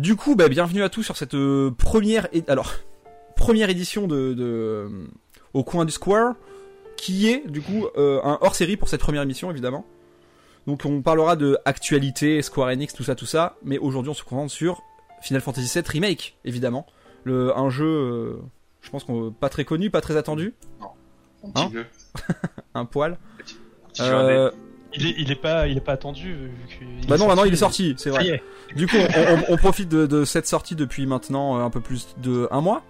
Du coup, bah, bienvenue à tous sur cette euh, première, alors première édition de, de euh, au coin du Square, qui est du coup euh, un hors série pour cette première émission évidemment. Donc on parlera de actualité, Square Enix, tout ça, tout ça. Mais aujourd'hui, on se concentre sur Final Fantasy VII Remake, évidemment. Le, un jeu, euh, je pense qu'on pas très connu, pas très attendu, Un petit Hein peu. un poil. Petit. Il est, il est pas, il est pas attendu. Vu qu'il bah est non, maintenant il est sorti. c'est vrai. est. Du coup, on, on- on profite de, de cette sortie depuis maintenant euh, un peu plus de un mois.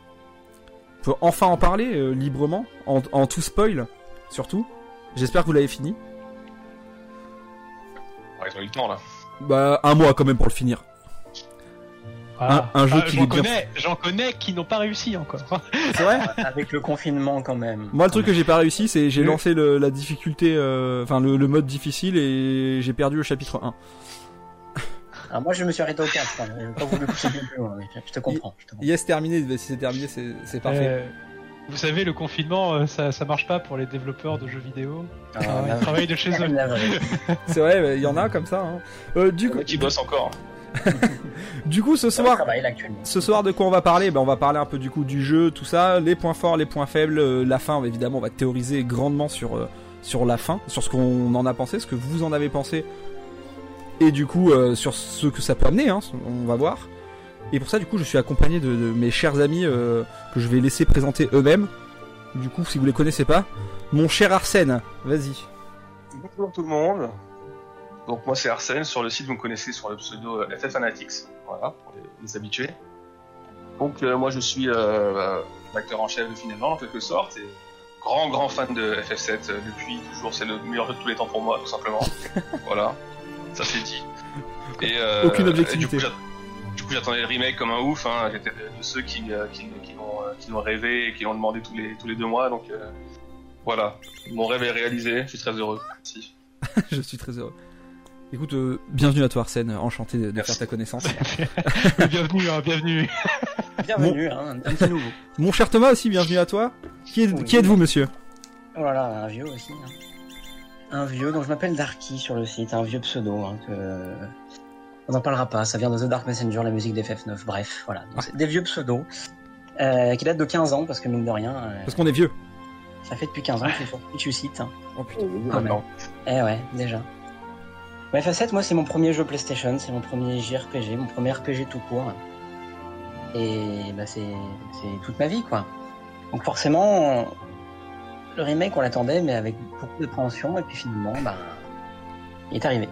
On peut enfin en parler euh, librement, en, en tout spoil, surtout. J'espère que vous l'avez fini. Ouais, ils ont eu le temps là. Bah, un mois quand même pour le finir. Ah. Un- un jeu Ah, qui j'en connais, j'en connais qui n'ont pas réussi encore. C'est vrai Avec le confinement quand même. Moi, le truc que j'ai pas réussi, c'est j'ai Oui. lancé le- la difficulté, euh, enfin le, le mode difficile et j'ai perdu le chapitre 1. Alors moi je me suis arrêté au 4, hein. pas voulu pousser plus loin, oui. je te comprends. Je te comprends. Yes, terminé. Si c'est terminé, c'est parfait. Euh, vous savez, le confinement, euh, ça, ça marche pas pour les développeurs de jeux vidéo. Ah, Ils travaillent de chez eux. C'est vrai, bah, il y en a comme ça. hein. Euh, du, coup, qui bossent encore. Du coup, ce soir. Ce soir, de quoi on va parler? Ben, On va parler un peu du coup du jeu, tout ça, les points forts, les points faibles, euh, la fin, évidemment, on va théoriser grandement sur, euh, sur la fin, sur ce qu'on en a pensé, ce que vous en avez pensé, et du coup, euh, sur ce que ça peut amener, hein, on va voir. Et pour ça, du coup, je suis accompagné de, de mes chers amis euh, que je vais laisser présenter eux-mêmes. Du coup, si vous les connaissez pas, mon cher Arsène, vas-y. Bonjour tout le monde. Donc moi c'est Arsène, sur le site vous me connaissez sur le pseudo euh, FF Fanatics, voilà, pour les, les habitués. Donc euh, moi je suis euh, euh, l'acteur en chef finalement en quelque sorte, et grand grand fan de FF7 euh, depuis toujours, c'est le meilleur jeu de tous les temps pour moi tout simplement. voilà, ça c'est dit. Et, euh, Aucune objectivité. du coup, j'att- du coup, j'attendais le remake comme un ouf, hein. j'étais de, de ceux qui, euh, qui, qui l'ont euh, rêvé et qui l'ont demandé tous les, tous les deux mois, donc euh, voilà, mon rêve est réalisé, je suis très heureux. Merci. je suis très heureux. Écoute, euh, bienvenue à toi Arsène, enchanté de, faire ta connaissance. bienvenue, hein, bienvenue. Bienvenue, hein, un petit nouveau. Mon cher Thomas aussi, bienvenue à toi. Qui, est, Oui. qui êtes-vous, monsieur? Oh là là, un vieux aussi. hein. Un vieux, donc je m'appelle Darky sur le site, un vieux pseudo. Hein, que... On n'en parlera pas, ça vient de The Dark Messenger, la musique d'FF9. Bref, voilà. Donc, c'est des vieux pseudos euh, qui datent de 15 ans, parce que mine de rien, euh, Parce qu'on est vieux. ça fait depuis 15 ans que je suis sur Twitch site. hein. Oh putain. Ah, non. Eh ouais, déjà. Ouais, FF7, moi, c'est mon premier jeu PlayStation, c'est mon premier JRPG, mon premier RPG tout court. Et bah, c'est toute ma vie, quoi. Donc forcément, le remake, on l'attendait, mais avec beaucoup d'appréhension, et puis finalement, bah, il est arrivé.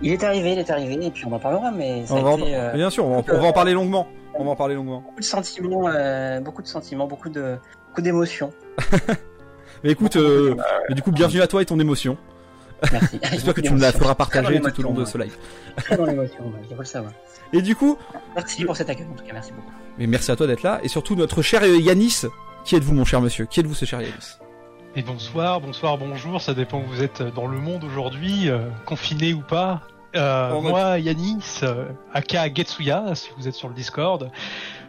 Il est arrivé, il est arrivé, et puis on en parlera, mais ça On va en- euh, Bien sûr, on va, en, on va en parler longuement. On va en parler longuement. beaucoup de sentiments, euh, beaucoup de sentiments, beaucoup de beaucoup d'émotions. Mais écoute, euh, mais du coup, bienvenue à toi et ton émotion. Merci. J'espère que tu me la feras partager tout au long de ce live. Très dans l'émotion, ouais, il faut le savoir. Et du coup, Merci pour cet accueil, en tout cas, merci beaucoup. mais merci à toi d'être là. Et surtout, notre cher Yanis. Qui êtes-vous, mon cher monsieur? Qui êtes-vous, ce cher Yanis? Et bonsoir, bonsoir, bonjour, ça dépend où vous êtes dans le monde aujourd'hui, euh, confiné ou pas. Euh, moi, Yanis, euh, aka Getsuya, si vous êtes sur le Discord,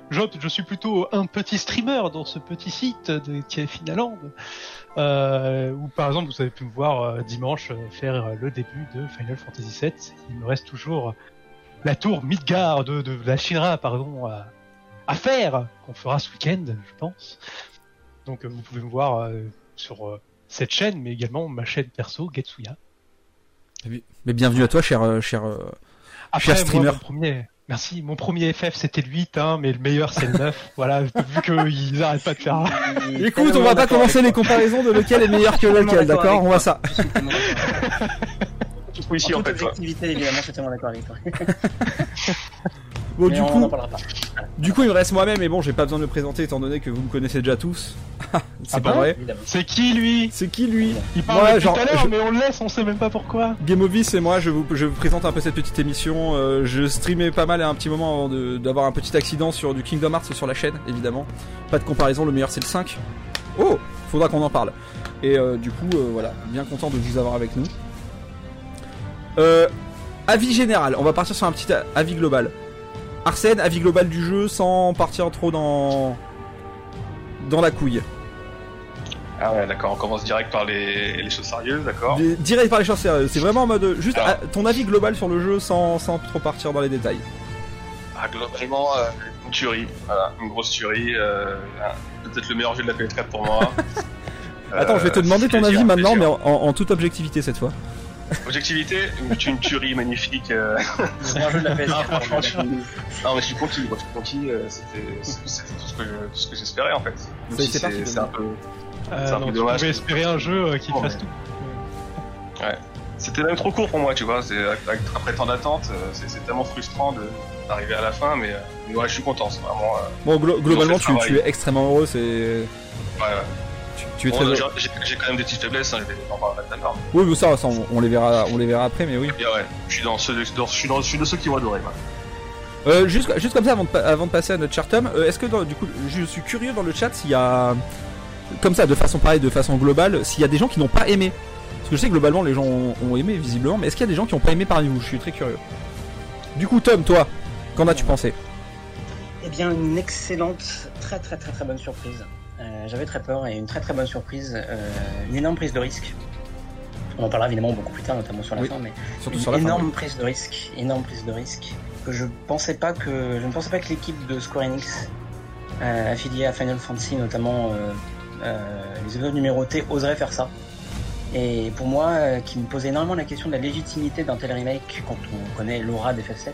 je, je suis plutôt un petit streamer dans ce petit site de, qui est Finaland, euh, où par exemple vous avez pu me voir euh, dimanche euh, faire euh, le début de Final Fantasy VII. Il me reste toujours la tour Midgard de, de la Shinra, pardon, à, à faire, qu'on fera ce week-end, je pense. Donc euh, vous pouvez me voir euh, sur euh, cette chaîne, mais également ma chaîne perso, Getsuya. Mais bienvenue à toi, cher, euh, cher. euh, Après, Cher moi, streamer. mon premier, merci, mon premier FF c'était le 8, hein, mais le meilleur c'est le 9. voilà, vu qu'ils arrêtent pas de faire. Écoute, on va pas commencer les comparaisons de lequel est meilleur que lequel, d'accord On voit ça. Tout ici en en fait. objectivité, évidemment, je suis tellement d'accord avec toi. Bon, Mais du on coup, n'en parlera pas. du coup, il me reste moi-même, et bon, j'ai pas besoin de le présenter étant donné que vous me connaissez déjà tous. C'est Ah pas bon vrai. C'est qui lui? C'est qui lui? Il parle Moi, depuis genre, tout à l'heure, je- mais on le laisse, on sait même pas pourquoi. Game of c'est moi, je vous, je vous présente un peu cette petite émission. Euh, je streamais pas mal à un petit moment avant de- d'avoir un petit accident sur du Kingdom Hearts sur la chaîne, évidemment. Pas de comparaison, le meilleur c'est le 5. Oh Faudra qu'on en parle. Et euh, du coup, euh, voilà, bien content de vous avoir avec nous. Euh, avis général, on va partir sur un petit avis global. Arsène, avis global du jeu sans partir trop dans dans la couille. Ah ouais, d'accord, on commence direct par les, les choses sérieuses, d'accord. Di- Direct par les choses sérieuses. C'est vraiment en mode juste Alors. ah, ton avis global sur le jeu sans, sans trop partir dans les détails. Ah, globalement, euh, une tuerie. Voilà, une grosse tuerie. euh, Peut-être le meilleur jeu de la PS4 pour moi. Attends, je vais te Euh, demander ton plaisir, avis maintenant, mais en toute objectivité cette fois. Objectivité, une, une tuerie magnifique. euh. Le meilleur jeu de la PS4. franchement, je suis- Non, mais je suis conquis, moi, je suis conquis. euh, C'était tout ce que je- j'espérais en fait. Si c'est c'est un peu. Euh, C'est un non, peu tu dommage. pouvais espérer un jeu euh, qui Oh, fasse ouais. tout. C'était même trop court pour moi, tu vois. C'est après tant d'attente, c'est c'est tellement frustrant de- d'arriver à la fin, mais, mais ouais, je suis content. C'est vraiment. euh, Bon, glo- globalement, tu, tu es extrêmement heureux, c'est. ouais, ouais. Tu, tu es Bon, très heureux. j'ai- quand même des petites faiblesses, hein, je vais en parler. Oui, mais ça, ça, on, on les verra, on les verra après, mais oui. Et ouais, je suis dans ceux, de- dans- je suis dans, je suis de ceux qui vont adorer. Euh, juste, juste comme ça, avant de, pa- avant de passer à notre chartum, euh, est-ce que dans- du coup, je suis curieux dans le chat s'il y a, comme ça, de façon pareille, de façon globale, s'il y a des gens qui n'ont pas aimé. Parce que je sais que globalement les gens ont, ont aimé visiblement, mais est-ce qu'il y a des gens qui n'ont pas aimé parmi vous? Je suis très curieux. Du coup, Tom, toi, qu'en as-tu pensé? Eh bien, une excellente, très très très très bonne surprise. Euh, J'avais très peur et une très très bonne surprise, euh, une énorme prise de risque. On en parlera évidemment beaucoup plus tard, notamment sur la Oui, fin, mais Surtout une sur la fin. énorme prise de risque, énorme prise de risque que je pensais pas que je ne pensais pas que l'équipe de Square Enix euh, affiliée à Final Fantasy, notamment les épisodes numérotés, oserait faire ça. Et pour moi, euh, qui me posait énormément la question de la légitimité d'un tel remake quand on connaît l'aura des FF7,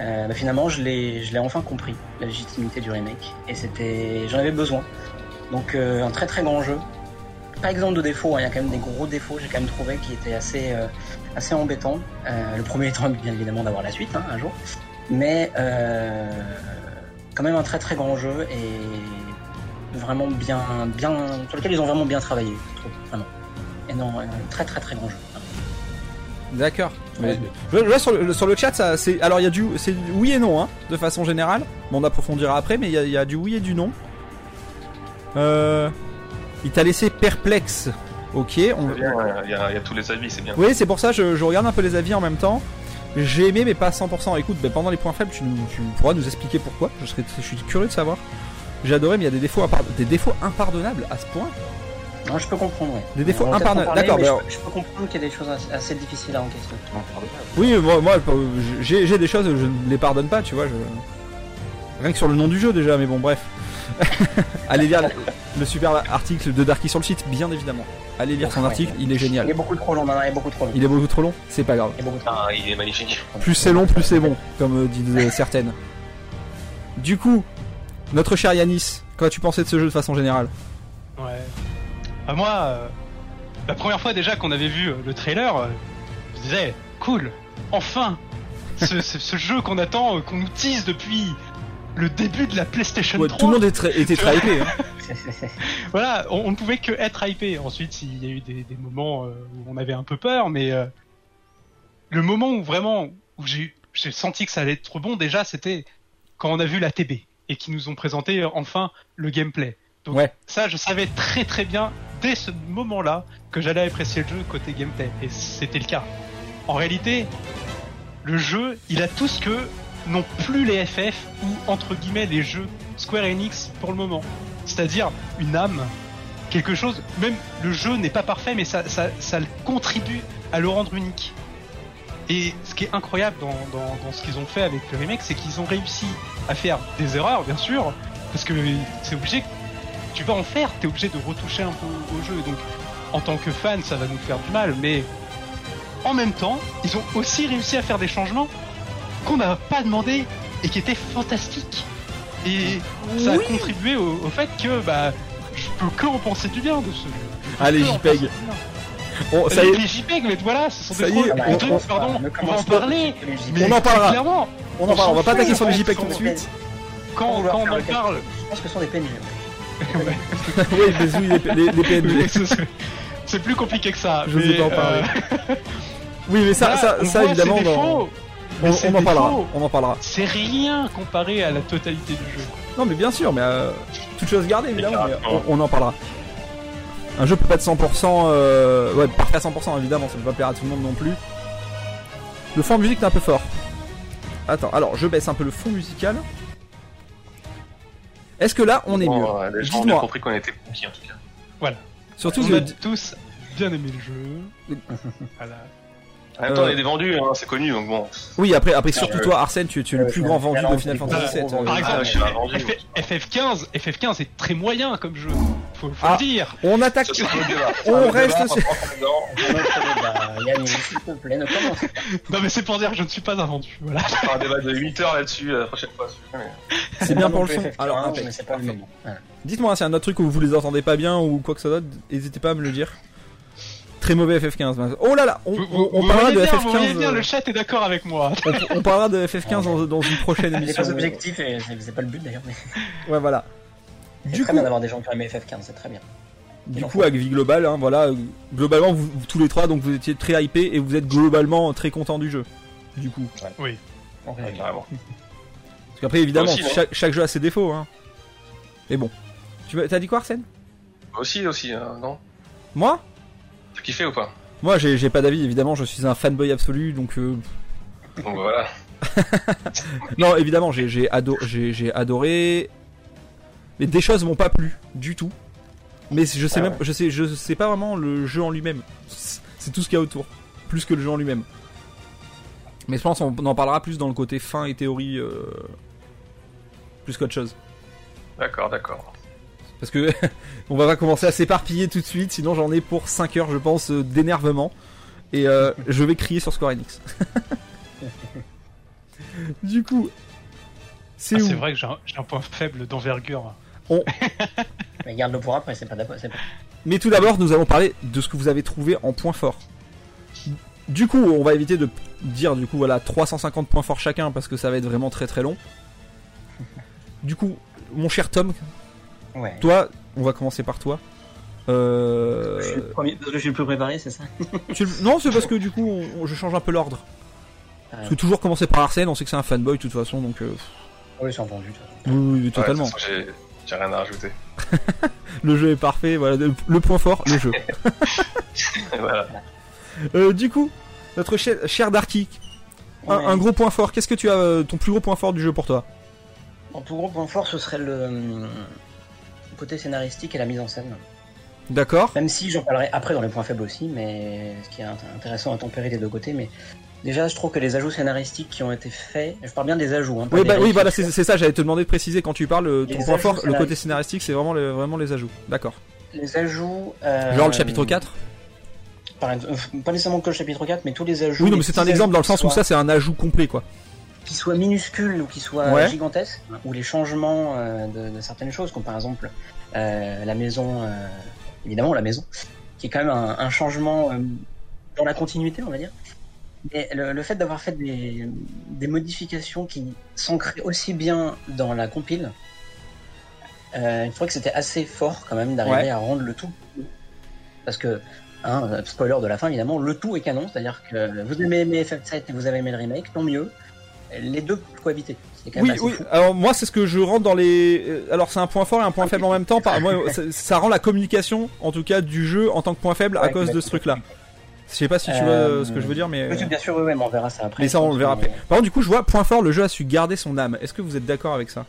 euh, bah, finalement, je l'ai, je l'ai enfin compris, la légitimité du remake. Et c'était, j'en avais besoin. Donc, euh, un très très grand jeu. Pas exemple de défauts, hein, il y a quand même des gros défauts, j'ai quand même trouvé qui étaient assez, euh, assez embêtants. Euh, le premier étant bien évidemment d'avoir la suite, hein, un jour. Mais euh, quand même un très très grand jeu et vraiment bien, bien, sur lequel ils ont vraiment bien travaillé, je trouve, vraiment. Et non, un très très très grand jeu. D'accord. Mais je, je vois sur le, sur le chat, ça, c'est, alors il y a du, c'est du oui et non, hein, de façon générale. Bon, on approfondira après, mais il y, a- il y a du oui et du non. Euh, il t'a laissé perplexe. Ok, on, Il y, a, il y a tous les avis, c'est bien. Oui, c'est pour ça je, je regarde un peu les avis en même temps. J'ai aimé, mais pas à 100%. Écoute, ben, pendant les points faibles, tu, nous- tu pourras nous expliquer pourquoi. Je, serais, je suis curieux de savoir. J'ai adoré, mais il y a des défauts, des défauts impardonnables à ce point. Non, je peux comprendre, ouais. Des défauts impardonnables. D'accord, ben, je, peux- je peux comprendre qu'il y a des choses assez- difficiles à encaisser. oui, moi, moi, j'ai j'ai des choses, je ne les pardonne pas, tu vois. Je... Rien que sur le nom du jeu déjà, mais bon, bref. Allez lire le, le super article de Darky sur le site, bien évidemment. Allez lire son Ouais. article, il est Il génial. est beaucoup trop long, non, non, il est beaucoup trop long. Il est beaucoup trop long, c'est pas grave. Il est beaucoup trop long. Ah, il est magnifique. Plus c'est long, plus c'est bon, comme euh, disent euh, certaines. Du coup, notre cher Yanis, qu'as tu pensé de ce jeu de façon générale? Ouais. Bah, moi, euh, la première fois déjà qu'on avait vu le trailer, euh, je disais, cool, enfin ce, ce- ce jeu qu'on attend, euh, qu'on nous tease depuis le début de la PlayStation Ouais, 3. Tout le monde très- était très hypé. hein. Voilà, on, on ne pouvait que être hypé. Ensuite, il y a eu des, des moments euh, où on avait un peu peur, mais euh, le moment où vraiment où j'ai senti que ça allait être bon déjà, c'était quand on a vu la TB et qu'ils nous ont présenté euh, enfin le gameplay. Donc Ouais. ça, je savais très très bien dès ce moment-là que j'allais apprécier le jeu côté gameplay, et c'était le cas. En réalité, le jeu, il a tout ce que n'ont plus les FF ou entre guillemets les jeux Square Enix pour le moment. C'est-à-dire une âme, quelque chose, même le jeu n'est pas parfait, mais ça, ça, ça contribue à le rendre unique. Et ce qui est incroyable dans, dans, ce qu'ils ont fait avec le remake, c'est qu'ils ont réussi à faire des erreurs, bien sûr, parce que c'est obligé, tu vas en faire, t'es obligé de retoucher un peu au jeu. Donc, en tant que fan, ça va nous faire du mal, mais en même temps, ils ont aussi réussi à faire des changements qu'on n'a pas demandé et qui étaient fantastiques. Et ça a contribué au, au fait que bah, je peux que en penser du bien de ce jeu. Je que en JPEG. ça les, y est, les JPEG, mais voilà, ce sont Ça des y est, drôles- on- des trucs, on- pardon, on va en parler. Les. Mais On en parlera. Clairement, on en parle, on va pas attaquer sur les JPEG tout de suite. quand, quand on en le parle, Je pense que ce sont des PNG. oui, mais oui, les, les- les PNG. c'est- plus compliqué que ça. Je mais, sais pas en parler. euh, Oui, mais ça, ça, ça évidemment, dans- on, en parlera. On en parlera. C'est rien comparé à la totalité du jeu. Non, mais bien sûr, mais euh, toute chose gardée, évidemment, mais Exactement. on, on en parlera. Un jeu peut pas être 100%, euh, ouais, parfait à 100%, évidemment, ça peut pas plaire à tout le monde non plus. Le fond de musique est un peu fort. Attends, alors je baisse un peu le fond musical. Est-ce que là on est mieux euh, Les gens ont Dites-moi. bien compris qu'on était conquis en tout cas. Surtout on que a tous bien aimé le jeu. voilà. En même temps, Euh. il est vendu, hein, c'est connu, donc bon. Oui, après, après surtout ouais. toi, Arsène, tu, tu es le Ouais, plus grand vendu de Final Fantasy VII. gros, euh, Par Ah, exemple, je suis un vendu. F- FF15, FF15 est très moyen comme jeu. Faut, faut Ah. le dire. On attaque. On reste on. Yannick, s'il te plaît, ne commence pas. Non mais c'est pour dire que je ne suis pas un vendu. Voilà. On fera un débat de 8 heures là-dessus euh, la prochaine fois. si vous voulez, mais- C'est bien pour non le son. FF15, Alors, impec. mais c'est pas le moment. Voilà. Dites-moi, c'est un autre truc où vous les entendez pas bien ou quoi que ce soit, n'hésitez pas à me le dire. Très mauvais FF15. mince. Oh là là, on, Vous, on- vous- on vous parlera de bien, vous voyez FF15. bien, euh, le chat est d'accord avec moi. on, on parlera de FF15 dans, dans une prochaine émission. pas objectif et c'est c'est pas le but d'ailleurs, mais Ouais, voilà. c'est Du très coup, bien d'avoir des gens qui ont aimé FF15, c'est très bien. du coup, avec vie globale, hein, voilà, globalement, vous, vous- tous les trois, donc vous étiez très hypés et vous êtes globalement très contents du jeu. Du coup, Oui. Ouais, carrément. parce qu'après, évidemment, aussi, non chaque, chaque jeu a ses défauts. Hein. Mais bon, tu t'as dit quoi, Arsène? Moi Aussi, aussi, hein, non? Moi? T'as kiffé ou pas Moi, j'ai pas d'avis. Évidemment, je suis un fanboy absolu, donc. euh, Donc voilà. Non, évidemment, j'ai j'ai ado- j'ai- j'ai adoré. Mais des choses m'ont pas plu du tout. Mais je sais Ah même, je sais, je sais pas vraiment le jeu en lui-même. C'est c'est tout ce qu'il y a autour, plus que le jeu en lui-même. Mais je pense qu'on en parlera plus dans le côté fin et théorie, euh, plus qu'autre chose. D'accord, d'accord. Parce que on va pas commencer à s'éparpiller tout de suite, sinon j'en ai pour 5 heures, je pense, euh, d'énervement. Et euh, je vais crier sur Square Enix. du coup, c'est Ah, où c'est vrai que j'ai un, point faible d'envergure. Mais garde-le pour après, c'est pas d'accord. Mais tout d'abord, nous allons parler de ce que vous avez trouvé en points forts. Du coup, on va éviter de dire du coup voilà 350 points forts chacun parce que ça va être vraiment très très long. Du coup, mon cher Tom, Ouais. toi, on va commencer par toi. Euh... Je suis le premier- parce que je suis le plus préparé, c'est ça tu- Non, c'est parce que du coup, on- on- je change un peu l'ordre. Ah, Parce que toujours commencer par Arsène, on sait que c'est un fanboy de toute façon, donc euh, Oui, c'est entendu. oui, oui, oui, Ouais, totalement. j'ai- rien à rajouter. Le jeu est parfait, voilà, le, le point fort, le jeu. Voilà. Euh, du coup, notre cher, cher Darky, un, Ouais. un gros point fort. Qu'est-ce que tu as, euh, ton plus gros point fort du jeu pour toi? Mon plus gros point fort, ce serait le côté scénaristique et la mise en scène. D'accord. Même si j'en parlerai après dans les points faibles aussi, mais ce qui est int- intéressant à tempérer des deux côtés. Mais déjà, je trouve que les ajouts scénaristiques qui ont été faits, je parle bien des ajouts. Hein, Oui, bah, oui, voilà, c'est ça. J'allais te demander de préciser quand tu parles. euh, Ton point fort, le côté scénaristique, c'est vraiment, le- vraiment les ajouts. D'accord. Les ajouts. euh, Genre le chapitre 4 par exemple, euh, Pas nécessairement que le chapitre 4, mais tous les ajouts. Oui, non, mais c'est un exemple dans le sens où ça, c'est un ajout complet, quoi. Qui soient minuscules ou qui soient Ouais. gigantesques, ou les changements euh, de, de certaines choses, comme par exemple euh, la maison, euh, évidemment la maison, qui est quand même un, un changement dans la continuité, on va dire. Mais le, le fait d'avoir fait des, des modifications qui s'ancraient aussi bien dans la compile, je trouvais que c'était assez fort quand même d'arriver Ouais. à rendre le tout. Parce que, hein, spoiler de la fin évidemment, le tout est canon, c'est-à-dire que vous avez aimé FF7 et vous avez aimé le remake, tant mieux. Les deux peuvent cohabiter. C'est quand même Oui, oui. fou. Alors moi, c'est ce que je rentre dans les. euh, Alors c'est un point fort et un point faible en même temps. Par... Moi, ça, ça rend la communication, en tout cas, du jeu en tant que point faible à cause de ce truc-là. Je sais pas si tu vois Euh, ce que je veux dire, mais. Oui, bien sûr, oui, mais on verra ça après. Mais ça, on le verra après. Par contre, du coup, je vois, point fort, le jeu a su garder son âme. Est-ce que vous êtes d'accord avec ça?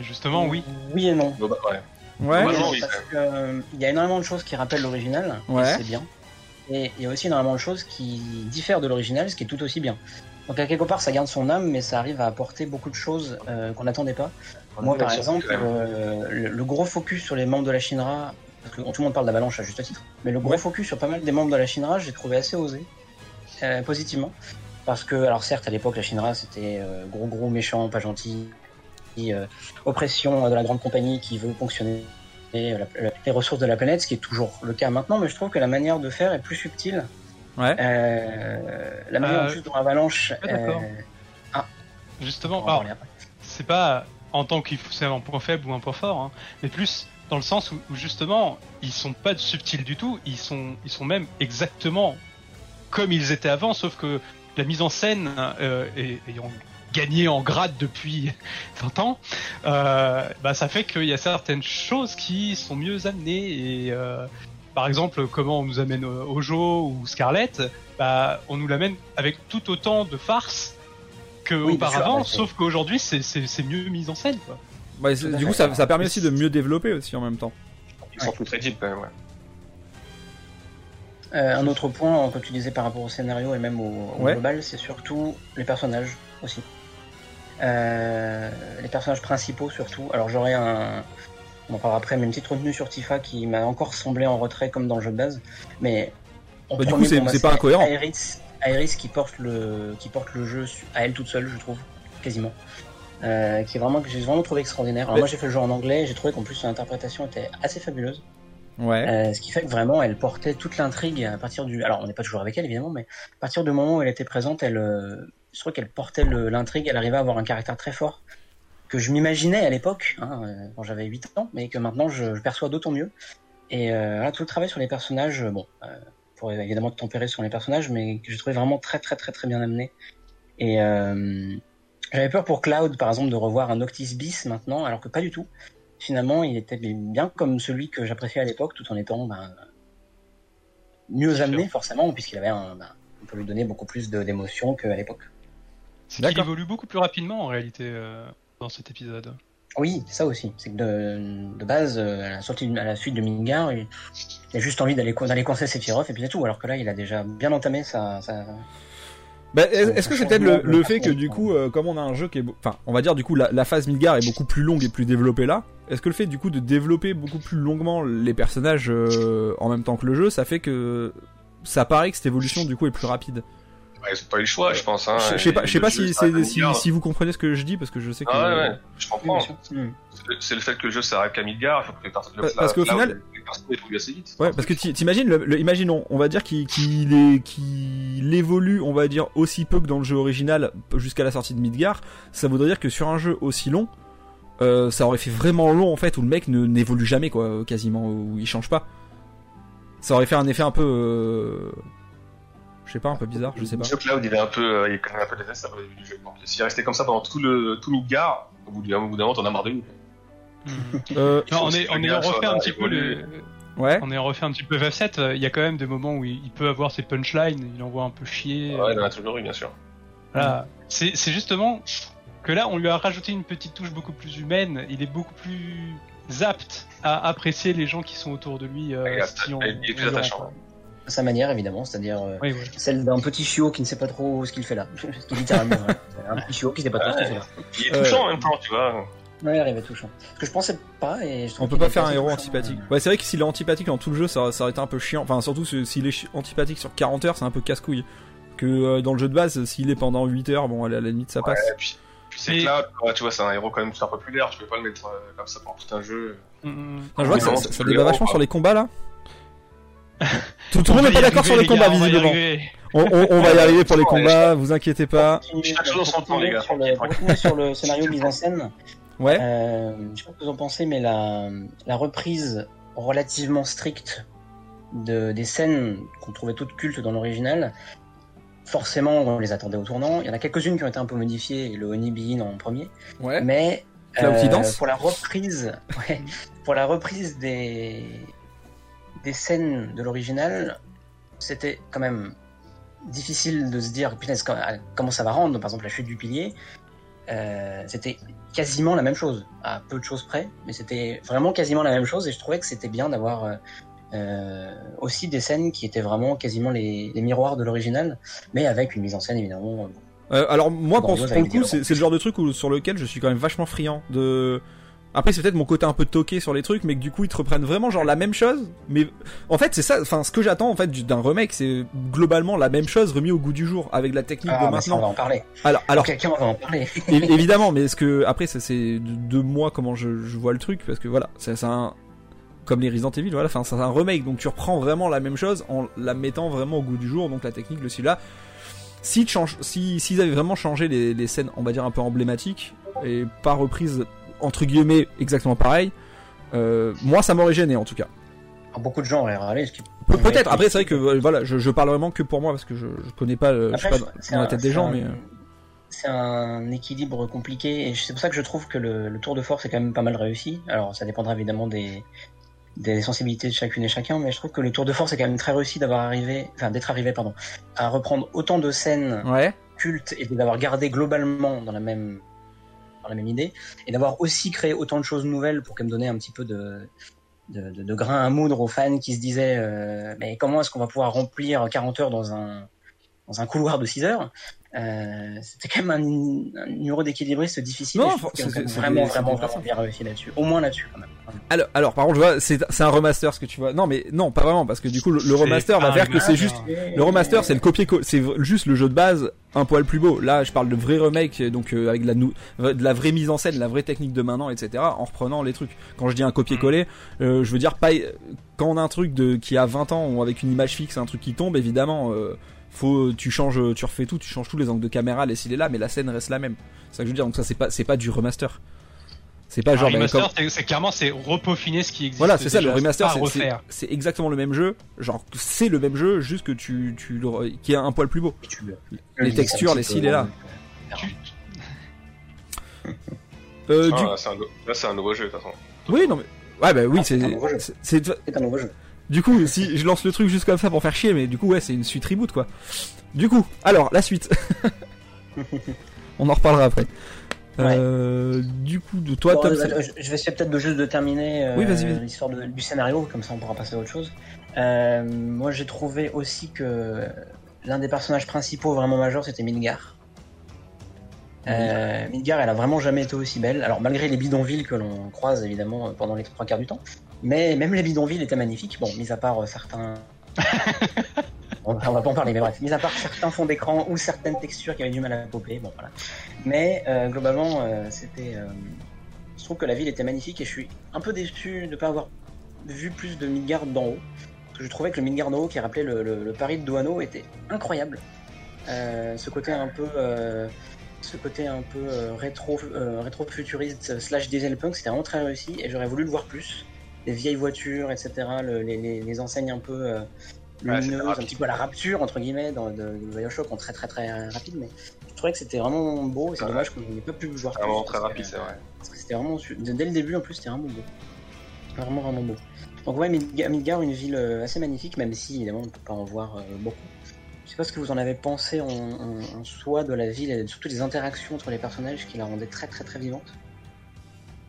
Justement, oui. Oui et non. Bon, bah, ouais. Oui, que, euh, il y a énormément de choses qui rappellent l'original, Ouais. c'est bien. Et il y a aussi énormément de choses qui diffèrent de l'original, ce qui est tout aussi bien. Donc à quelque part, ça garde son âme, mais ça arrive à apporter beaucoup de choses euh, qu'on n'attendait pas. Moi, par exemple, euh, le, le gros focus sur les membres de la Shinra, parce que tout le monde parle d'Avalanche à juste titre, mais le gros Ouais. focus sur pas mal des membres de la Shinra, j'ai trouvé assez osé, euh, positivement. Parce que, alors certes, à l'époque, la Shinra, c'était gros gros méchant, pas gentil, oppression de la grande compagnie qui veut la- la- les ressources de la planète, ce qui est toujours le cas maintenant, mais je trouve que la manière de faire est plus subtile. Ouais. Euh, la manière Euh, en plus dont Avalanche... euh, on Justement, c'est pas en tant qu'il faut c'est un point faible ou un point fort, hein, mais plus dans le sens où, où justement ils sont pas subtils du tout, ils sont ils sont même exactement comme ils étaient avant, sauf que la mise en scène euh, ayant gagné en grade depuis 20 ans, euh, bah ça fait qu'il y a certaines choses qui sont mieux amenées et euh, par exemple comment on nous amène euh, Ojo ou Scarlett, bah on nous l'amène avec tout autant de farce que Oui, bien sûr, auparavant, ouais, c'est- sauf qu'aujourd'hui c'est mieux mis en scène quoi. Bah, du coup, ça, ça permet aussi de mieux développer aussi en même temps. Ils sont plus crédibles quand même, ouais. Euh, un autre point, comme tu disais par rapport au scénario et même au, au Ouais. global, c'est surtout les personnages aussi. Euh, les personnages principaux surtout. Alors j'aurais un, on en parlera après, mais une petite retenue sur Tifa qui m'a encore semblé en retrait comme dans le jeu de base. Mais en Bah, du coup, c'est- pas incohérent. Iris qui porte le qui porte le jeu à elle toute seule, je trouve, quasiment. Euh, qui est vraiment que j'ai vraiment trouvé extraordinaire. Alors Mais- moi j'ai fait le jeu en anglais, j'ai trouvé qu'en plus son interprétation était assez fabuleuse. Ouais. Euh, ce qui fait que vraiment, elle portait toute l'intrigue à partir du. Alors, on n'est pas toujours avec elle, évidemment, mais à partir du moment où elle était présente, elle, euh, je trouve qu'elle portait l'intrigue. Elle arrivait à avoir un caractère très fort que je m'imaginais à l'époque, hein, euh, quand j'avais 8 ans, mais que maintenant je, je perçois d'autant mieux. Et euh, voilà, tout le travail sur les personnages, euh, bon, euh, pour évidemment tempérer sur les personnages, mais que j'ai trouvé vraiment très, très, très, très bien amené. Et euh, j'avais peur pour Cloud, par exemple, de revoir un Noctis bis maintenant, alors que pas du tout finalement, il était bien comme celui que j'appréciais à l'époque, tout en étant ben, mieux amené, forcément, puisqu'il avait un, ben, on peut lui donner beaucoup plus d'émotions qu'à l'époque. C'est qu'il évolue beaucoup plus rapidement en réalité euh, dans cet épisode. Oui, ça aussi. C'est que de, de base, euh, à la, sortie, à la suite de Mingar, il, il a juste envie d'aller co- d'aller coincer Sephiroth et puis c'est tout. Alors que là, il a déjà bien entamé sa. sa... Bah, est- est-ce que c'est peut-être le, fait que du coup, euh, comme on a un jeu qui est, enfin, on va dire du coup la, la phase Midgar est beaucoup plus longue et plus développée là. Est-ce que le fait du coup de développer beaucoup plus longuement les personnages euh, en même temps que le jeu, ça fait que ça paraît que cette évolution du coup est plus rapide? Ouais, c'est pas eu le choix, je pense. Hein. je je sais pas, je sais pas si, si, Midgard. si vous comprenez ce que je dis parce que je sais que. Ah ouais, ouais, je comprends. Oui. Hmm. C'est- C'est le fait que le jeu s'arrête qu'à Midgar, il faut que les personnes. Parce- parce qu'au final-. Ouais, parce que ti- t'imagines, le, le- imaginons, on va dire qu'il qu'il est- qu'il évolue, on va dire aussi peu que dans le jeu original jusqu'à la sortie de Midgar, ça voudrait dire que sur un jeu aussi long, euh, ça aurait fait vraiment long en fait où le mec ne n'évolue jamais quoi, quasiment, où il change pas. Ça aurait fait un effet un peu, euh, je sais pas, un peu bizarre, je sais pas. Le Cloud, il est un peu, euh, il est quand même un peu désastre au début du jeu. Donc, S'il restait comme ça pendant tout le tout Midgar, au bout d'un au bout d'un moment, t'en as marre de lui. Euh, Non, faut on est, on est refait un petit peu le, ouais. on est refait un petit peu FF7. euh, Il y a quand même des moments où il, il peut avoir ses punchlines, il envoie un peu chier. Ouais, euh, il en a toujours eu, bien sûr. Voilà. C'est c'est justement que là, on lui a rajouté une petite touche beaucoup plus humaine. Il est beaucoup plus apte à apprécier les gens qui sont autour de lui. euh, Ouais, il est si on- il est plus attachant. À sa manière, évidemment, c'est-à-dire euh, Oui, oui. celle d'un petit chiot qui ne sait pas trop ce qu'il fait là. Littéralement, voilà. un petit chiot qui ne sait pas trop ce qu'il fait là. Il est Euh, touchant en même temps, tu vois. Ouais, il arrivait touchant. Ce que je pensais pas et je trouve On peut pas faire un héros touchant, antipathique. euh, Ouais, c'est vrai que s'il est antipathique dans tout le jeu, ça, ça aurait été un peu chiant. Enfin, surtout si- s'il est antipathique sur 40 heures, c'est un peu casse-couille. Que euh, dans le jeu de base, s'il est pendant 8 heures, bon, à la, à la limite, ça passe. Ouais, puis, puis c'est Et- Cloud, quoi, tu vois, c'est un héros quand même super populaire. Tu peux pas le mettre euh, comme ça pendant tout un jeu. Mm, mm. Enfin, je vois que ça, débat vachement quoi. sur les combats là. Tout, le monde va n'est pas y d'accord sur les arriver, combats gars, visiblement. On, on- on va y arriver pour les Ouais, combats, vous inquiétez pas. Chaque chose en son temps, les gars. Sur le, pour sur le scénario mise en scène, Ouais. euh, je sais pas ce que vous en pensez, mais la, la reprise relativement stricte de, des scènes qu'on trouvait toutes cultes dans l'original, forcément on les attendait au tournant. Il y en a quelques-unes qui ont été un peu modifiées, le Honey Bean en premier, Ouais. mais euh, pour la reprise, ouais, pour la reprise des des scènes de l'original, c'était quand même difficile de se dire punaise, comment ça va rendre. Par exemple, la chute du pilier, euh, c'était quasiment la même chose, à peu de choses près, mais c'était vraiment quasiment la même chose. Et je trouvais que c'était bien d'avoir euh, euh, aussi des scènes qui étaient vraiment quasiment les, les miroirs de l'original, mais avec une mise en scène évidemment. Euh, alors moi, pour, pour le coup, c'est le genre de truc où, sur lequel je suis quand même vachement friand de. Après, c'est peut-être mon côté un peu toqué sur les trucs, mais que du coup, ils te reprennent vraiment genre la même chose. Mais en fait, c'est ça. Enfin, ce que j'attends en fait du- d'un remake, c'est globalement la même chose remis au goût du jour avec la technique Ah, de mais ça, on maintenant. va en parler. Alors, alors, quelqu'un va en parler. Évidemment, mais est-ce que après ça c'est de, moi comment je, je vois le truc parce que voilà, c'est un comme les Resident Evil, voilà, enfin c'est un remake, donc tu reprends vraiment la même chose en la mettant vraiment au goût du jour, donc la technique, le celui-là. Si change, si s'ils avaient vraiment changé les, les scènes, on va dire un peu emblématiques et pas reprises entre guillemets exactement pareil, euh, moi ça m'aurait gêné en tout cas. Alors, Beaucoup de gens auraient râlé. qui- Pe- Peut-être. Après c'est vrai que voilà, je, je parle vraiment que pour moi parce que je, je connais pas, je dans la tête des gens, un- mais euh, C'est un équilibre compliqué et c'est pour ça que je trouve que le, le tour de force est quand même pas mal réussi. Alors ça dépendra évidemment des, des sensibilités de chacune et chacun, mais je trouve que le tour de force est quand même très réussi d'avoir arrivé, enfin d'être arrivé pardon, à reprendre autant de scènes ouais. cultes et d'avoir gardé globalement dans la même la même idée et d'avoir aussi créé autant de choses nouvelles pour quand même donner un petit peu de de, de, de grain à moudre aux fans qui se disaient euh, mais comment est-ce qu'on va pouvoir remplir 40 heures dans un dans un couloir de 6 heures? Euh, c'était quand même un, un numéro d'équilibriste difficile. Non, c'est- vraiment, vraiment, vraiment bien réussi là-dessus. Au moins là-dessus, quand même. Alors, alors par contre, je vois, c'est c'est un remaster ce que tu vois. Non, mais non, pas vraiment, parce que du coup, le, remaster va faire que c'est juste. Le remaster, c'est le copier-coller, c'est juste le jeu de base, un poil plus beau. Là, je parle de vrai remake, donc euh, avec de la, de la vraie mise en scène, la vraie technique de maintenant, etc. En reprenant les trucs. Quand je dis un copier-coller, euh, je veux dire pas quand on a un truc de qui a 20 ans ou avec une image fixe, un truc qui tombe, évidemment, euh, faut tu changes, tu refais tout, tu changes tous les angles de caméra, les s'il est là, mais la scène reste la même. C'est ça que je veux dire. Donc ça, c'est pas, c'est pas du remaster. C'est pas Un genre ben, remaster, c'est- clairement c'est repeaufiner ce qui existe. voilà, c'est ça, le remaster, c'est- c'est refaire. c'est exactement le même jeu. Genre, c'est le même jeu, juste que tu, tu qui est un poil plus beau. Tu Les le textures, les cils et là. euh, Tu- Euh, Ah, du... là, c'est un, nouveau jeu, de toute façon. Oui, non mais. Ouais, bah oui, Ah, c'est. c'est un nouveau jeu. Du coup, si je lance le truc juste comme ça pour faire chier, mais du coup, ouais, c'est une suite reboot quoi. Du coup, alors, la suite. On en reparlera après. Euh, du coup, de toi, Bon, Tom. euh, euh, je vais essayer peut-être de juste de terminer euh, Oui, l'histoire de- du scénario, comme ça on pourra passer à autre chose. Euh, moi j'ai trouvé aussi que l'un des personnages principaux vraiment majeurs c'était Midgar. Midgar, elle a vraiment jamais été aussi belle. Alors malgré les bidonvilles que l'on croise évidemment pendant les trois quarts du temps, mais même les bidonvilles étaient magnifiques. Bon, mis à part euh, certains. on, on va pas en parler, mais bref, mis à part certains fonds d'écran ou certaines textures qui avaient du mal à popper, bon voilà. Mais euh, globalement, euh, c'était. euh, je trouve que la ville était magnifique et je suis un peu déçu de ne pas avoir vu plus de Midgard d'en haut. Parce que je trouvais que le Midgard d'en haut qui rappelait le, le- le Paris de Douaneau était incroyable. Ce côté un peu. ce côté un peu euh, rétro, euh, rétro-futuriste slash dieselpunk, c'était vraiment très réussi et j'aurais voulu le voir plus. Les vieilles voitures, etc., le- les, les- les enseignes un peu euh, Ouais, lumineuses, un petit peu à la rapture, entre guillemets, dans, de, de Bioshock en très très très rapide, mais je trouvais que c'était vraiment beau et c'est Ouais. dommage qu'on n'ait pas pu le voir C'est plus. vraiment très rapide, c'est vrai. parce que c'était vraiment dès le début en plus c'était vraiment beau vraiment vraiment beau donc ouais Midga- Midgar une ville euh, assez magnifique même si évidemment on ne peut pas en voir euh, beaucoup je sais pas ce que vous en avez pensé en, en- en soi de la ville et surtout des interactions entre les personnages qui la rendaient très très très vivante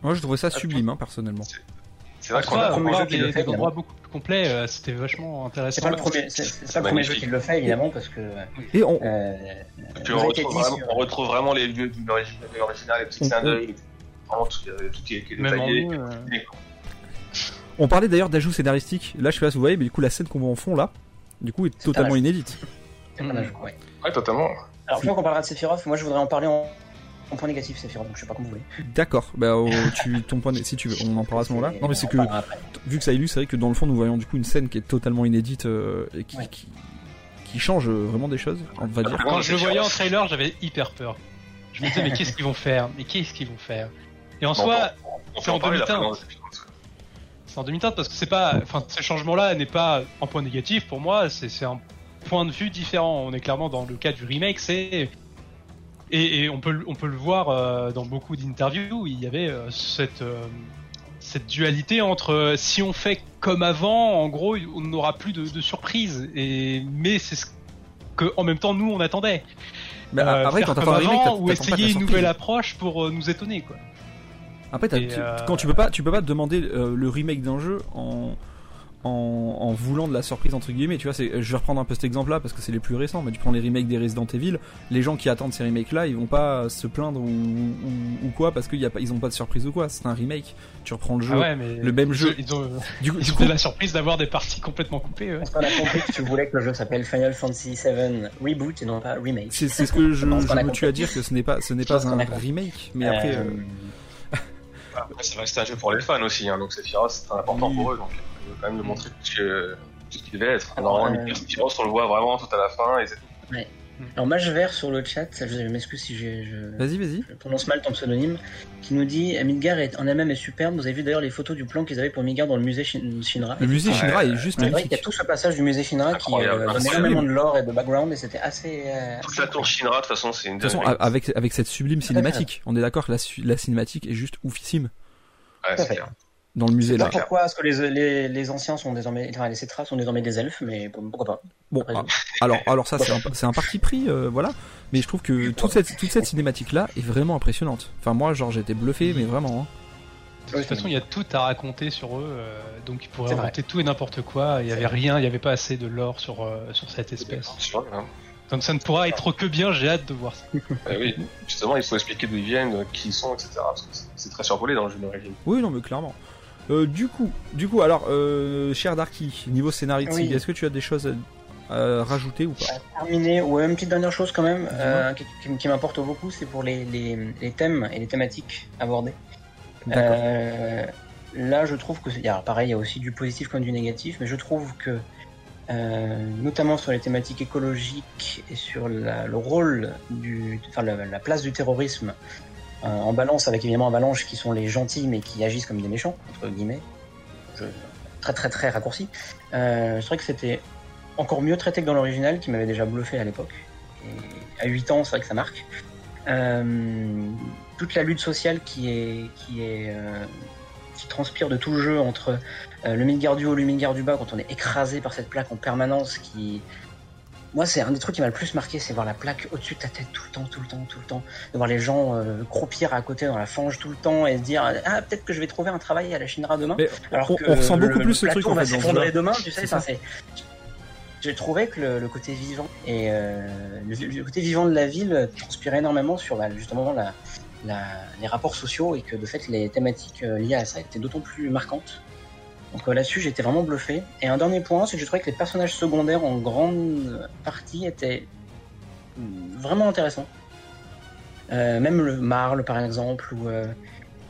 Moi, je trouvais ça sublime, hein, personnellement. C'est vrai qu'on a le premier avoir jeu qui des, le fait, des endroits beaucoup plus complets, euh, c'était vachement intéressant. c'est pas le premier c'est c'est pas le premier jeu qui le fait évidemment parce que Et on, euh, Puis on retrouve, vraiment, sur- on retrouve vraiment les lieux de l'original, les petits clins on- d'œil, vraiment tout, euh, tout qui est, détaillé. on parlait d'ailleurs d'ajouts scénaristiques. Là, je sais pas si vous voyez, mais du coup, la scène qu'on voit en fond là, du coup, est C'est totalement un- inédite. c'est un ajout, ouais. Ouais, totalement. alors je crois qu'on parlera de Sephiroth moi je voudrais en parler en, en point négatif Sephiroth donc je sais pas comment vous voulez D'accord. Bah, oh, tu, ton point, si tu veux, on en parlera à ce moment-là. Non, mais c'est que après. vu que ça illustre, c'est vrai que dans le fond, nous voyons du coup une scène qui est totalement inédite euh, et qui, Ouais. qui, qui change euh, vraiment des choses, on va dire. Quand je le c'est voyais en trailer, j'avais hyper peur. Je me disais, mais qu'est-ce qu'ils vont faire? Mais qu'est-ce qu'ils vont faire? Et en Bon, soi, c'est en demi-teinte. c'est en demi-teinte parce que c'est pas, enfin, ce changement-là n'est pas un point négatif pour moi. C'est c'est un point de vue différent. On est clairement dans le cas du remake. C'est et, et on peut le- on peut le voir euh, dans beaucoup d'interviews. Il y avait euh, cette euh, cette dualité entre si on fait comme avant, en gros, on n'aura plus de, de surprises. Et mais c'est ce que en même temps nous on attendait. Mais après, quand comme remake, avant, ou essayer une nouvelle approche pour nous étonner quoi. Après, Et, quand tu peux pas, tu peux pas demander le remake d'un jeu en, en en voulant de la surprise entre guillemets. Tu vois, c'est, je vais reprendre un peu cet exemple-là parce que c'est les plus récents. Mais tu prends les remakes des Resident Evil, les gens qui attendent ces remakes-là, ils vont pas se plaindre ou, ou, ou quoi parce qu'ils y a pas, ils ont pas de surprise ou quoi. C'est un remake. Tu reprends le jeu, Ah ouais, mais le même ils- jeu. Ils ont, Du, coup- ils du ont coup, eu la surprise d'avoir des parties complètement coupées. ouais. Qu'on a compris que tu voulais que le jeu s'appelle Final Fantasy VII Reboot et non pas Remake. c'est, c'est ce que je, je a me tue à dire que ce n'est pas, ce n'est Je pas un remake. Mais après, euh, Après, ça reste un jeu pour les fans aussi, hein, donc Sephiroth, c'est très important Oui. pour eux, donc il faut quand même le montrer tout que- tout ce qu'il devait être. Alors, euh, on le voit vraiment tout à la fin, et c'est Alors Mage Vert sur le chat, je m'excuse si je, vas-y, vas-y. je prononce mal ton pseudonyme, qui nous dit Midgar est, en elle-même est superbe. Vous avez vu d'ailleurs les photos du plan qu'ils avaient pour Midgar dans le musée Shin- Shinra. Le musée Ouais. Shinra est juste vrai qu'il y a magnifique. tout ce passage du musée Shinra qui euh, énormément de lore et de background et c'était assez. euh, toute la tour Shinra, de toute façon, c'est une De toute façon, avec, avec cette sublime cinématique, on est d'accord que la, la cinématique est juste oufissime Ouais, c'est clair. Dans le musée Je sais là. pas pourquoi est-ce que les, les, les anciens sont désormais, enfin les Cetras sont désormais des elfes, mais pourquoi pas. Bon, ah, alors, alors ça c'est un, c'est un parti pris, euh, voilà. Mais je trouve que toute cette, toute cette cinématique là est vraiment impressionnante. Enfin moi, genre j'étais bluffé, mais vraiment. hein. De toute façon, il y a tout à raconter sur eux, euh, donc ils pourraient vrai. raconter tout et n'importe quoi. Il y C'est avait vrai. rien, il n'y avait pas assez de lore sur, euh, sur cette espèce. Sûr, hein. Donc ça ne pourra être que bien, j'ai hâte de voir ça. Euh, oui, justement, il faut expliquer d'où ils viennent, qui ils sont, etc. Parce que c'est- c'est très survolé dans le jeu d'origine. Oui, non, mais clairement. Euh, du coup, du coup, alors, euh, cher Darky, niveau Oui. Sig, est-ce que tu as des choses à, à rajouter ou pas À terminer, ouais, une petite dernière chose quand même, euh, qui, m'importe beaucoup, c'est pour les, les, les thèmes et les thématiques abordées. Là, je trouve que, alors pareil, il y a aussi du positif comme du négatif, mais je trouve que, euh, notamment sur les thématiques écologiques et sur la- le rôle du, enfin la, la place du terrorisme en balance avec évidemment Avalanche qui sont les gentils mais qui agissent comme des méchants entre guillemets, très très très raccourci. Euh, je trouvais que c'était encore mieux traité que dans l'original qui m'avait déjà bluffé à l'époque. Et à 8 ans, c'est vrai que ça marque. Euh, toute la lutte sociale qui euh, transpire de tout le jeu entre euh, le Midgard du haut, le Midgard du bas, quand on est écrasé par cette plaque en permanence, qui moi c'est un des trucs qui m'a le plus marqué, c'est voir la plaque au-dessus de ta tête tout le temps, tout le temps, tout le temps, de voir les gens euh, croupir à côté dans la fange tout le temps et se dire ah peut-être que je vais trouver un travail à la Shinra demain. Mais Alors on, que on ressent le- beaucoup le plus ce truc en va fait s'effondrer demain, tu sais. Enfin, J'ai trouvé que le, le côté vivant et euh, le, le côté vivant de la ville transpirait énormément sur bah, justement la, la- les rapports sociaux et que de fait les thématiques euh, liées à ça étaient d'autant plus marquantes. Donc euh, là-dessus j'étais vraiment bluffé. Et un dernier point, c'est que je trouvais que les personnages secondaires en grande partie étaient vraiment intéressants. Euh, même le Marle par exemple ou euh,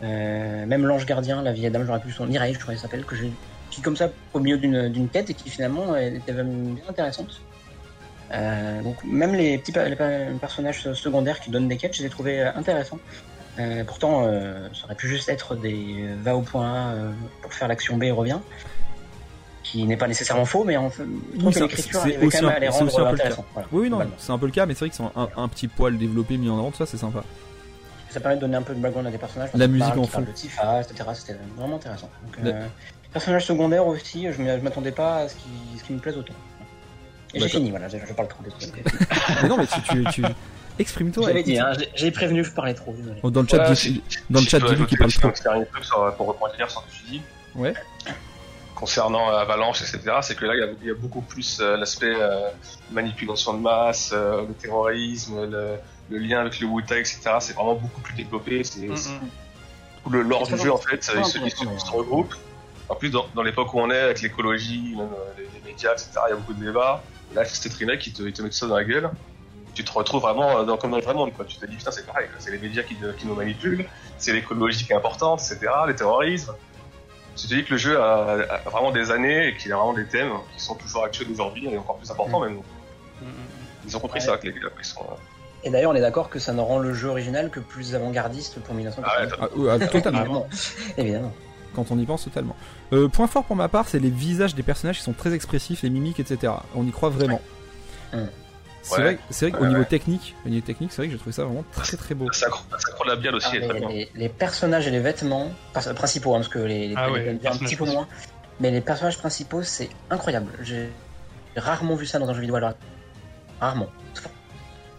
même l'ange gardien, la vieille dame, j'aurais pu son Mireille, je crois qu'elle s'appelle, que j'ai qui comme ça au milieu d'une quête et qui finalement était bien intéressante. Donc même les petits personnages secondaires qui donnent des quêtes, je les ai trouvés intéressants. Euh, pourtant, euh, ça aurait pu juste être des euh, va au point A pour faire l'action B et revient, qui n'est pas nécessairement faux, mais en fait, Oui, l'écriture c'est arrivait aussi quand même un- à les rendre le intéressants. Voilà, Oui, oui, non, globalement. c'est un peu le cas, mais c'est vrai qu'ils sont un, un petit poil développés, mis en avant, tout ça, c'est sympa. Ça permet de donner un peu de background à des personnages. La musique parle, en fond. de Tifa, etc. C'était vraiment intéressant. Donc, Le- Personnages secondaires aussi, je m'attendais pas à ce qui, ce qui me plaise autant. Et j'ai fini, voilà, je, je parle trop. désolé. mais non, mais tu, tu, tu... exprime-toi. J'avais dit, hein, j'ai- prévenu, je parlais trop, désolé. Oh, Dans le chat, si- dans le chat, qu'il parle trop. un dernier truc sur- pour rebondir sur ce que tu dis. Ouais. Concernant euh, Avalanche, etc., c'est que là, il y a, il y a beaucoup plus euh, l'aspect euh, manipulation de masse, euh, le terrorisme, le, le lien avec le Wu-Tai, etc. C'est vraiment beaucoup plus développé. C'est Mm, mm. le lore du jeu, en fait, C'est il très se, il se- intéressant, il se d'ailleurs. regroupe. En plus, dans, dans l'époque où on est, avec l'écologie, les, les médias, etc., il y a beaucoup de débats. Là, c'est remake qui te, il te met tout ça dans la gueule. Tu te retrouves vraiment euh, dans, comme dans le vrai monde, quoi. Tu te dis, putain, c'est pareil, c'est les médias qui, qui nous manipulent, c'est l'écologie qui est importante, etc., le terrorisme. Tu te dis que le jeu a, a vraiment des années et qu'il a vraiment des thèmes qui sont toujours actuels aujourd'hui et encore plus importants, même. Mm, mm. Ils ont compris Ouais. ça, que les gars, ils sont, euh, Et d'ailleurs, on est d'accord que ça ne rend le jeu original que plus avant-gardiste pour Ah ouais, 1980. Ah, ouais, ah, totalement. Évidemment. Évidemment. quand on y pense totalement. Euh, point fort pour ma part, c'est les visages des personnages qui sont très expressifs, les mimiques, etc. On y croit vraiment. Ouais. C'est Ouais. vrai, c'est vrai qu'au Ouais, niveau ouais. technique, au niveau technique, c'est vrai que j'ai trouvé ça vraiment très très beau. La synchro, la synchro labiale aussi Ah, les, bien. les- les personnages et les vêtements, principaux, hein, parce que les, les Ah les ouais, PNJ un petit personnages peu moins, mais les personnages principaux, c'est incroyable. J'ai rarement vu ça dans un jeu vidéo alors. Rarement.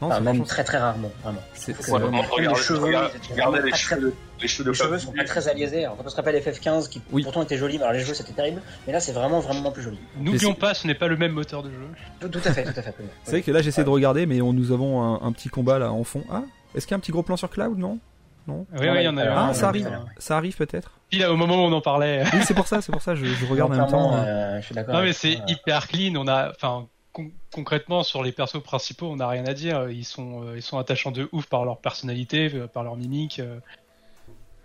Non, Enfin, même très très rarement, vraiment. c'est vraiment- vraiment, les cheveux, les cheveux, de Les sont pas très aliasés. Alors, quand on se rappelle FF15, qui Oui. pourtant était joli, mais alors les jeux c'était terrible, mais là c'est vraiment vraiment plus joli. N'oublions pas, ce n'est pas le même moteur de jeu. Tout, tout à fait, tout à fait. C'est vrai que là j'essaie de regarder, mais on, nous avons un, un petit combat là en fond. Ah, est-ce qu'il y a un petit gros plan sur Cloud Non? Non? Oui, oui, il y en a alors, un. Ah, ça arrive, ouais. ça arrive peut-être? Puis là, au moment où on en parlait. Oui, c'est pour ça, c'est pour ça, je, je regarde en même temps. hein. euh, je suis d'accord. Non mais c'est hyper clean. On a, enfin, con- concrètement sur les persos principaux, on n'a rien à dire. Ils sont, euh, ils sont attachants de ouf par leur personnalité, euh, par leur mimique.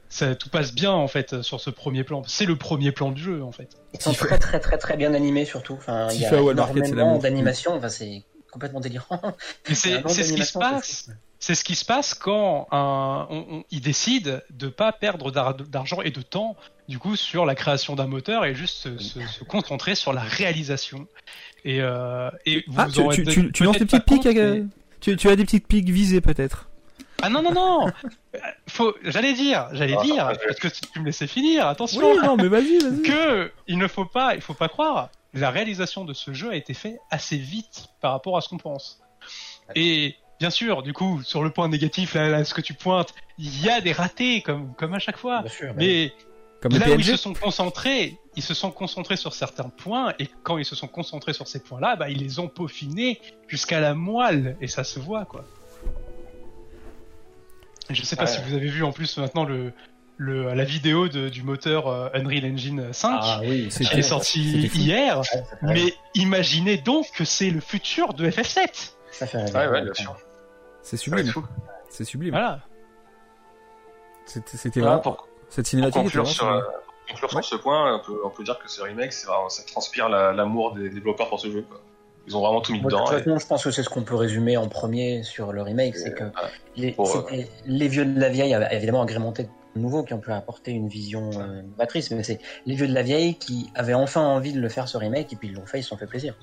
Euh. Ça, tout passe bien en fait sur ce premier plan. C'est le premier plan du jeu en fait. Ils sont très très très très bien animés surtout. Enfin, il y a énormément d'animation. Enfin, c'est complètement délirant. Mais c'est, ce qui se passe. c'est fou. C'est ce qui se passe quand un, on, on- ils décident de pas perdre d'ar- d'argent et de temps du coup sur la création d'un moteur et juste se, se- se concentrer sur la réalisation. Et, euh, et vous Ah, vous tu, en tu, rendez tu, tu lances des peut-être petites pas piques compte, à- mais- tu, tu as des petites piques visées peut-être Ah non non non Faut, j'allais dire, j'allais Ah, dire, parce que tu, tu me laissais finir. Attention, Oui, non, mais vas-y, vas-y. que il ne faut pas, il faut pas croire. La réalisation de ce jeu a été faite assez vite par rapport à ce qu'on pense. Et bien sûr, du coup, sur le point négatif, là, là, ce que tu pointes, il y a des ratés comme comme à chaque fois. Bien sûr. Mais Comme Là où ils se sont concentrés, ils se sont concentrés sur certains points, et quand ils se sont concentrés sur ces points-là, bah, ils les ont peaufinés jusqu'à la moelle, et ça se voit, quoi. Et Je sais pas Ouais. si vous avez vu en plus maintenant le, le, la vidéo de- du moteur euh, Unreal Engine 5, Ah oui, c'est- qui est sorti hier, Ouais, mais imaginez donc que c'est le futur de FF7 Ça fait rêver. Ouais, ouais, bien sûr. C'est sublime. C'est sublime. Voilà. C'était vraiment. pour, Cette pour cinématique était conclure, vraiment sur, euh, conclure sur ce point, on peut, on peut dire que ce remake, c'est vraiment- ça transpire la- l'amour des développeurs pour ce jeu. Quoi. Ils ont vraiment tout mis de dedans. et- je pense que c'est ce qu'on peut résumer en premier sur le remake, c'est que Ouais. les, Pour, c'était- les vieux de la vieille, avaient évidemment agrémenté de nouveaux qui ont pu apporter une vision euh, novatrice, mais c'est les vieux de la vieille qui avaient enfin envie de le faire ce remake et puis ils l'ont fait, ils se sont fait plaisir.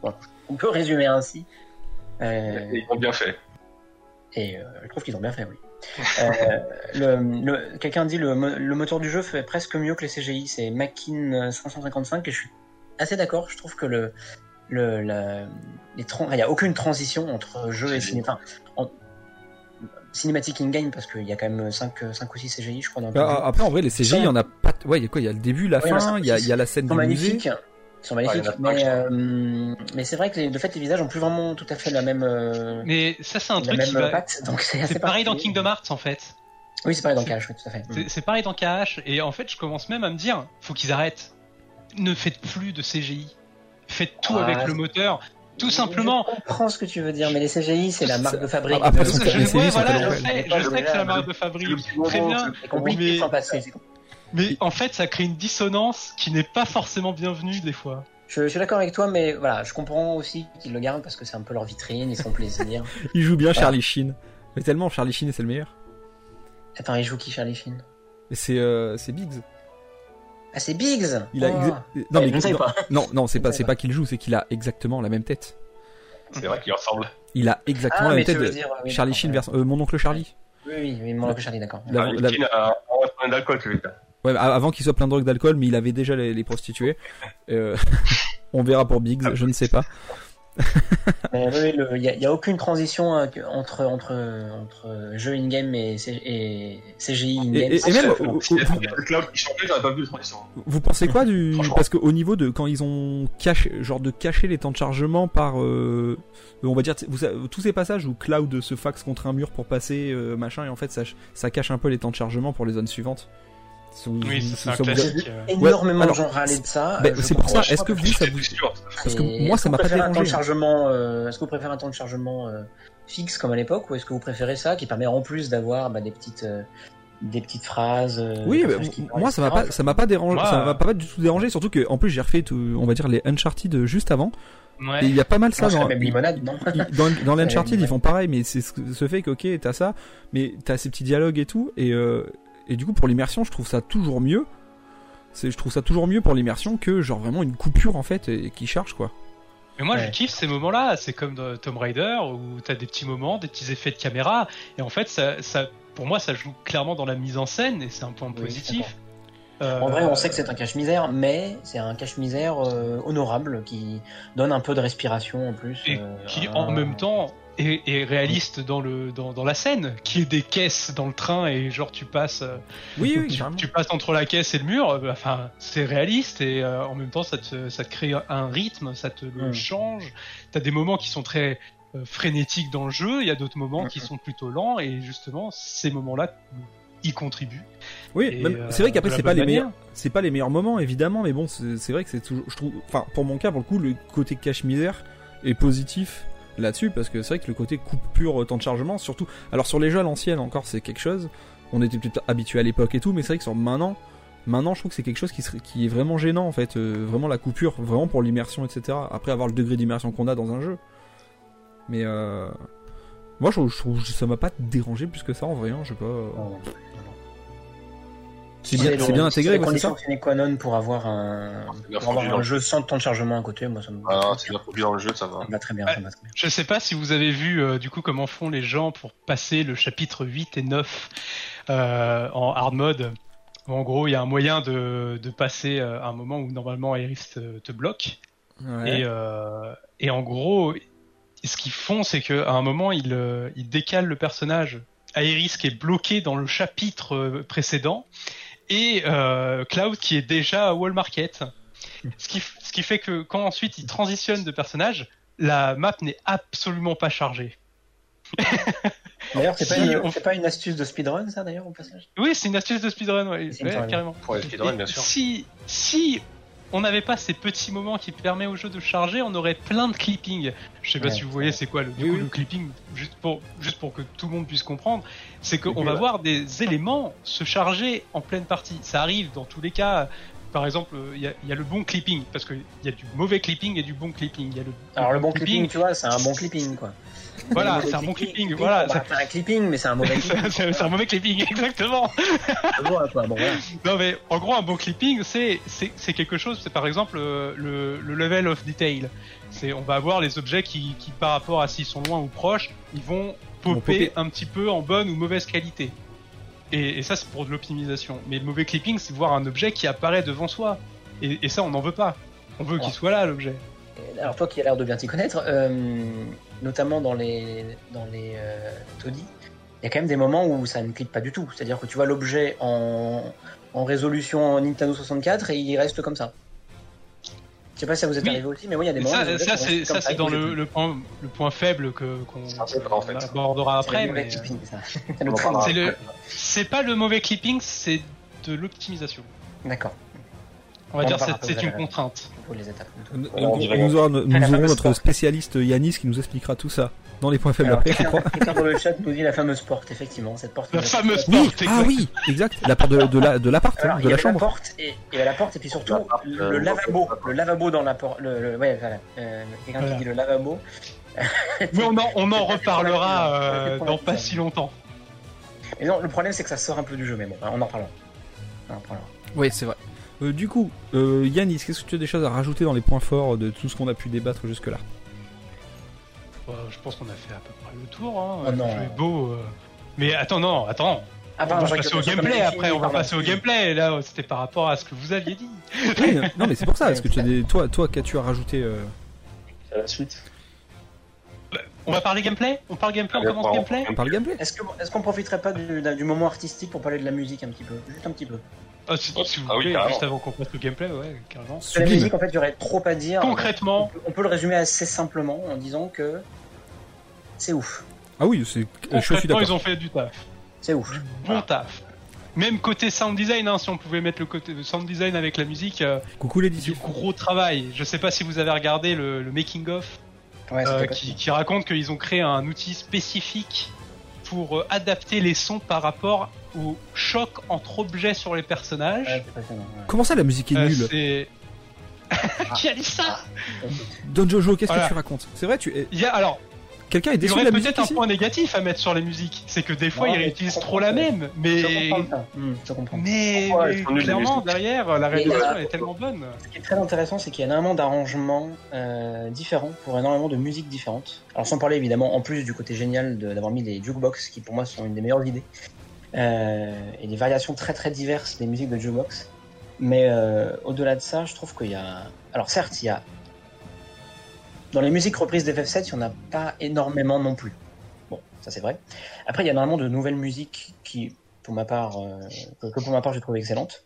On peut résumer ainsi. Euh, ils ont bien fait. et euh, je trouve qu'ils ont bien fait, oui. Euh, le, le- Quelqu'un dit le, le moteur du jeu fait presque mieux que les CGI, c'est Mackin 555 et je suis assez d'accord. Je trouve que le, le, la- les il n'y a aucune transition entre jeu et cinéma. Enfin, en- cinématique in-game parce qu'il y a quand même 5, 5 ou 6 CGI, je crois, dans le Ah, jeu. Après, en vrai, les CGI, il y en a pas. Ouais, il y a quoi Il y a le début, la Ouais, fin, il y a, il y a la scène du sont musée. Ils sont magnifiques, Ouais, mais, euh, mais c'est vrai que les, de fait les visages ont plus vraiment tout à fait la même, euh, Mais ça, c'est un truc même qui va. patte, donc c'est pareil dans particulier. Kingdom Hearts en fait. Oui, c'est pareil dans Cash, oui, tout à fait. C'est pareil dans KH, et en fait, je commence même à me dire, faut qu'ils arrêtent. Ne faites plus de CGI. Faites tout Ah, avec le moteur. Tout simplement. Je comprends ce que tu veux dire, mais les CGI, c'est la marque de fabrique. Après, de- sont Je, les CGI sont voilà, sais, je sais que c'est la marque de fabrique. Très bien. C'est compliqué Mais- passer. en fait, ça crée une dissonance qui n'est pas forcément bienvenue des fois. Je, je suis d'accord avec toi, mais voilà, je comprends aussi qu'ils le gardent parce que c'est un peu leur vitrine, ils se font plaisir. Il joue bien Charlie Sheen. Mais tellement, Charlie Sheen, c'est le meilleur. Attends, il joue qui, Charlie Sheen? Et c'est euh, c'est Biggs. Ah, c'est Biggs Il a Oh. Ouais, Non, mais je ne savais non, pas. non, non, c'est pas, c'est pas qu'il joue, c'est qu'il a exactement la même tête. C'est vrai qu'ils ressemblent. Il a exactement Ah, la mais même tête de dire, oui, Charlie Sheen version euh, mon oncle Charlie. Oui, oui, oui, mon oncle Charlie, d'accord. La- Ah, la- Linkin a un problème d'alcool, tu veux dire. Ouais, bah, avant qu'il soit plein de drogue d'alcool, mais il avait déjà les, les prostituées. Euh, on verra pour Biggs, je ne sais pas. Le- il n'y a, il y a aucune transition euh, que- entre, entre, entre jeu in-game et, CGI in-game. Et- et- et même, transition. Vous pensez quoi du parce qu'au niveau de quand ils ont caché genre de cacher les temps de chargement par euh, on va dire vous savez, tous ces passages où Cloud se faxe contre un mur pour passer euh, machin et en fait ça ça cache un peu les temps de chargement pour les zones suivantes. Oui, c'est un classique. euh. énormément alors, de gens râlaient de ça. ben, c'est pour ça, est-ce que vous, ça vous-. Parce que Et moi, est-ce ça que m'a vous pas préférez un temps de dérangé. chargement. euh, est-ce que vous préférez un temps de chargement euh, fixe comme à l'époque, ou est-ce que vous préférez ça qui permet en plus d'avoir bah, des petites euh, des petites phrases. Oui, moi ça m'a pas ça m'a pas dérangé, ça m'a pas du tout dérangé surtout que en plus j'ai refait tout, on va dire les Uncharted juste avant Ouais. et il y a pas mal ça Non, c'est dans même limonade, non? ils- dans, dans l'Uncharted, Ouais. ils font pareil, mais c'est ce, ce fait que, ok, t'as ça, mais t'as ces petits dialogues et tout, et, euh, et du coup, pour l'immersion, je trouve ça toujours mieux. C'est, je trouve ça toujours mieux pour l'immersion que, genre, vraiment une coupure, en fait, et, qui charge, quoi. Mais moi, Ouais. je kiffe ces moments-là. C'est comme dans Tomb Raider où t'as des petits moments, des petits effets de caméra, et en fait, ça, ça, pour moi, ça joue clairement dans la mise en scène, et c'est un point Oui, positif. En Euh, vrai, on sait que c'est un cache-misère, mais c'est un cache-misère euh, honorable qui donne un peu de respiration en plus. Et euh, qui en même temps est réaliste dans le dans, dans la scène, qui est des caisses dans le train et genre tu passes euh, Oui, oui, tu, passes entre la caisse et le mur. euh, Enfin, c'est réaliste et euh, en même temps ça te ça te crée un rythme, ça te le Mm. change. T'as des moments qui sont très euh, frénétiques dans le jeu, il y a d'autres moments qui sont plutôt lents et justement ces moments-là y contribuent. Oui, Et, euh, c'est vrai qu'après, c'est pas les meilleurs, c'est pas les meilleurs moments, évidemment, mais bon, c'est, vrai que c'est toujours, je trouve, enfin, pour mon cas, pour le coup, le côté cache-misère est positif là-dessus, parce que c'est vrai que le côté coupe pure euh, temps de chargement, surtout, alors sur les jeux à l'ancienne encore, c'est quelque chose, on était peut-être habitué à l'époque et tout, mais c'est vrai que sur maintenant, maintenant, je trouve que c'est quelque chose qui, qui est vraiment gênant, en fait, euh, vraiment la coupure, vraiment pour l'immersion, etc. Après avoir le degré d'immersion qu'on a dans un jeu. Mais, euh, moi, je, trouve, ça m'a pas dérangé plus que ça, en vrai, hein, je sais pas. Non. C'est bien, c'est bien intégré, c'est ça sine qua non pour avoir un, bien pour avoir un le jeu sans temps de chargement à côté, moi ça me, Ah, c'est bien produit dans le jeu, ça va. ça va très bien. Ouais. Ça va très bien. Je sais pas si vous avez vu euh, du coup comment font les gens pour passer le chapitre 8 et 9 euh, en hard mode. En gros, il y a un moyen de, de passer euh, à un moment où normalement Iris te, te bloque. Ouais. Et, euh, et en gros, ce qu'ils font, c'est qu'à un moment, ils, euh, ils décalent le personnage Aeris qui est bloqué dans le chapitre précédent et euh, Cloud qui est déjà à Wall Market. Ce qui, ce qui fait que quand ensuite il transitionne de personnage, la map n'est absolument pas chargée. D'ailleurs, c'est pas, Si, on- pas une astuce de speedrun, ça, d'ailleurs, au passage? Oui, c'est une astuce de speedrun, ouais, carrément. Pour les speedruns, Et bien sûr. Si, si on n'avait pas ces petits moments qui permettent au jeu de charger, on aurait plein de clipping. Je sais pas Ouais, si vous voyez c'est quoi le, du Oui, coup, oui. le clipping, juste pour, juste pour que tout le monde puisse comprendre, c'est qu'on va ouais. voir des éléments se charger en pleine partie. Ça arrive dans tous les cas. Par exemple, il y, a- il y a le bon clipping, parce qu'il y a du mauvais clipping et du bon clipping. Il y a le, Alors, le bon clipping, tu vois, c'est un bon clipping, quoi. Voilà, c'est un bon clipping, bon, voilà. bah, c'est un clipping, mais c'est un mauvais clipping. c'est un mauvais clipping, exactement. Voilà, quoi. Bon, voilà. Non mais en gros un bon clipping c'est c'est c'est quelque chose c'est par exemple euh, le, le level of detail c'est on va avoir les objets qui, qui par rapport à s'ils sont loin ou proches ils vont popper popper. un petit peu en bonne ou mauvaise qualité et, et ça c'est pour de l'optimisation mais le mauvais clipping c'est voir un objet qui apparaît devant soi et, et ça on n'en veut pas on veut qu'il soit là l'objet Alors, toi qui as l'air de bien t'y connaître, euh, notamment dans les, dans les euh, taudis, il y a quand même des moments où ça ne clique pas du tout. C'est-à-dire que tu vois l'objet en, en résolution Nintendo 64 et il reste comme ça. Je sais pas si ça vous est Oui. arrivé aussi, mais oui, il y a des moments. ça, ça c'est ça c'est dans le, le point le point faible que qu'on en fait. abordera après mais, clipping, ça. C'est c'est le c'est pas le mauvais clipping c'est de l'optimisation D'accord. On va dire parlera c'est une contrainte Pour les étapes. Donc, on nous, aura- nous aurons notre porte. spécialiste Yanis qui nous expliquera tout ça dans les points faibles Alors, après, je quelqu'un crois. quelqu'un dans le chat nous dit la fameuse porte, effectivement. Cette porte. La nous fameuse Oui, porte, ah exact. oui, exact. La porte de, de la de l'appart, hein, de la avait chambre. la porte et il y avait la porte et puis surtout le, euh, le lavabo, le lavabo dans la porte, le, le- ouais voilà, euh, quelqu'un Voilà. qui dit le lavabo. Mais on en, on en reparlera euh, dans pas si longtemps. Et non, le problème c'est que ça sort un peu du jeu, mais bon, on en reparlera. On en reparlera. Oui, c'est vrai. Euh, du coup, euh, Yanis, qu'est-ce que tu as des choses à rajouter dans les points forts de tout ce qu'on a pu débattre jusque-là? Euh, je pense qu'on a fait à peu près le tour. Hein. Oh non. Le jeu est beau. euh. Mais attends, non, attends. Ah, on va passer au gameplay après. On va passer au gameplay. Là, c'était par rapport à ce que vous aviez dit. Oui, Non, mais c'est pour ça. Est-ce que tu as des... toi, toi, qu'as-tu à rajouter euh, C'est la suite. On va parler gameplay On parle gameplay On commence on- gameplay par le gameplay Est-ce qu'on profiterait pas du, du moment artistique pour parler de la musique un petit peu, juste un petit peu. Ah, si, si vous Ah voulez, juste avant qu'on passe au gameplay, ouais, carrément. Sur la musique, en fait, il y aurait trop à dire. On Concrètement, peut, on peut le résumer assez simplement en disant que c'est ouf, Ah oui, c'est. Je suis concrètement, ils ont fait du taf. c'est ouf. Bon taf. Même côté sound design, hein, si on pouvait mettre le côté sound design avec la musique, euh, Coucou du l'édition. gros travail. Je sais pas si vous avez regardé le, le making of Ouais, euh, qui, qui raconte qu'ils ont créé un outil spécifique pour euh, adapter les sons par rapport au choc entre objets sur les personnages. Ouais, ouais. Comment ça, la musique est Euh, nulle c'est- qui a dit ça? Don Jojo, qu'est-ce Voilà. que tu racontes? C'est vrai, tu. Il y a alors, Quelqu'un est il y déçu de aurait la musique peut-être un ici point négatif à mettre sur les musiques, c'est que des fois Non, ils réutilisent trop la même, Je mais comprends ça. Je comprends. mais, Ouais, mais les clairement derrière la réalisation elle est tellement bonne. Ce qui est très intéressant, c'est qu'il y a énormément d'arrangements euh, différents pour énormément de musiques différentes. Alors sans parler évidemment en plus du côté génial de- d'avoir mis des jukebox qui pour moi sont une des meilleures idées euh, et des variations très très diverses des musiques de jukebox. Mais euh, au-delà de ça, je trouve qu'il y a. Alors certes, il y a dans les musiques reprises d'FF7, il n'y en a pas énormément non plus. Bon, ça c'est vrai. Après, il y a énormément de nouvelles musiques qui, pour ma part, euh, que, que pour ma part, j'ai trouvé excellentes.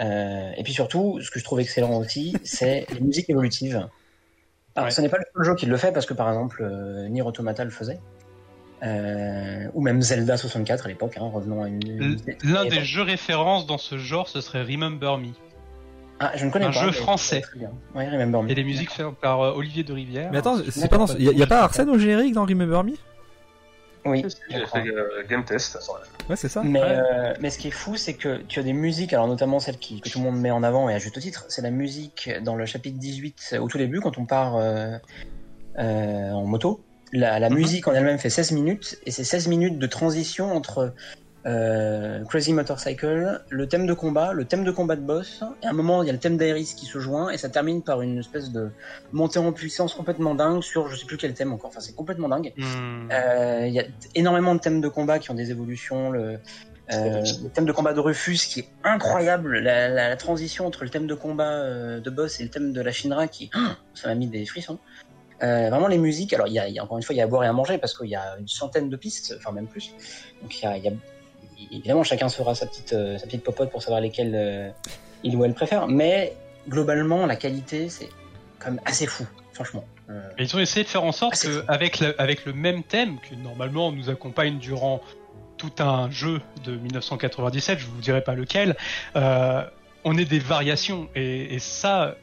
Euh, et puis surtout, ce que je trouve excellent aussi, c'est les musiques évolutives. Alors, Ouais. ce n'est pas le seul jeu qui le fait, parce que par exemple, euh, Nier Automata le faisait. Euh, ou même Zelda 64 à l'époque, hein, revenons à une. L'un des jeux références dans ce genre ce serait Remember Me. Ah, je ne connais un pas. jeu français. Ouais, Remember Me. Et les musiques faites par euh, Olivier de Rivière. Mais attends, c'est pas dans. Y a, pas Arsène au générique dans Remember Me? Oui. Crois. fait euh, game test. Ouais, c'est ça. Mais, Ouais. euh, mais ce qui est fou, c'est que tu as des musiques, alors notamment celle qui, que tout le monde met en avant et à juste titre, c'est la musique dans le chapitre 18 au tout début quand on part euh, euh, en moto. La, la Mhm. musique en elle-même fait 16 minutes et c'est 16 minutes de transition entre euh, Crazy Motorcycle, le thème de combat, le thème de combat de boss, et à un moment il y a le thème d'Aeris qui se joint et ça termine par une espèce de montée en puissance complètement dingue sur je sais plus quel thème encore, enfin c'est complètement dingue. Hmm. Euh, Il y a énormément de thèmes de combat qui ont des évolutions. Le, euh, le thème de combat de Rufus qui est incroyable. La, la- la transition entre le thème de combat euh, de boss et le thème de la Shinra qui, ça m'a mis des frissons. Euh, vraiment les musiques. Alors il y, a, il y a encore une fois il y a à boire et à manger parce qu'il y a une centaine de pistes, enfin même plus. Donc il y a, il y a évidemment, chacun se fera sa petite, euh, sa petite popote pour savoir lesquelles euh, il ou elle préfère. Mais globalement, la qualité, c'est quand même assez fou, franchement. Euh, Et ils ont essayé de faire en sorte Ah, fou. avec le, avec le même thème, que normalement nous accompagne durant tout un jeu de 1997, je vous dirai pas lequel, euh, on ait des variations. Et, et ça,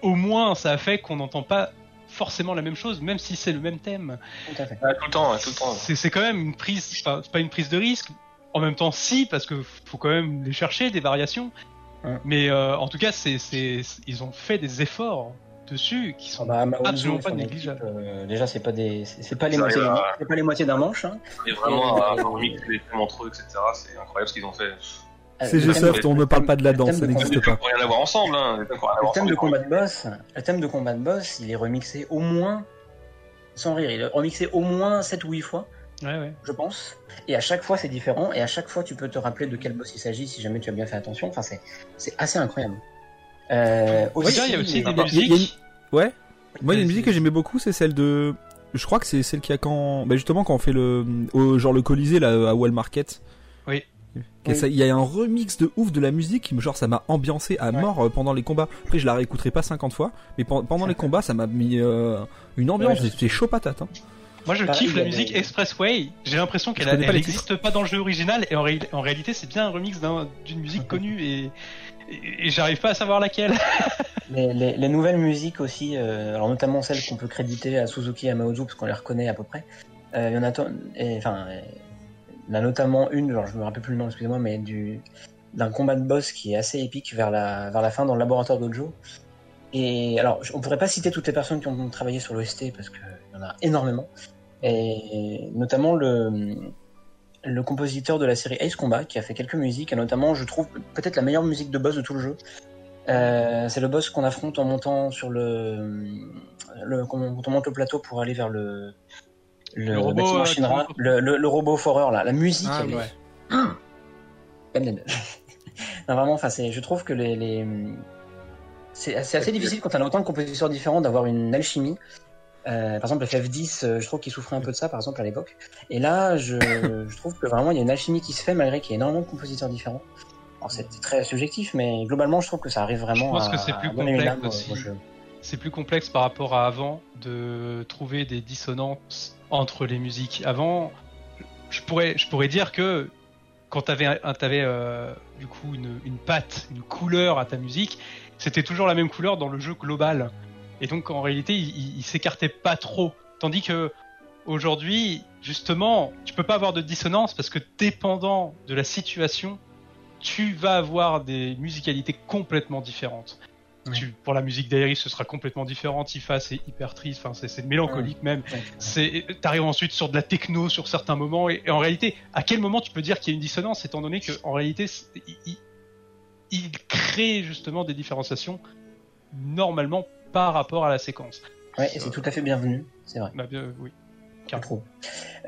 au moins, ça a fait qu'on n'entend pas forcément la même chose, même si c'est le même thème. tout à fait. Tout le temps, ouais, tout le temps. C'est c'est quand même une prise, c'est pas une prise de risque. En même temps, si, parce que faut quand même les chercher, des variations. Ouais. Mais euh, en tout cas, c'est, c'est, ils ont fait des efforts dessus qui Ah sont bah, Maozu, absolument pas négligeables. euh, déjà, c'est pas des, c'est c'est pas les moitiés, d'un- à- c'est pas les moitiés d'un manche. Hein. Et vraiment, à les thèmes entre eux, etc. C'est incroyable ce qu'ils ont fait. Euh, C'est G-Soft, on ne parle pas de la danse, ça n'existe pas. rien à voir ensemble, hein. Le thème de combat de boss, le thème de combat de boss, il est remixé au moins, sans rire, il est remixé au moins 7 ou 8 fois, Ouais, ouais. je pense. Et à chaque fois, c'est différent. Et à chaque fois, tu peux te rappeler de quel boss il s'agit si jamais tu as bien fait attention. Enfin, c'est, c'est assez incroyable. Euh, dire, il y a aussi des Attends, il y a- il y a musiques. Ouais. Moi, il y a une musique que j'aimais beaucoup, c'est celle de. Je crois que c'est celle qui a quand. Bah, justement, quand on fait le. Au, genre le Colisée, là, à Wall Market. Oui. Il y a un remix de ouf de la musique, qui me- genre ça m'a ambiancé à Ouais. mort euh, pendant les combats. Après, je la réécouterai pas 50 fois, mais pen- pendant les combats, ça m'a mis euh, une ambiance. Ouais, C'était chaud patate. Hein. Moi, je Pareil, kiffe la musique Expressway. J'ai l'impression qu'elle n'existe pas dans le jeu original et en, ré- en réalité, c'est bien un remix d'un- d'une musique connue et, j'arrive pas à savoir laquelle. Les, les- les nouvelles musiques aussi, euh, alors notamment celles qu'on peut créditer à Suzuki et à Maozu parce qu'on les reconnaît à peu près. Euh, il y en a, et, enfin, il y en a notamment une, genre je me rappelle plus le nom, excusez-moi, mais du d'un combat de boss qui est assez épique vers la vers la fin dans le laboratoire Dojo. Et alors, on pourrait pas citer toutes les personnes qui ont travaillé sur l'OST parce qu'il y en a énormément, et notamment le le compositeur de la série Ace Combat qui a fait quelques musiques, et notamment, je trouve peut-être la meilleure musique de boss de tout le jeu. Euh, c'est le boss qu'on affronte en montant sur le, le quand on monte le plateau pour aller vers le le, Le robot, euh, Shinra, le, le, le robot Forer là, la musique Ah, elle est- ouais. Bam. non, vraiment, enfin, c'est, je trouve que les, les... c'est, c'est assez difficile quand on a autant de compositeurs différents d'avoir une alchimie. Euh, par exemple, FF10, euh, je trouve qu'il souffrait un peu de ça, par exemple, à l'époque. Et là, je, je trouve que vraiment, il y a une alchimie qui se fait malgré qu'il y ait énormément de compositeurs différents. Alors, c'est très subjectif, mais globalement, je trouve que ça arrive vraiment Je pense à, que c'est plus à complexe au- aussi. C'est plus complexe par rapport à avant de trouver des dissonances entre les musiques. Avant, je pourrais, je pourrais dire que quand t'avais euh, du coup une, une patte, une couleur à ta musique, c'était toujours la même couleur dans le jeu global. Et donc en réalité, il, il- s'écartait pas trop. Tandis que aujourd'hui, justement, tu peux pas avoir de dissonance parce que dépendant de la situation, tu vas avoir des musicalités complètement différentes. Ouais. Tu, pour la musique d'Aeris, ce sera complètement différent. Tifa, c'est hyper triste, enfin, c'est, mélancolique même. Ouais. C'est, t'arrives ensuite sur de la techno sur certains moments, et, et en réalité, à quel moment tu peux dire qu'il y a une dissonance, étant donné que en réalité, c'est- il, il- il crée justement des différenciations normalement par rapport à la séquence. Ouais, et c'est tout à fait bienvenu, c'est vrai. Bah, bien, oui. Trouve.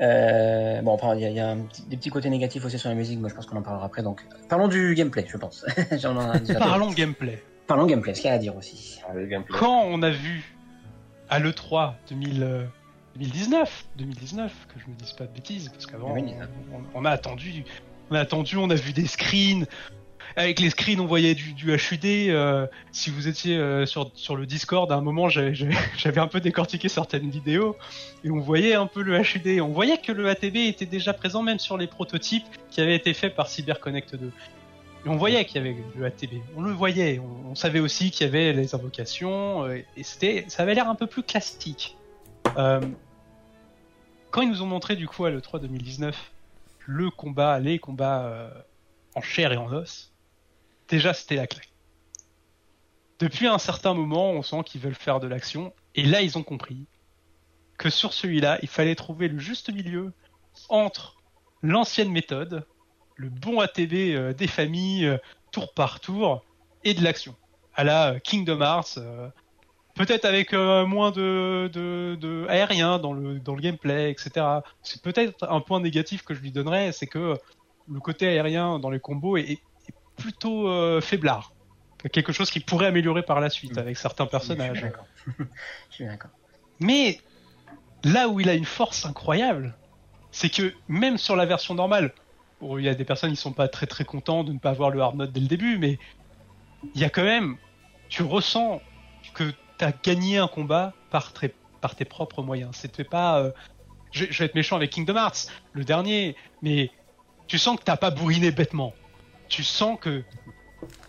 Euh, bon, enfin, il y a, il y a petit- des petits côtés négatifs aussi sur la musique, moi je pense qu'on en parlera après. Donc, parlons du gameplay, je pense. Parlons gameplay. Parlons gameplay, ce qu'il y a à dire aussi. Gameplays. Quand on a vu à l'E3 2000, euh, 2019, 2019, que je me dise pas de bêtises, parce qu'avant, on, 2019. on- on a attendu, on a attendu, on a vu des screens. Avec les screens, on voyait du, HUD. euh, si vous étiez euh, sur, le Discord, à un moment, j'avais un peu décortiqué certaines vidéos et on voyait un peu le HUD. On voyait que le ATB était déjà présent même sur les prototypes qui avaient été faits par CyberConnect 2. Et on voyait qu'il y avait le ATB. On le voyait. On, savait aussi qu'il y avait les invocations. euh, et c'était, ça avait l'air un peu plus classique. Quand ils nous ont montré du coup à l'E3 2019 le combat, les combats en chair et en os, déjà c'était la claque. Depuis un certain moment, on sent qu'ils veulent faire de l'action. Et là, ils ont compris que sur celui-là, il fallait trouver le juste milieu entre l'ancienne méthode, le bon ATB euh, des familles, euh, tour par tour, et de l'action. À la euh, Kingdom Hearts, peut-être avec moins de, aérien dans le, dans le gameplay, etc. C'est peut-être un point négatif que je lui donnerais, c'est que le côté aérien dans les combos est- est plutôt euh, faiblard. Quelque chose qui pourrait améliorer par la suite Mm. avec certains personnages. Je suis d'accord. Mais là où il a une force incroyable, c'est que même sur la version normale, il y a des personnes qui sont pas très très contents de ne pas avoir le hard mode dès le début, mais il y a quand même, tu ressens que tu as gagné un combat par, très- par tes propres moyens. C'était pas, euh, je, je vais être méchant avec Kingdom Hearts, le dernier, mais tu sens que t'as pas bourriné bêtement. Tu sens que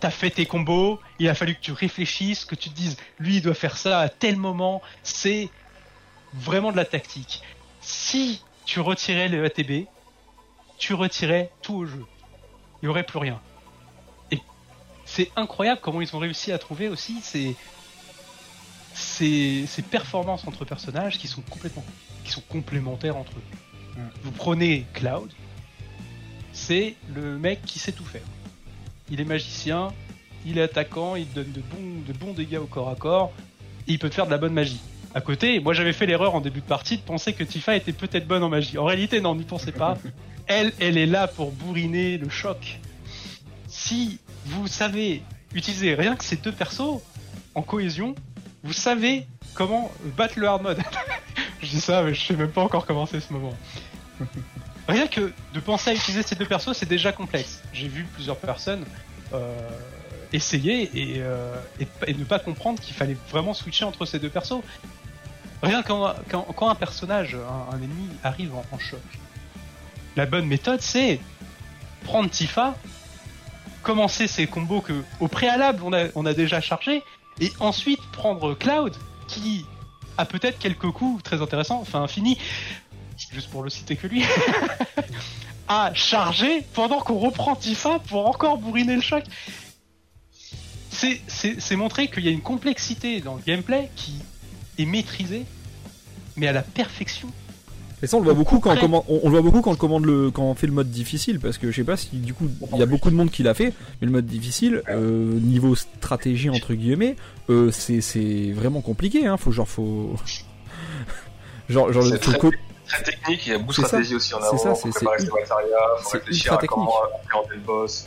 t'as fait tes combos, il a fallu que tu réfléchisses, que tu te dises, lui il doit faire ça à tel moment, c'est vraiment de la tactique. Si tu retirais le ATB, tu retirais tout au jeu. Il n'y aurait plus rien. Et c'est incroyable comment ils ont réussi à trouver aussi ces, ces, ces performances entre personnages qui sont complètement, qui sont complémentaires entre eux. Vous prenez Cloud, c'est le mec qui sait tout faire. Il est magicien, il est attaquant, il donne de bons, de bons dégâts au corps à corps, et il peut te faire de la bonne magie. À côté, moi j'avais fait l'erreur en début de partie de penser que Tifa était peut-être bonne en magie. En réalité, non, n'y pensez pas. Elle, elle est là pour bourriner le choc. Si vous savez utiliser rien que ces deux persos en cohésion, vous savez comment battre le hard mode. je dis ça, mais je sais même pas encore comment c'est ce moment. Rien que de penser à utiliser ces deux persos, c'est déjà complexe. J'ai vu plusieurs personnes euh, essayer et, euh, et, ne pas comprendre qu'il fallait vraiment switcher entre ces deux persos. Rien quand, quand, un personnage, un, ennemi arrive en, choc, la bonne méthode c'est prendre Tifa, commencer ses combos que au préalable on a, déjà chargé, et ensuite prendre Cloud qui a peut-être quelques coups très intéressants, enfin infini, juste pour le citer que lui, à charger pendant qu'on reprend Tifa pour encore bourriner le choc. C'est- C'est c'est montrer qu'il y a une complexité dans le gameplay qui est maîtrisée, mais à la perfection. Et ça, on le voit beaucoup quand on, commande, on, on le voit beaucoup quand on commande le, quand on fait le mode difficile, parce que je sais pas si du coup, il y a beaucoup de monde qui l'a fait, mais le mode difficile, euh, niveau stratégie entre guillemets, euh, c'est, c'est vraiment compliqué, hein. Faut genre, faut, genre, faut co- Très technique, il y a beaucoup de C'est ça. stratégie aussi en C'est avant. ça, faut c'est- préparer c'est ses matérias, faut c'est réfléchir à comment appréhender le boss.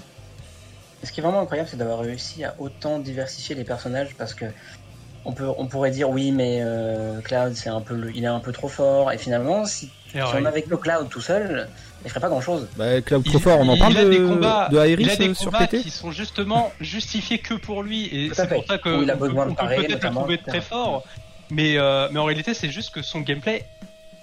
Ce qui est vraiment incroyable, c'est d'avoir réussi à autant diversifier les personnages parce que on peut, on pourrait dire oui, mais euh, Cloud, c'est un peu, le- il est un peu trop fort. Et finalement, si, Et si on avait que le Cloud tout seul, il ferait pas grand chose. bah, Cloud il- trop fort, on en parle il a de, des combats- de Aeris il a des euh, sur combats PT. qui sont justement justifiés que pour lui et c'est pour ça que a on peut- besoin de on peut peut-être le trouver très fort mais euh, mais en réalité c'est juste que son gameplay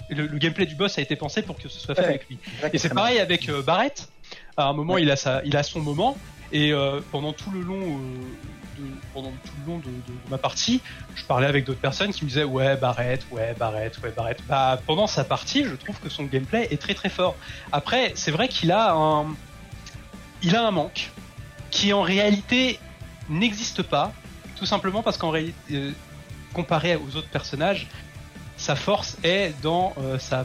le, le gameplay du boss a été pensé pour que ce soit fait avec lui. Et c'est pareil avec euh, Barrett. À un moment Ouais. il a sa il a son moment. Et euh, pendant tout le long euh, de, pendant tout le long de, de- de ma partie je parlais avec d'autres personnes qui me disaient ouais Barrett ouais Barrett ouais Barrett. Bah pendant sa partie je trouve que son gameplay est très très fort. Après c'est vrai qu'il a un il a un manque qui en réalité n'existe pas, tout simplement parce qu'en réalité, euh, comparé aux autres personnages, sa force est dans euh, sa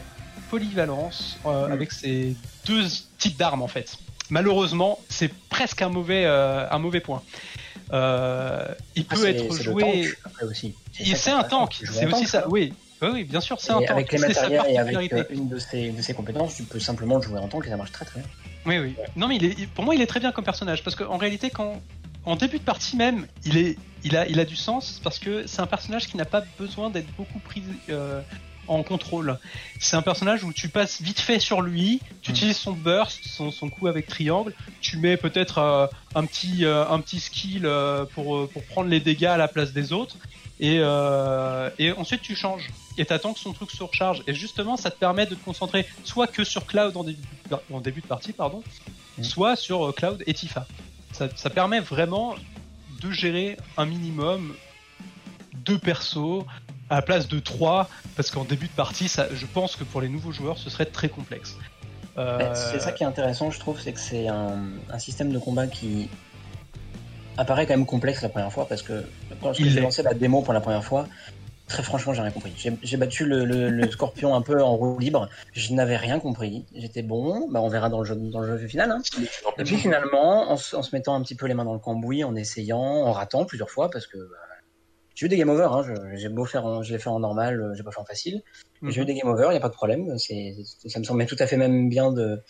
polyvalence euh, Mm. avec ses deux types d'armes en fait. Malheureusement, c'est presque un mauvais, euh, un mauvais point. Euh, il Ah, peut être joué. C'est un tank, c'est aussi tank, ça. Oui, oui, oui, bien sûr, c'est un tank. avec les matériels et avec euh, une de ses, de ses compétences, tu peux simplement jouer en tank et ça marche très très bien. Oui, oui. Non, mais il est, pour moi, il est très bien comme personnage parce qu'en réalité, quand en début de partie même, il est, il a, il a du sens parce que c'est un personnage qui n'a pas besoin d'être beaucoup pris euh, en contrôle. C'est un personnage où tu passes vite fait sur lui, tu Mm. utilises son burst, son, son coup avec triangle, tu mets peut-être euh, un petit, euh, un petit skill euh, pour, euh, pour prendre les dégâts à la place des autres. Et, euh, et ensuite tu changes et t'attends que son truc se recharge et justement ça te permet de te concentrer soit que sur Cloud en début de, en début de partie pardon Mm. soit sur Cloud et Tifa ça, ça permet vraiment de gérer un minimum deux persos à la place de trois parce qu'en début de partie ça, je pense que pour les nouveaux joueurs ce serait très complexe Euh, Bah, C'est ça qui est intéressant, je trouve, c'est que c'est un, un système de combat qui apparaît quand même complexe la première fois parce que quand l'est. lancé la démo pour la première fois, très franchement, j'ai rien compris. J'ai- battu le, le- le scorpion un peu en roue libre, je n'avais rien compris. J'étais bon, bah on verra dans le jeu, dans le jeu final. Hein. Et puis finalement, en, se- en se mettant un petit peu les mains dans le cambouis, en essayant, en ratant plusieurs fois, parce que bah, j'ai eu des game over. Hein, je- j'ai beau faire, en, je l'ai fait en normal, euh, j'ai pas fait en facile. mhm. J'ai eu des game over, il y a pas de problème. C'est, ça me semblait tout à fait même bien de,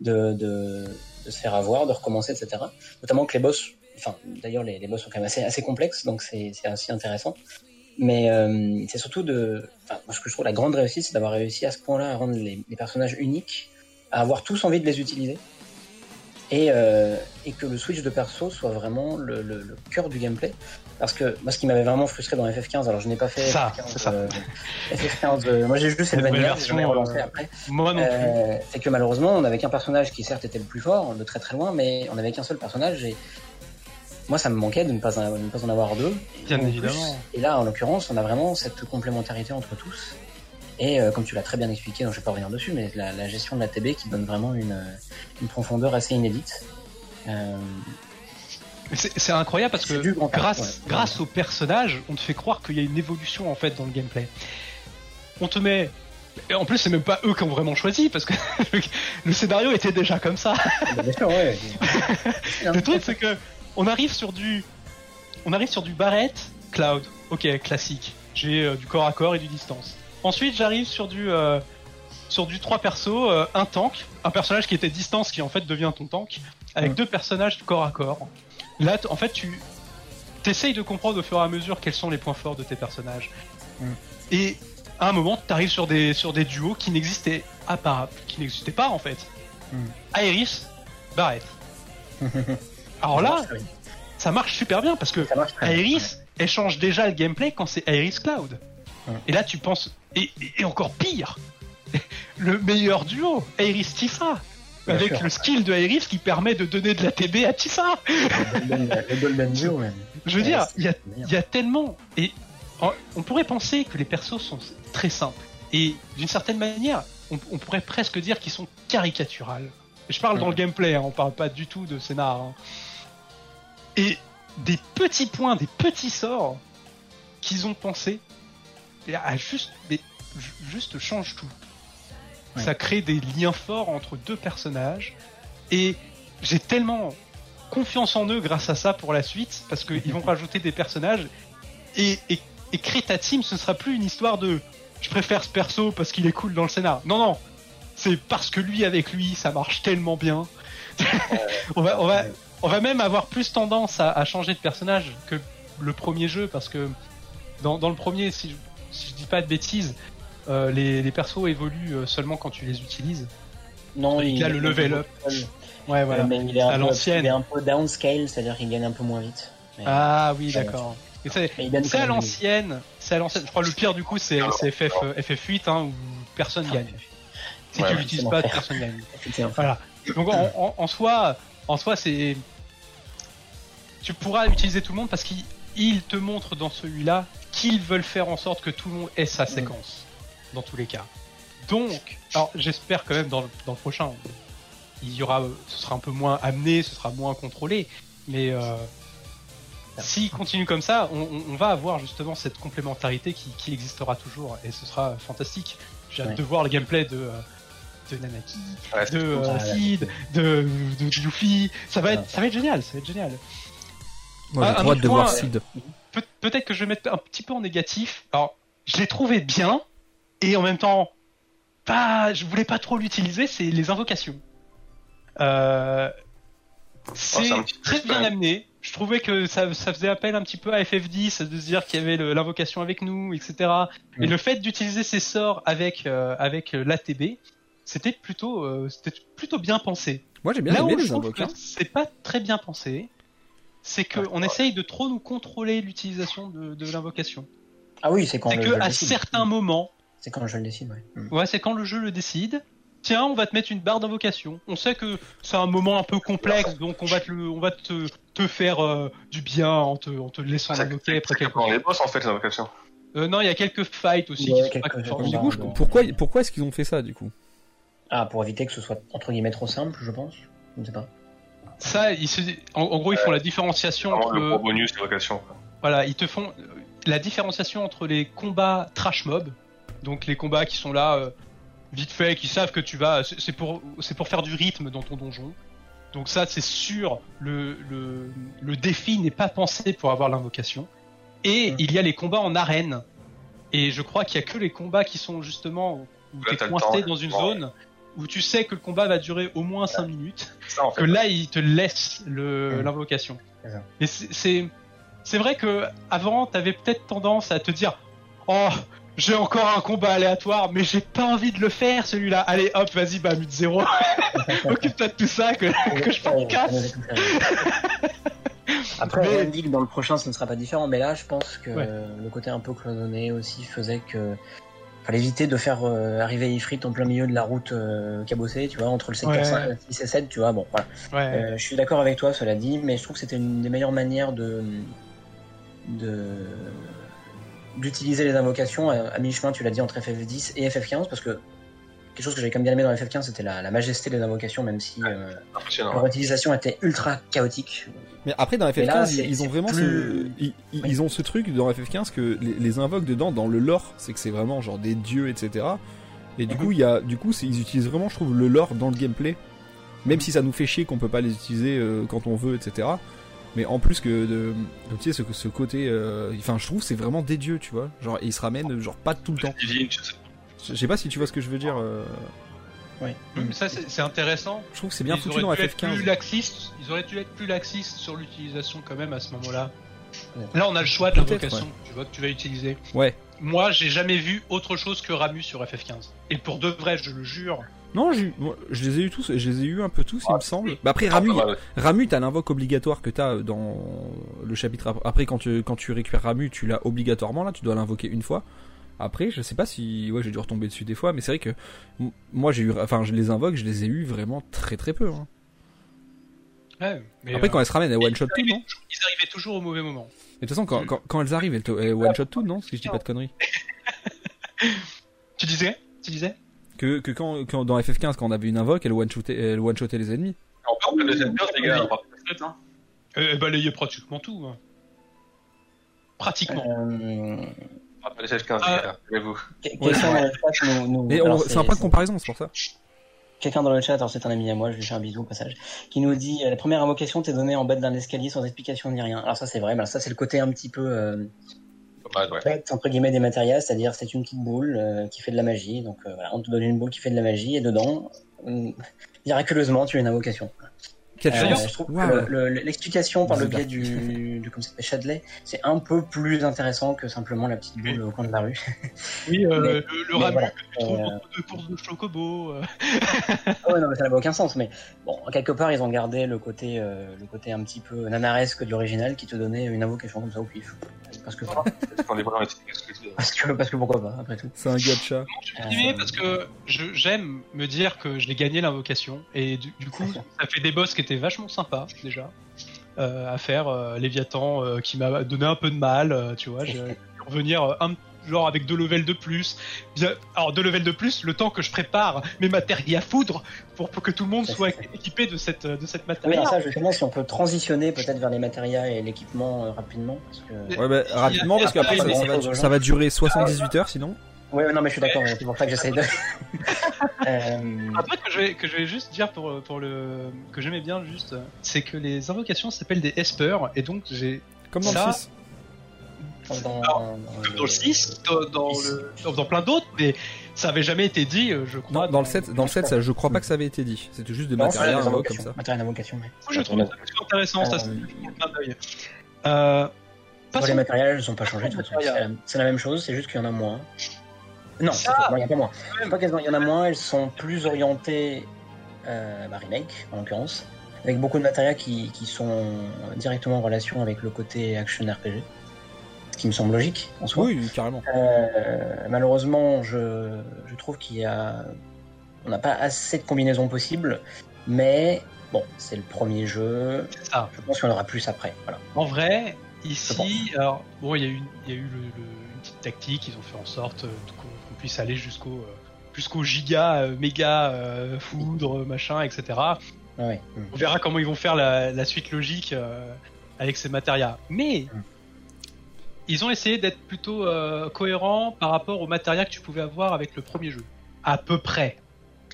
de, de, de se faire avoir, de recommencer, etc. Notamment que les boss, enfin d'ailleurs les, les boss sont quand même assez, assez complexes, donc c'est, c'est assez intéressant. Mais euh, c'est surtout de, enfin, moi, ce que je trouve la grande réussite, c'est d'avoir réussi à ce point-là à rendre les, les personnages uniques, à avoir tous envie de les utiliser. et, euh, et que le switch de perso soit vraiment le, le- le cœur du gameplay. Parce que moi, ce qui m'avait vraiment frustré dans FF15, alors je n'ai pas fait Ça, FF15, c'est ça. euh, FF15 euh, moi j'ai juste cette j'ai version, jamais relancé après. Moi non plus. C'est que malheureusement, on avait qu'un personnage qui certes était le plus fort, de très très loin, mais on avait qu'un seul personnage et moi ça me manquait de ne pas en, de ne pas en avoir deux. Bien plus, évidemment. et là, en l'occurrence, on a vraiment cette complémentarité entre tous. Et euh, comme tu l'as très bien expliqué, donc je vais pas revenir dessus, mais la, la gestion de la TB qui donne vraiment une, euh, une profondeur assez inédite. Euh, C'est incroyable parce que art, grâce, ouais. au personnage, on te fait croire qu'il y a une évolution en fait dans le gameplay. On te met. Et en plus, c'est même pas eux qui ont vraiment choisi parce que le, scénario était déjà comme ça. bah, bien sûr, ouais. Le truc, c'est que on arrive sur du, on arrive sur du Barrett Cloud. Ok, classique. J'ai euh, du corps à corps et du distance. Ensuite, j'arrive sur du, euh, sur du trois persos, euh, un tank, un personnage qui était distance qui en fait devient ton tank, avec deux personnages corps à corps. Là, en fait, tu t'essayes de comprendre au fur et à mesure quels sont les points forts de tes personnages. Et à un moment, tu arrives sur des, sur des duos n'existaient qui n'existaient pas en fait. Mm. Aeris, Barrett. Alors là, ça marche super bien parce que. Aeris, elle change déjà le gameplay quand c'est Aeris Cloud. Ouais. Et là, tu penses. Et, et encore pire Le meilleur duo, Aeris Tifa Bien Avec sûr. le skill de Aeris qui permet de donner de la TB à Tifa Le Golden- le Golden Duo, même. Je veux Ouais, dire, il y a, y tellement. Et on pourrait penser que les persos sont très simples. Et d'une certaine manière, on, on pourrait presque dire qu'ils sont caricaturales. Je parle dans le gameplay, hein, on parle pas du tout de scénar. hein. Et des petits points, des petits sorts qu'ils ont pensé, à juste, mais, ju- juste change tout. Ouais. Ça crée des liens forts entre deux personnages. Et j'ai tellement confiance en eux grâce à ça pour la suite, parce qu'ils vont rajouter des personnages. Et, et, et créer ta team, ce ne sera plus une histoire de je préfère ce perso parce qu'il est cool dans le scénar. Non, non, c'est parce que lui avec lui, ça marche tellement bien. on, va, on, va, on va même avoir plus tendance à, à changer de personnage que le premier jeu, parce que dans, dans le premier, si je, si je dis pas de bêtises, euh, les, les persos évoluent euh, seulement quand tu les utilises. Non, Il a le level up. Ouais, voilà. Euh, mais il est À un peu, l'ancienne. il est un peu downscale, c'est-à-dire qu'il gagne un peu moins vite. Mais- Ah oui, d'accord. C'est- à l'ancienne, c'est à l'ancienne. Je crois que le pire du coup c'est FF, euh, FF8 hein, où personne Ah, gagne. Si Ouais, tu l'utilises pas, personne gagne. Voilà. Donc en, en- en soi, en soi c'est, tu pourras utiliser tout le monde parce qu'ils ils te montrent dans celui-là qu'ils veulent faire en sorte que tout le monde ait sa séquence dans tous les cas. Donc, alors j'espère quand même dans le, dans le prochain, il y aura, ce sera un peu moins amené, ce sera moins contrôlé, mais euh, s'il continue comme ça, on, va avoir justement cette complémentarité qui, qui existera toujours et ce sera fantastique. J'ai hâte Ouais. de voir le gameplay de, euh, de Nanaki, Ouais, de cool. euh, Ah, Sid, de, de. Ça va, être, ça va être génial, ça va être génial. Moi, Ah, j'ai trop hâte de point, voir Sid. Pe- Peut-être que je vais mettre un petit peu en négatif. Alors, je l'ai trouvé bien et en même temps, pas, je voulais pas trop l'utiliser. C'est les invocations. Euh, c'est Oh, c'est très bien amené. Je trouvais que ça, ça faisait appel un petit peu à FF10, de se dire qu'il y avait le- l'invocation avec nous, etc. Et Mm. le fait d'utiliser ces sorts avec euh, avec euh, l'ATB, c'était plutôt euh, c'était plutôt bien pensé. Moi, j'ai bien Là aimé où je les trouve que c'est pas très bien pensé, c'est que on essaye de trop nous contrôler l'utilisation de, de l'invocation. Ah oui, c'est quand C'est le que jeu le à décide. certains moments, C'est quand le jeu le décide, ouais. Mm. ouais, c'est quand le jeu le décide. Tiens, on va te mettre une barre d'invocation. On sait que c'est un moment un peu complexe, donc on va te, le- on va te, te faire euh, du bien en te, en te laissant invoquer après c'est quelques pendant les boss en fait l'invocation. Euh, non, il y a quelques fights aussi Ouais, qui sont pas conformes. Je- pourquoi, pourquoi est-ce qu'ils ont fait ça, du coup? Ah, pour éviter que ce soit entre guillemets trop simple, je pense. Je ne sais pas. Ça, ils se- en, en gros, ils font la différenciation entre le gros bonus l'invocation. quoi. Voilà, ils te font la différenciation entre les combats trash mob, donc les combats qui sont là euh, vite fait, qui savent que tu vas, c'est pour c'est pour faire du rythme dans ton donjon. Donc ça, c'est sûr, le, le, le défi n'est pas pensé pour avoir l'invocation. Et Mm. il y a les combats en arène. Et je crois qu'il y a que les combats qui sont justement où Là, t'es coincé temps, dans une ouais. zone où tu sais que le combat va durer au moins 5 minutes Ça en fait. que là il te laisse Mhm. l'invocation. C'est. Mais c'est vrai que avant t'avais peut-être tendance à te dire oh j'ai encore un combat aléatoire, mais j'ai pas envie de le faire celui-là. Allez, hop, vas-y, bah, mute zéro. Occupe-toi de tout ça, que, que je me casse. Après, Mais- ne dit que dans le prochain, ce ne sera pas différent, mais là, je pense que Ouais. le côté un peu cloisonné aussi faisait que fallait éviter de faire euh, arriver Ifrit en plein milieu de la route euh, cabossée, tu vois, entre le secteur Ouais. 5, 6 et 7, tu vois, bon, voilà. Ouais. Euh, je suis d'accord avec toi, cela dit, mais je trouve que c'était une des meilleures manières de de d'utiliser les invocations à, à mi-chemin, tu l'as dit, entre FF10 et FF15, parce que quelque chose que j'avais quand même bien aimé dans FF15, c'était la, la majesté des invocations, même si euh, leur utilisation était ultra chaotique. Mais après dans Mais FF15, là, ils- ont vraiment ce, ils, ils- Oui. ils ont ce truc dans FF15 que les, les invoques dedans dans le lore, c'est que c'est vraiment genre des dieux, etc. Et du Mhm. coup, il y a, du coup, ils utilisent vraiment, je trouve, le lore dans le gameplay. Même si ça nous fait chier qu'on peut pas les utiliser euh, quand on veut, etc. Mais en plus que de, de, tu sais, ce, ce côté, euh, enfin, je trouve c'est vraiment des dieux, tu vois. Genre, et ils se ramènent genre pas tout le temps. Divine, je sais Je sais pas si tu vois ce que je veux dire. euh, Oui. Mais ça, c'est intéressant. je trouve que c'est bien Ils foutu auraient dans dû être Plus FF15. laxistes, ils auraient dû être plus laxistes sur l'utilisation quand même à ce moment-là. Ouais. Là, on a le choix de l'invocation, tu vois, que tu vas utiliser. Ouais. Moi, j'ai jamais vu autre chose que Ramu sur FF15. Et pour de vrai, je le jure. Non, je les ai eu tous, je les ai eu un peu tous, il me semble. Bah après. Ramu, Ah, mal. Ramu, t'as l'invoque obligatoire que t'as dans le chapitre ap- après quand tu quand tu récupères Ramu, tu l'as obligatoirement là, tu dois l'invoquer une fois. Après, je sais pas si ouais, j'ai dû retomber dessus des fois, mais c'est vrai que moi j'ai eu enfin je les invoque, je les ai eu vraiment très très peu. hein. Ouais, mais, Après euh, quand elles se ramènent, elles one shot tout, non ils arrivaient toujours au mauvais moment. Mais de toute façon quand, quand, quand elles arrivent, elles, one shot tout, non Si je dis pas de conneries? Tu disais? Tu disais? Que, que quand, quand dans FF15 quand on avait une invoque, elle one shotait elle one shotait les ennemis. En deuxième pièce, les gars. hein. euh, Elle balayait pratiquement tout. hein. Pratiquement. Euh, pas laisser 15, Ah. les gars. Rappelez-vous. que- Quelqu'un dans le chat nous, Mais c'est un point de comparaison, c'est pour ça. Quelqu'un dans le chat, alors c'est un ami à moi, je lui fais un bisou au passage, qui nous dit euh, la première invocation t'est donnée en bas d'un escalier sans explication ni rien. Alors ça c'est vrai, mais alors ça c'est le côté un petit peu euh, entre guillemets des matérias, c'est-à-dire c'est une petite boule euh, qui fait de la magie. Donc euh, voilà, on te donne une boule qui fait de la magie et dedans, euh, miraculeusement tu as une invocation. Quelle Euh, chance. je trouve Waouh. que le- le- l'explication par le biais du, du comme ça Chadley, c'est un peu plus intéressant que simplement la petite Oui. boule au coin de la rue. Oui, euh, mais- le, le Ramu voilà. que tu trouves Euh, entre deux courses de chocobo. euh. Ah ouais, non, mais ça n'avait aucun sens. Mais bon, quelque part, ils ont gardé le côté, euh, le côté un petit peu nanaresque de l'original qui te donnait une invocation comme ça au pif. Parce que, parce que, parce que pourquoi pas, après tout. C'est un gacha. Je suis motivé parce que je- j'aime me dire que je l'ai gagné l'invocation et du, du coup ça fait des boss qui étaient vachement sympas déjà euh, à faire. Euh, Léviathan euh, qui m'a donné un peu de mal, euh, tu vois. J'ai pu revenir euh, un genre avec deux levels de plus. Bien, alors deux levels de plus, le temps que je prépare mes matériels à foudre pour, pour que tout le monde soit équipé de cette de cette matériel. alors ça, justement, si on peut transitionner peut-être vers les matérias et l'équipement euh, rapidement. Parce que... Ouais, bah, rapidement, parce qu'après, ça, ça va, ça va durer 78 heures sinon. Ouais, non, mais je suis d'accord, c'est pour ça que j'essaye de. euh... Un truc que je vais, que je vais juste dire pour, pour le que j'aimais bien juste, c'est que les invocations s'appellent des espers et donc j'ai Comme dans Ça, le 6. Dans, Alors, dans le 6, dans, dans le, dans- plein d'autres, mais ça avait jamais été dit, euh, je crois. Non, dans le 7, dans le 7 ça, je crois pas que ça avait été dit. C'était juste des invoques comme ça. Matériel d'invocation, ouais. Moi, je trouve ça plutôt intéressant, ça, c'est Euh, un clin d'œil. Euh, les matériels, elles sont pas changés de c'est la même chose, c'est juste qu'il y en a moins. Non, Ça- non, il y en a pas moins. Pas qu'elles- il y en a moins, elles sont plus orientées euh, bah, remake, en l'occurrence, avec beaucoup de matériels qui, qui sont directement en relation avec le côté action RPG, ce qui me semble logique en soi. Oui, carrément. Euh, malheureusement, je, je trouve qu'il y a, on n'a pas assez de combinaisons possibles, mais bon, c'est le premier jeu. ça. Je pense qu'il y en aura plus après. Voilà. En vrai, ici, alors, bon, il y a eu, il y a eu le- le- une petite tactique, ils ont fait en sorte euh, qu'on puisse aller jusqu'au euh, jusqu'au giga, euh, méga euh, foudre, machin, etc. Ah ouais. On verra comment ils vont faire la, la suite logique avec ces matérias. Mais Mm. ils ont essayé d'être plutôt euh, cohérents par rapport aux matérias que tu pouvais avoir avec le premier jeu. À peu près.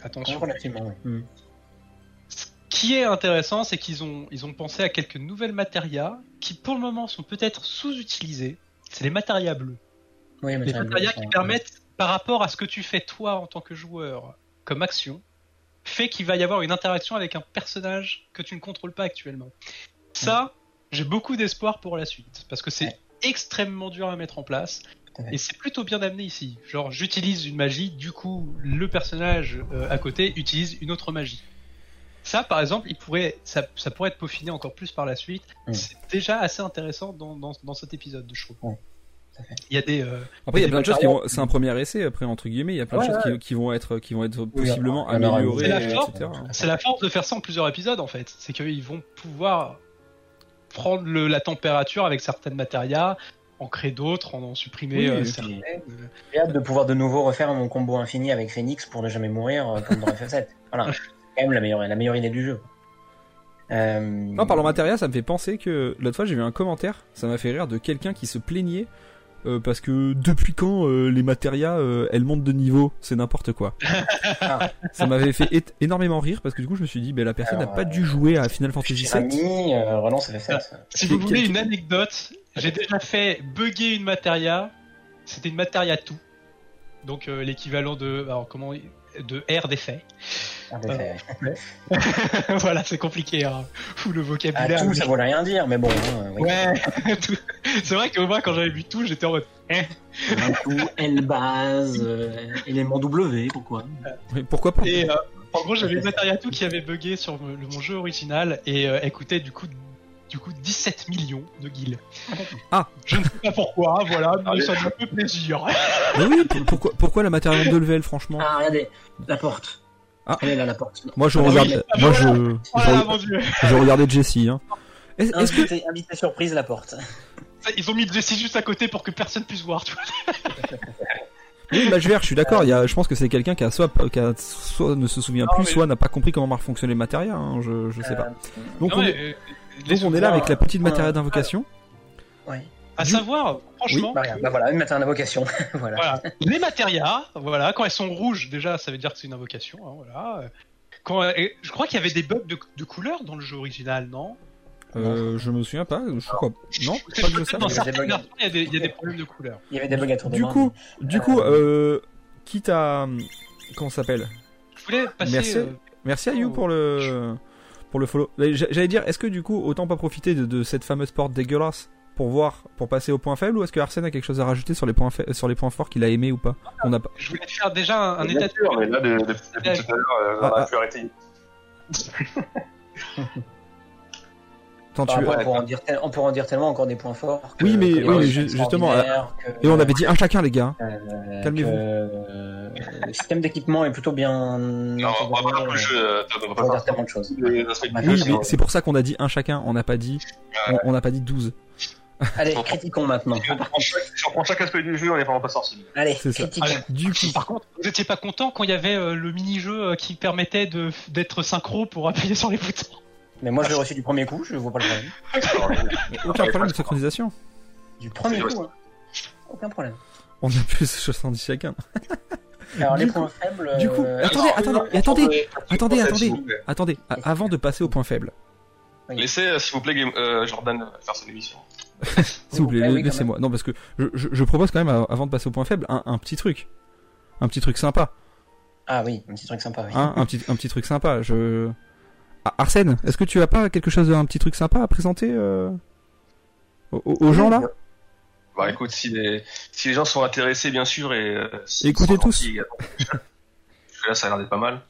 Attention. Relativement. Mm. Ce qui est intéressant, c'est qu'ils ont, ils ont pensé à quelques nouvelles matérias qui, pour le moment, sont peut-être sous-utilisées. C'est les matérias bleus. Oui, mais Les matérias qui permettent, par rapport à ce que tu fais toi en tant que joueur comme action, fait qu'il va y avoir une interaction avec un personnage que tu ne contrôles pas actuellement. Ça, j'ai beaucoup d'espoir pour la suite, parce que c'est Ouais. extrêmement dur à mettre en place. Et c'est plutôt bien amené ici. Genre, j'utilise une magie, du coup, le personnage euh, à côté utilise une autre magie. Ça, par exemple, il pourrait, ça, ça pourrait être peaufiné encore plus par la suite. C'est déjà assez intéressant dans, dans, dans cet épisode, je trouve. Il y a des. euh, Après, il y a plein de choses qui vont. C'est un premier essai, après, entre guillemets. Il y a plein de Ouais, choses ouais. qui, qui vont être, qui vont être possiblement améliorées, C'est la force. etc. C'est la force de faire ça en plusieurs épisodes, en fait. C'est qu'ils vont pouvoir prendre le- la température avec certaines matérias, en créer d'autres, en en supprimer Oui, euh, certaines. J'ai hâte de pouvoir de nouveau refaire mon combo infini avec Phoenix pour ne jamais mourir euh, comme dans FF7. Voilà, c'est quand même la meilleure, la meilleure idée du jeu. Euh... Non, parlant matériel, ça me fait penser que l'autre fois j'ai vu un commentaire, ça m'a fait rire de quelqu'un qui se plaignait euh, parce que depuis quand euh, les matérias euh, elles montent de niveau, c'est n'importe quoi. Ah. ça m'avait fait énormément rire parce que du coup je me suis dit, ben la personne n'a pas dû jouer à Final Fantasy VII. Ami, euh, relance FF7. Si vous voulez une anecdote, j'ai déjà fait bugger une materia. C'était une materia tout. Donc euh, l'équivalent de alors comment de R d'effet. Ah, FF7. voilà, c'est compliqué hein. Fou le Ah, vocabulaire. tout, ça voulait rien dire, mais bon. hein, oui. Ouais, tout. c'est vrai qu'au moins quand j'avais vu tout, j'étais en mode eh. Tout, L base, euh, élément W, pourquoi? Mais pourquoi pas? Et euh, en gros, j'avais une materia tout qui avait bugué sur le- mon jeu original et euh, elle coûtait du coup du coup 17 millions de guilds. Ah. Je ne sais pas pourquoi, voilà, mais Allez. ça me fait plaisir. Mais oui, pour- pourquoi, pourquoi la matériel monte de level franchement Ah, regardez, la porte. Ah. Elle est là, la porte. Moi je Ah oui, regarde, ah moi bah je, Oh je, là, mon dieu. je regardais Jessie. Hein. Est- Est-ce que Invité, invité surprise, la porte. Ils ont mis Jessie juste à côté pour que personne puisse voir, tu vois. oui, match vert, je suis d'accord. Il y a, je pense que c'est quelqu'un qui a soit, qui a soit ne se souvient Non, plus, mais- soit n'a pas compris comment marche fonctionner le matériel. Hein, je, je sais pas. Donc Non, on mais, est, euh, donc on est là avec la petite Ouais. matériel d'invocation. Ouais. À Du- savoir, franchement, Bah, regarde, bah voilà, une matin d'invocation. voilà. voilà, les matérias, voilà, quand elles sont rouges, déjà, ça veut dire que c'est une invocation, hein, voilà. Quand, euh, et je crois qu'il y avait des bugs de, de couleurs dans le jeu original, non? Euh, je me souviens pas. Je crois. Non, C'est pas que je dans il y avait des certaines bugs. versions, il y a des, il y a des problèmes de couleurs. Il y avait des bugs à tour de Du coup, mais- du coup, euh, quitte à comment ça s'appelle? Je voulais passer. Merci. euh, Merci à You pour le pour le follow. J'allais dire, est-ce que du coup, autant pas profiter de, de cette fameuse porte dégueulasse pour voir, pour passer au point faible, ou est-ce que Arsène a quelque chose à rajouter sur les points fa- sur les points forts qu'il a aimé ou pas? On n'a pas. je voulais faire déjà un, état de sûr, mais là, de- de- depuis tout à l'heure, on a pu arrêter. Tu- rapport, on, pourrait en dire tel- on pourrait en dire tellement encore des points forts. que- Oui, mais- oui, mais justement, que- Et on avait dit un chacun, les gars. euh, calmez-vous. que, euh, Le système d'équipement est plutôt bien. Non, on va pas le jeu, euh, on va dire faire tellement de choses. Oui, mais c'est pour ça qu'on a dit un chacun. On n'a pas dit. On on n'a pas dit 12. Allez, critiquons maintenant. Si on prend chaque- aspect du jeu, on est vraiment pas sorti. Allez, C'est ça. critiquons. Allez. Du coup, Par contre, vous étiez pas content quand il y avait euh, le mini-jeu euh, qui permettait de d'être synchro pour appuyer sur les boutons? Mais moi, je l'ai reçu du premier coup, je vois pas le problème. aucun problème de synchronisation. Du premier coup, hein. Aucun problème. On a plus 70 chacun. Alors, Du les coup- points faibles. du coup, euh, attendez, attendez, attendez, attendez, attendez. Attendez, avant de passer au point faible, Laissez, euh, s'il vous plaît, Game- euh, Jordan faire son émission. s'il vous plaît, oui, quand laissez-moi. Non, parce que je, je- je propose quand même, avant de passer au point faible, un, un petit truc. Un petit truc sympa. Ah oui, un petit truc sympa, oui. Hein, un, petit, un petit truc sympa. Je... Ah, Arsène, est-ce que tu as pas quelque chose, un petit truc sympa à présenter euh, aux, gens là? Bah écoute, si les, si les gens sont intéressés, bien sûr, et euh, Écoutez tous. là, ça a l'air d'être pas mal.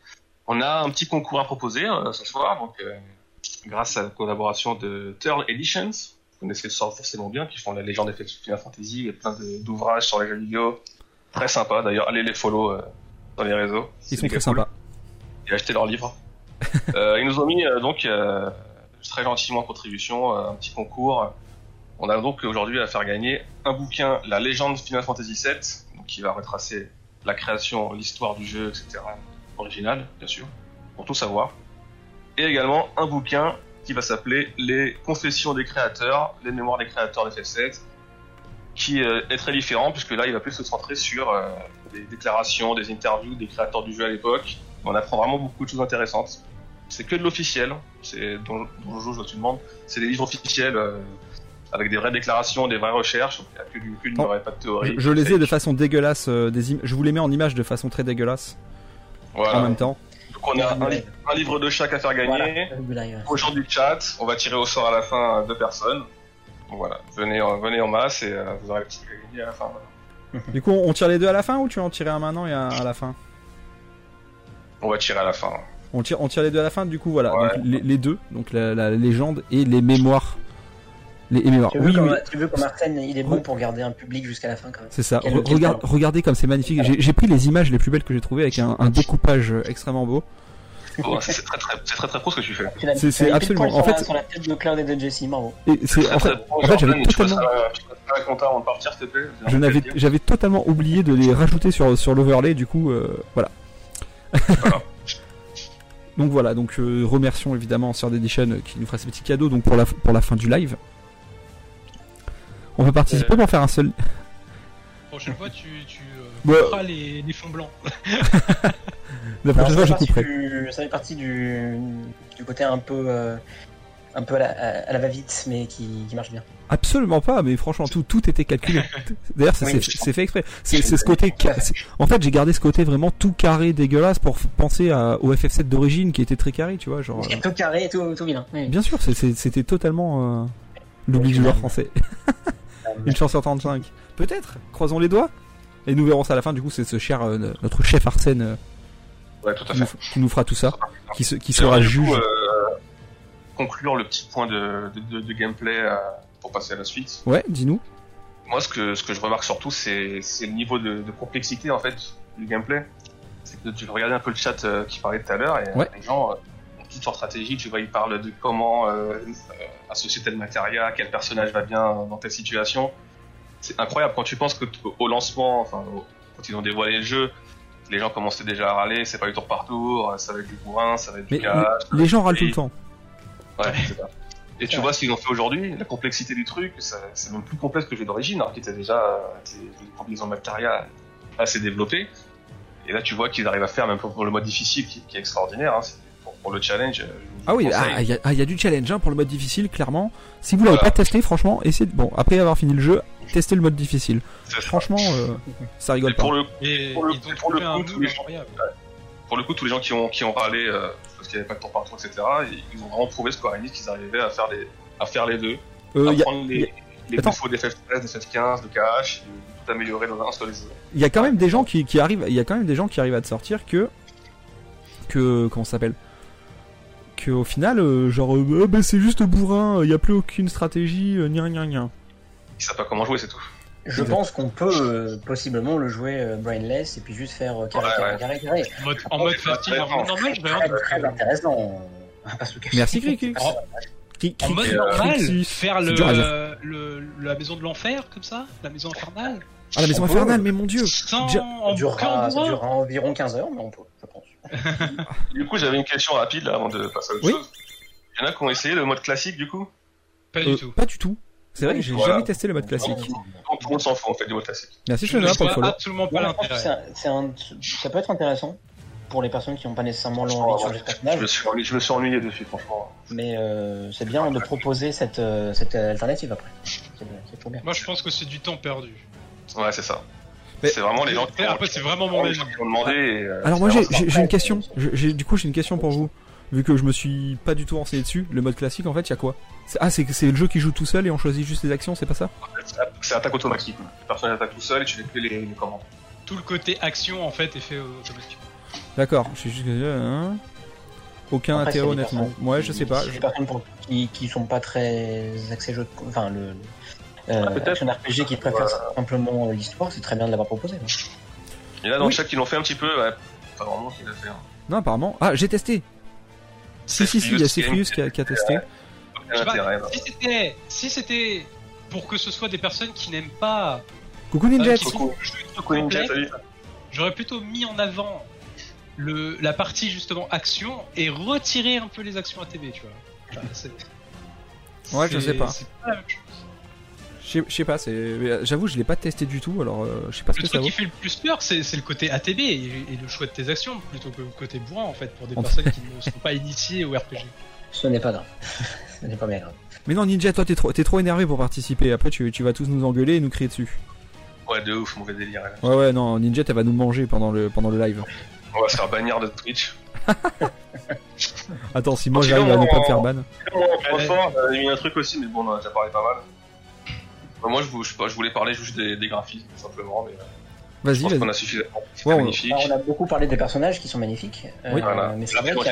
On a un petit concours à proposer euh, ce soir, donc grâce à la collaboration de Turn Editions, vous connaissez ça forcément bien, qui font la légende des Final Fantasy et plein d'ouvrages sur les jeux vidéo. Très sympa, d'ailleurs, allez les follow dans les réseaux. Ils sont très cool. sympas. et acheter leurs livres. euh, ils nous ont mis euh, donc euh, très gentiment en contribution euh, un petit concours. On a donc aujourd'hui à faire gagner un bouquin, La légende Final Fantasy VII, donc qui va retracer la création, l'histoire du jeu, etc. Original, bien sûr, pour tout savoir. Et également un bouquin qui va s'appeler Les Confessions des créateurs, les mémoires des créateurs de FF7, qui euh, est très différent puisque là il va plus se centrer sur euh, des déclarations, des interviews des créateurs du jeu à l'époque. On apprend vraiment beaucoup de choses intéressantes. C'est que de l'officiel, c'est le jeu, je te demande, c'est des livres officiels euh, avec des vraies déclarations, des vraies recherches, il n'y a que du, Non. vrai, pas de théorie. Je, je les ai de façon dégueulasse. euh, des im- je vous les mets en image de façon très dégueulasse Voilà. en même temps. Donc on a un, li- un livre de chaque à faire gagner. Voilà, gens du chat, on va tirer au sort à la fin euh, deux personnes. Donc voilà, venez, en- venez en masse et euh, vous aurez le petit truc à gagner à la fin. voilà. Du coup, on tire les deux à la fin ou tu veux en tirer un maintenant et un à la fin? On va tirer à la fin. on tire, on tire les deux à la fin, du coup, voilà. Ouais. Donc, les, les deux, donc la, la légende et les mémoires. Les mémoires. Tu veux, Oui, comme, oui, tu veux comme Arsène, il est bon pour garder un public jusqu'à la fin quand même. c'est ça. Re- regardez comme c'est magnifique. J'ai pris les images les plus belles que j'ai trouvées avec un, un découpage extrêmement beau. Bon, c'est très, très, très très pro ce que tu fais. C'est- absolument- en sur la- fait- sur la tête de Cloud et de Jesse, bravo. Et c'est en fait, en fait, j'avais totalement, je n'avais, j'avais totalement oublié de les rajouter sur sur l'overlay. Du coup, euh, voilà. Voilà. donc voilà. Donc euh, remercions évidemment Third Edition euh, qui nous fera ces petits cadeaux donc pour la pour la fin du live. On peut participer Euh, pour faire un seul. Prochaine fois, tu, tu euh, Ouais. couperas les, les fonds blancs. La Alors, prochaine fois, ça, je fait partie couperai. du, ça fait partie du, du côté un peu, euh, un peu à la, à la va-vite, mais qui, qui marche bien. Absolument pas, mais franchement, tout, tout était calculé. D'ailleurs, ça, Oui, c'est fait exprès. C'est ce côté. En fait, j'ai gardé ce côté vraiment tout carré, dégueulasse, pour penser à, au FF7 d'origine qui était très carré, tu vois. Genre, euh, Tout carré, tout, tout vilain. Oui. bien sûr, c'était totalement euh, l'oubli du joueur français. Une chance sur 35. Peut-être. Croisons les doigts. Et nous verrons ça à la fin. Du coup, c'est ce cher euh, notre chef Arsène euh, Ouais, tout à qui, nous, fait. qui nous fera tout ça, qui, se, qui Et alors, sera juge. coup, euh, conclure le petit point de, de, de- de gameplay euh, pour passer à la suite. Ouais, dis-nous. Moi, ce que, ce que je remarque surtout, c'est le niveau de, de complexité en fait du gameplay. C'est que tu regardais un peu le chat euh, qui parlait tout à l'heure et Ouais. les gens euh, ont toute leur stratégie. Tu vois, ils parlent de comment euh, associer tel matériel, quel personnage va bien dans telle situation. C'est incroyable quand tu penses que t- au lancement, enfin, au- quand ils ont dévoilé le jeu, les gens commençaient déjà à râler. C'est pas du tour par tour, ça va être du bourrin, ça va être du Mais cash. les gens râlent tout le temps. Ouais, c'est ça. Et tu Ouais. vois ce qu'ils ont fait aujourd'hui, la complexité du truc, c'est même plus complexe que le jeu d'origine, alors qu'il était déjà euh, des combinaisons de matériel assez développées. Et là, tu vois qu'ils arrivent à faire, même pour, le mode difficile, qui, qui est extraordinaire. Hein, pour, pour le challenge. euh, Ah oui, ah, il y, a- ah, il y a du challenge hein, pour le mode difficile, clairement. Si vous l'avez Voilà. pas testé, franchement, essayez. de- Bon, après avoir fini le jeu, testez le mode difficile. Franchement, euh, ça Et rigole pas. pour le, Pour pour coup, tous les gens- incroyable. pour le coup, tous les gens qui ont, qui ont râlé euh, qu'il n'y avait pas de tour par tour, etc., ils ont vraiment prouvé Square Enix qu'ils arrivaient à faire, les, à faire les deux, Euh, à a- prendre les, a- les défauts des FF13, des FF15, de cash, et tout améliorer dans un seul jeu. il y a quand même des gens qui, qui arrivent. Il y a quand même des gens qui arrivent à te sortir que que comment ça s'appelle? Que au final, euh, genre, euh, Ah, bah, c'est juste bourrin. Il y a plus aucune stratégie. Gna gna gna. Ils savent pas comment jouer, c'est tout. Je Exact. pense qu'on peut euh, possiblement le jouer euh, brainless et puis juste faire euh, carré, Ouais, carré, ouais. carré, carré. En mode, en mode facile, normal, je vais Très, très intéressant. On va pas se le cacher. Merci Cricux. En- Cri- En mode normal, faire le, le, la maison de l'enfer, comme ça La maison infernale Ah la maison On peut. infernale, mais mon dieu. Sans Déjà- Ça durera, ça durera environ 15 heures, mais on peut, je pense. Du coup, j'avais une question rapide là avant de passer à autre Oui. chose. Il y en a qui ont essayé le mode classique du coup? Pas du tout. Pas du tout. C'est vrai que j'ai jamais testé le mode classique. Tout tout le monde s'en fout en fait du mode classique. Merci Je Shona pour le follow. absolument pas je pense que l'intérêt. ça peut être intéressant pour les personnes qui n'ont pas nécessairement Franchement, l'envie de changer de Je personnage, me suis ennuyé, je me suis ennuyé dessus franchement. mais euh, c'est bien de proposer cette, euh, cette alternative après. C'est c'est trop bien. Moi, je pense que c'est du temps perdu. Ouais, c'est ça. Mais- C'est vraiment les gens qui Après, c'est vraiment mon les avis. gens qui ont demandé. et, euh, Alors moi j'ai une question. Je- du coup j'ai une question pour vous. Vu que je me suis pas du tout renseigné dessus, le mode classique en fait, il y a quoi? Ah c'est c'est le jeu qui joue tout seul et on choisit juste les actions, c'est pas ça C'est attaque automatique. Le personnage attaque tout seul et tu fais que les, les commandes. Tout le côté action, en fait, est fait automatiquement. D'accord. Je suis juste hein aucun Après, intérêt honnêtement. Ouais, je sais pas. c'est je- Des personnes pour- qui, qui sont pas très axées jeu de... Enfin, le... Euh, peut-être. action RPG qui préfèrent Ouais. simplement euh, l'histoire, c'est très bien de l'avoir proposé. Il y en a dans Oui. le chat qui l'ont fait un petit peu, ouais. Pas vraiment qui l'a fait. hein. Non apparemment. Ah j'ai testé. Si si si, il y a Cepheus qui a, qui a testé. Intérêt. Si c'était, si c'était pour que ce soit des personnes qui n'aiment pas, Coucou euh, Ninja. le jeu trop Coucou Ninja, j'aurais plutôt mis en avant le, la partie justement action et retiré un peu les actions ATB, tu vois. Enfin, Ouais, je sais pas. c'est pas la même chose. Je sais- pas. euh, J'avoue je l'ai pas testé du tout. Alors euh, je sais pas ce Le que ça truc vaut. qui fait le plus peur, c'est le côté ATB et, et le choix de tes actions plutôt que le côté bourrin en fait pour des En personnes qui ne sont pas initiées au RPG. Ce n'est pas grave. Ce n'est pas bien grave. Mais non Ninja, toi t'es trop t'es trop énervé pour participer. Après tu tu vas tous nous engueuler et nous crier dessus. Ouais, de ouf, mauvais délire. elle. Ouais ouais non Ninja elle va nous manger pendant le pendant le live. On va se faire bannir de Twitch. Attends si moi j'arrive à ne pas me faire ban. Fort, j'avais mis un truc aussi, mais bon, on en a déjà parlé pas mal. Bah, moi, je, voulais parler juste des, des graphismes, tout simplement, mais euh, je Vas-y, pense qu'on a suffisamment. C'est Ouais, on- magnifique. Alors, on a beaucoup parlé des personnages qui sont magnifiques, euh, Oui. Voilà. mais c'est vrai qu'il y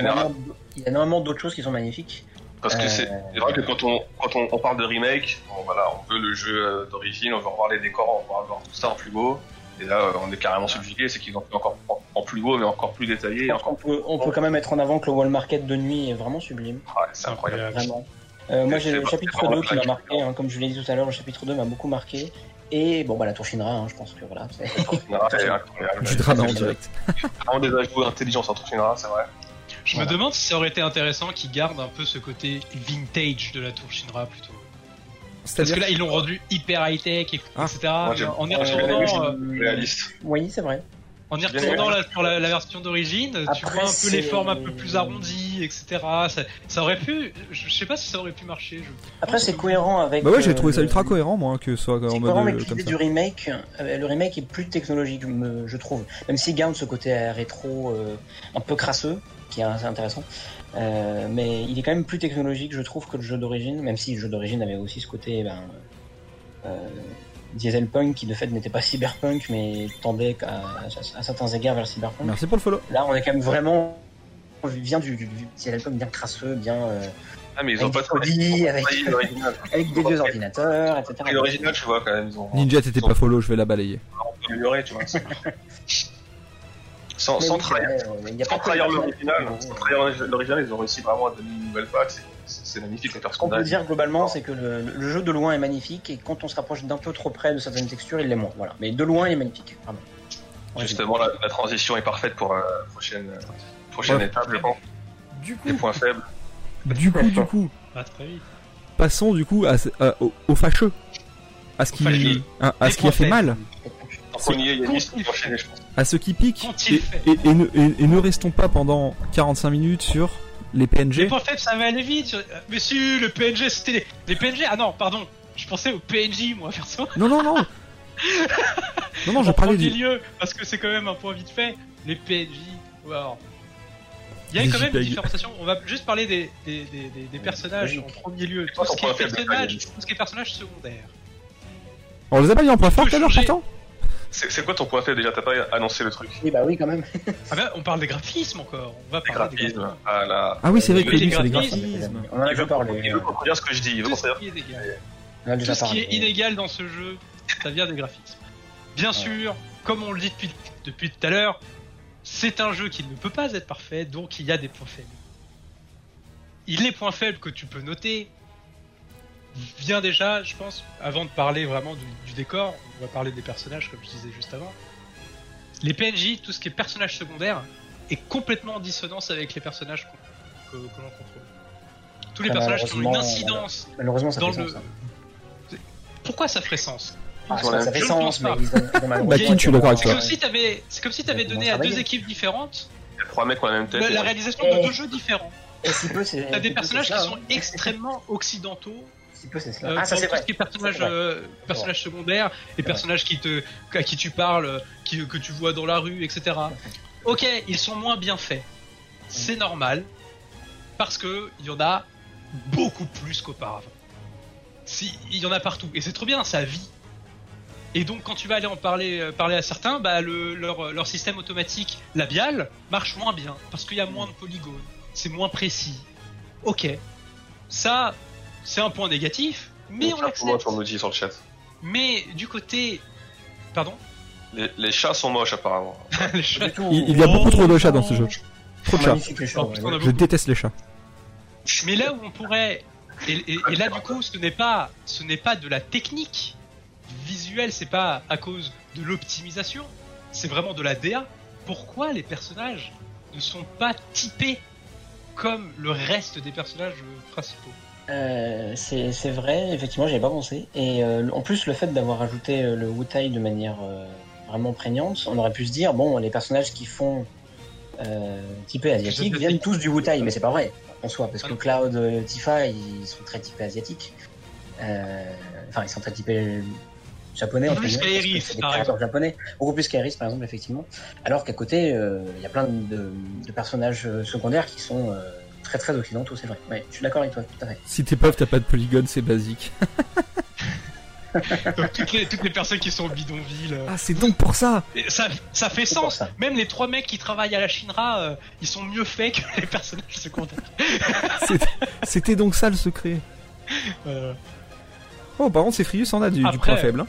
il y a énormément d'autres choses qui sont magnifiques. Parce que Euh, c'est vrai que quand on, quand on, on parle de remake, bon, voilà, on veut le jeu euh, d'origine, on veut revoir les décors, on veut avoir tout ça en plus beau. Et là, euh, on est carrément subjugué, c'est qu'ils ont fait encore en, en plus beau, mais encore plus détaillé. Peut, on peut quand même mettre en avant que le wall market de nuit est vraiment sublime, Ah, c'est incroyable. vraiment. Euh, moi, j'ai le chapitre c'est 2 vraiment qui m'a marqué, hein, comme je l'ai dit tout à l'heure, le chapitre 2 m'a beaucoup marqué. Et bon, bah la tour Shinra, hein, je pense que voilà. c'est- c'est incroyable. Du drama en c'est- direct. Vraiment des ajouts intelligents sur Toshinra, c'est vrai. Je Voilà. me demande si ça aurait été intéressant qu'ils gardent un peu ce côté vintage de la tour Shinra plutôt. Parce que là, ils l'ont rendu hyper high-tech, et- Ah. etc. Moi, en y Euh, retournant, euh, réaliste. Oui, c'est vrai. en y retournant là, sur la, la version d'origine, tu vois un peu les formes un peu plus arrondies, etc. Ça, ça aurait pu, je sais pas si ça aurait pu marcher. Je Après, c'est cohérent avec. Bah ouais, j'ai euh, trouvé ça le- ultra cohérent, moi, que ce soit en cohérent mode avec euh, comme l'idée ça. du remake. Euh, Le remake est plus technologique, je trouve. Même s'il garde ce côté euh, rétro euh, un peu crasseux, qui est assez intéressant. Euh, mais il est quand même plus technologique, je trouve, que le jeu d'origine. Même si le jeu d'origine avait aussi ce côté ben, euh, dieselpunk, qui de fait n'était pas cyberpunk, mais tendait à, à- à certains égards vers le cyberpunk. Merci pour le follow. Là, on est quand même vraiment. on vient du, du, du dieselpunk bien crasseux, bien. euh, Ah, mais ils ont avec pas du folie, avec, avec des vieux ordinateurs, etc. Et l'original, tu vois, quand même, ils ont. Ninja, t'étais ont pas follow, je vais la balayer. amélioré, tu vois. sans, sans oui, trahir, c'est vrai, il y a sans trahir l'original, sans trahir l'original, ils ont réussi vraiment à donner une nouvelle patte. c'est- magnifique, Ce qu'on peut dire globalement, c'est que le, le jeu de loin est magnifique et quand on se rapproche d'un peu trop près de certaines textures, il l'est moins. Voilà. Mais de loin, il est magnifique. Justement, la, la transition est parfaite pour la prochaine, euh, prochaine Ouais. étape, je pense. Du Les points faibles. du coup, du coup, Pas très vite. passons du coup à, à- au, au fâcheux. À ce qui, fâcheux. à, à ce qui a fait mal, Donc, on y est, il y a une Quand liste il pour enchaîner, je pense. À ce qui pique. Quand il Et, fait. et- et ne, et- et ne restons pas pendant 45 minutes sur les Les PNG. points faibles, ça va aller vite. euh, Monsieur, le PNG, c'était les... les PNG. Ah non, pardon. Je pensais au PNJ, moi, perso. Non, non, non. non, non, je en parlais premier du. lieu, parce que c'est quand même un point vite fait, les PNJ. Alors, il y a Les quand même une différenciation. On va juste parler des, des, des, des- des personnages en premier lieu. Tout ce qui est personnage, tout ce qui est personnage secondaire. On les a pas mis en point fort tout à l'heure pourtant C'est quoi ton point faible déjà? T'as pas annoncé le truc? Oui, bah oui, quand même. Ah ben, on parle des graphismes encore. On va parler des graphismes. Ah là. Ah oui, c'est vrai que lui, c'est les graphismes. graphismes. On en a Il déjà veut, parlé. il veut qu'on dise ce que je dis. Il veut Tout ce qui est inégal. On Tout ce qui est parlé. inégal dans ce jeu, ça vient des graphismes. Bien sûr, comme on le dit depuis, depuis tout à l'heure, c'est un jeu qui ne peut pas être parfait, donc il y a des points faibles. Il les points faibles que tu peux noter vient déjà, je pense, avant de parler vraiment du, du décor, on va parler des personnages comme je disais juste avant. Les PNJ, tout ce qui est personnages secondaires, est complètement en dissonance avec les personnages qu'on- que, que l'on contrôle. Tous les Ah, personnages qui ont une incidence Malheureusement, ça dans fait le. sens. hein. Pourquoi ça ferait sens? Ah, ça, ça fait je ne sens, pense mais ils ont, Bah, C'est toi. comme si t'avais, c'est comme si t'avais Ça donné à deux équipes différentes trois mecs ont la même tête. la, réalisation de deux jeux différents. Et si peu, c'est. T'as des personnages qui ça, sont hein. extrêmement occidentaux, Si peu, c'est euh, cela. Ah, ça c'est vrai. qui est personnages, vrai. euh, qui te, à qui tu parles, qui, que tu vois dans la rue, etc. Ok, ils sont moins bien faits. C'est normal, parce que il y en a beaucoup plus qu'auparavant. Si, il y en a partout, et c'est trop bien, ça vit. Et donc, quand tu vas aller en parler, euh, parler à certains, bah, le, leur, leur système automatique labial marche moins bien parce qu'il y a moins de polygones, c'est moins précis. Ok, ça, c'est un point négatif, mais Les on l'accepte. tu nous dit sur le chat. Mais du côté, pardon, Les, les chats sont moches, apparemment. Chats-. Il, il y a beaucoup trop de chats dans ce jeu. Trop de chats. Ouais. Je déteste les chats. Mais là où on pourrait, et, et- et là du coup, ce n'est pas, ce n'est pas de la technique visuelle, c'est pas à cause de l'optimisation, c'est vraiment de la DA. Pourquoi les personnages ne sont pas typés comme le reste des personnages principaux? Euh, c'est vrai, effectivement, j'y avais pas pensé. Et euh, en plus, le fait d'avoir ajouté euh, le Wutai de manière euh, vraiment prégnante, on aurait pu se dire, bon, les personnages qui font euh, typé asiatique viennent tous du Wutai, mais c'est pas vrai en soi, parce que Cloud, Tifa, ils sont très typés asiatiques. Enfin, ils sont très typés japonais. entre Plus qu'Aeris, c'est des par créateurs japonais, beaucoup plus qu'Aeris par exemple, effectivement. Alors qu'à côté, il y a plein de, de personnages secondaires qui sont très très occidentaux, c'est vrai. Ouais, je suis d'accord avec toi, tout à fait. Si t'es pauvre, t'as pas de polygone, c'est basique. Donc toutes les, toutes les personnes qui sont au bidonville. euh, Ah, c'est donc pour ça et ça, ça fait sens. ça. Même les trois mecs qui travaillent à la Shinra, euh, ils sont mieux faits que les personnages secondaires. C'était- C'était donc ça le secret. Euh, Oh, par contre, c'est Frius en a du, point faible. hein.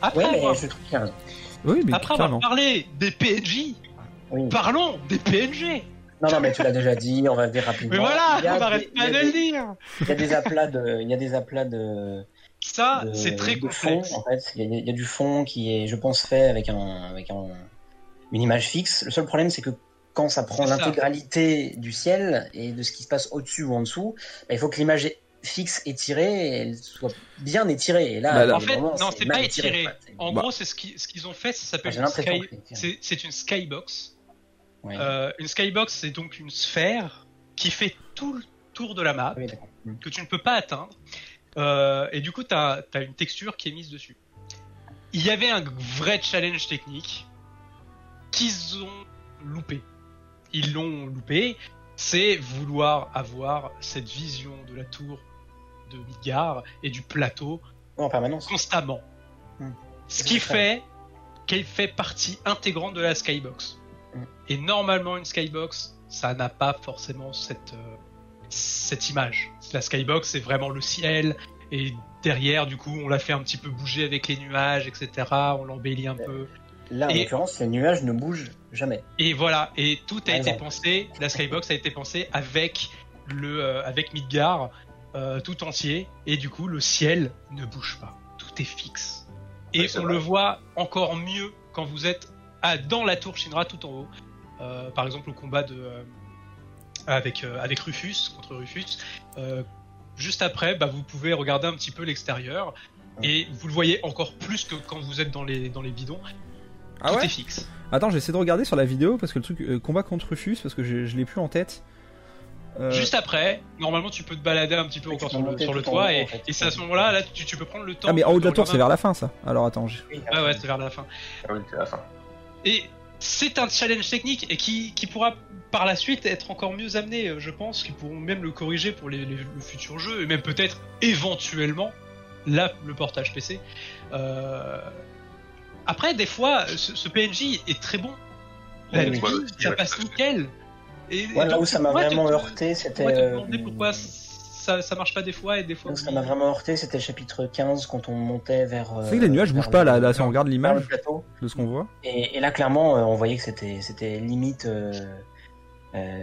après, Ouais, mais avoir. Oui, mais après avoir parlé des PNJ, Oui. parlons des PNG. Non, non, mais tu l'as déjà dit, on va dire rapidement. Mais voilà, Il y a on des- n'arrête pas de le dire. Il y a des aplats de, il y a des aplats de, Ça, c'est très fond, complexe. en fait. Il y, a, il y a du fond qui est, je pense, fait avec un, avec un, une image fixe. Le seul problème, c'est que quand ça prend l'intégralité du ciel et de ce qui se passe au-dessus ou en dessous, bah, il faut que l'image fixe étirée et elle soit bien étirée. Et là, Bah, là- En fait, vraiment, non, c'est pas étiré. En Bah. gros, c'est ce qu'ils ce ont fait, ça s'appelle C'est c'est une skybox. Euh, une skybox, c'est donc une sphère qui fait tout le tour de la map Oui, d'accord. Mm. que tu ne peux pas atteindre. Euh, et du coup, tu as, une texture qui est mise dessus. Il y avait un vrai challenge technique qu'ils ont loupé. Ils l'ont loupé. C'est vouloir avoir cette vision de la tour de Midgard et du plateau En permanence. constamment. Hmm. Ce qui fait qu'elle fait partie intégrante de la skybox. Et normalement, une skybox, ça n'a pas forcément cette, euh, cette image. La skybox, c'est vraiment le ciel. Et derrière, du coup, on l'a fait un petit peu bouger avec les nuages, etc. On l'embellit un peu. Là, en Et- l'occurrence, les nuages ne bougent jamais. Et voilà. Et tout a Par été exemple. pensé. La skybox a été pensée avec le, euh, avec Midgard euh, tout entier. Et du coup, le ciel ne bouge pas. Tout est fixe. Et Ouais, on vrai. le voit encore mieux quand vous êtes à, dans la tour Shinra tout en haut. Euh, par exemple, au combat de, euh, avec, euh, avec Rufus, contre Rufus. Euh, juste après, bah, vous pouvez regarder un petit peu l'extérieur. Et vous le voyez encore plus que quand vous êtes dans les, dans les bidons. Ah tout ouais est fixe. Attends, j'essaie de regarder sur la vidéo parce que le truc euh, combat contre Rufus, parce que je, je l'ai plus en tête. Euh, Juste après, normalement, tu peux te balader un petit peu encore sur le, sur le toit. et en fait. et c'est à ce moment-là, là, tu, tu peux prendre le temps. Ah, mais en haut de la tour, c'est vers la fin ça. Alors attends, un- Ouais, ouais, c'est vers la fin. Ah oui, c'est la fin. Et c'est un challenge technique et qui, qui pourra par la suite être encore mieux amené. euh, Je pense qu'ils pourront même le corriger pour les, les- le futur jeu et même peut-être éventuellement là le portage PC. Euh, Après, des fois, ce, ce PNJ est très bon. La Oui, oui. ça passe nickel. Et, Ouais, et là où ça m'a vraiment heurté, c'était. pourquoi te euh, demander pourquoi ça, ça marche pas des fois et des fois où ça oui. m'a vraiment heurté, c'était le chapitre 15 quand on montait vers. C'est vrai que les nuages bougent pas là, si on regarde l'image de ce qu'on voit. Et, et là, clairement, euh, on voyait que c'était, limite euh, euh,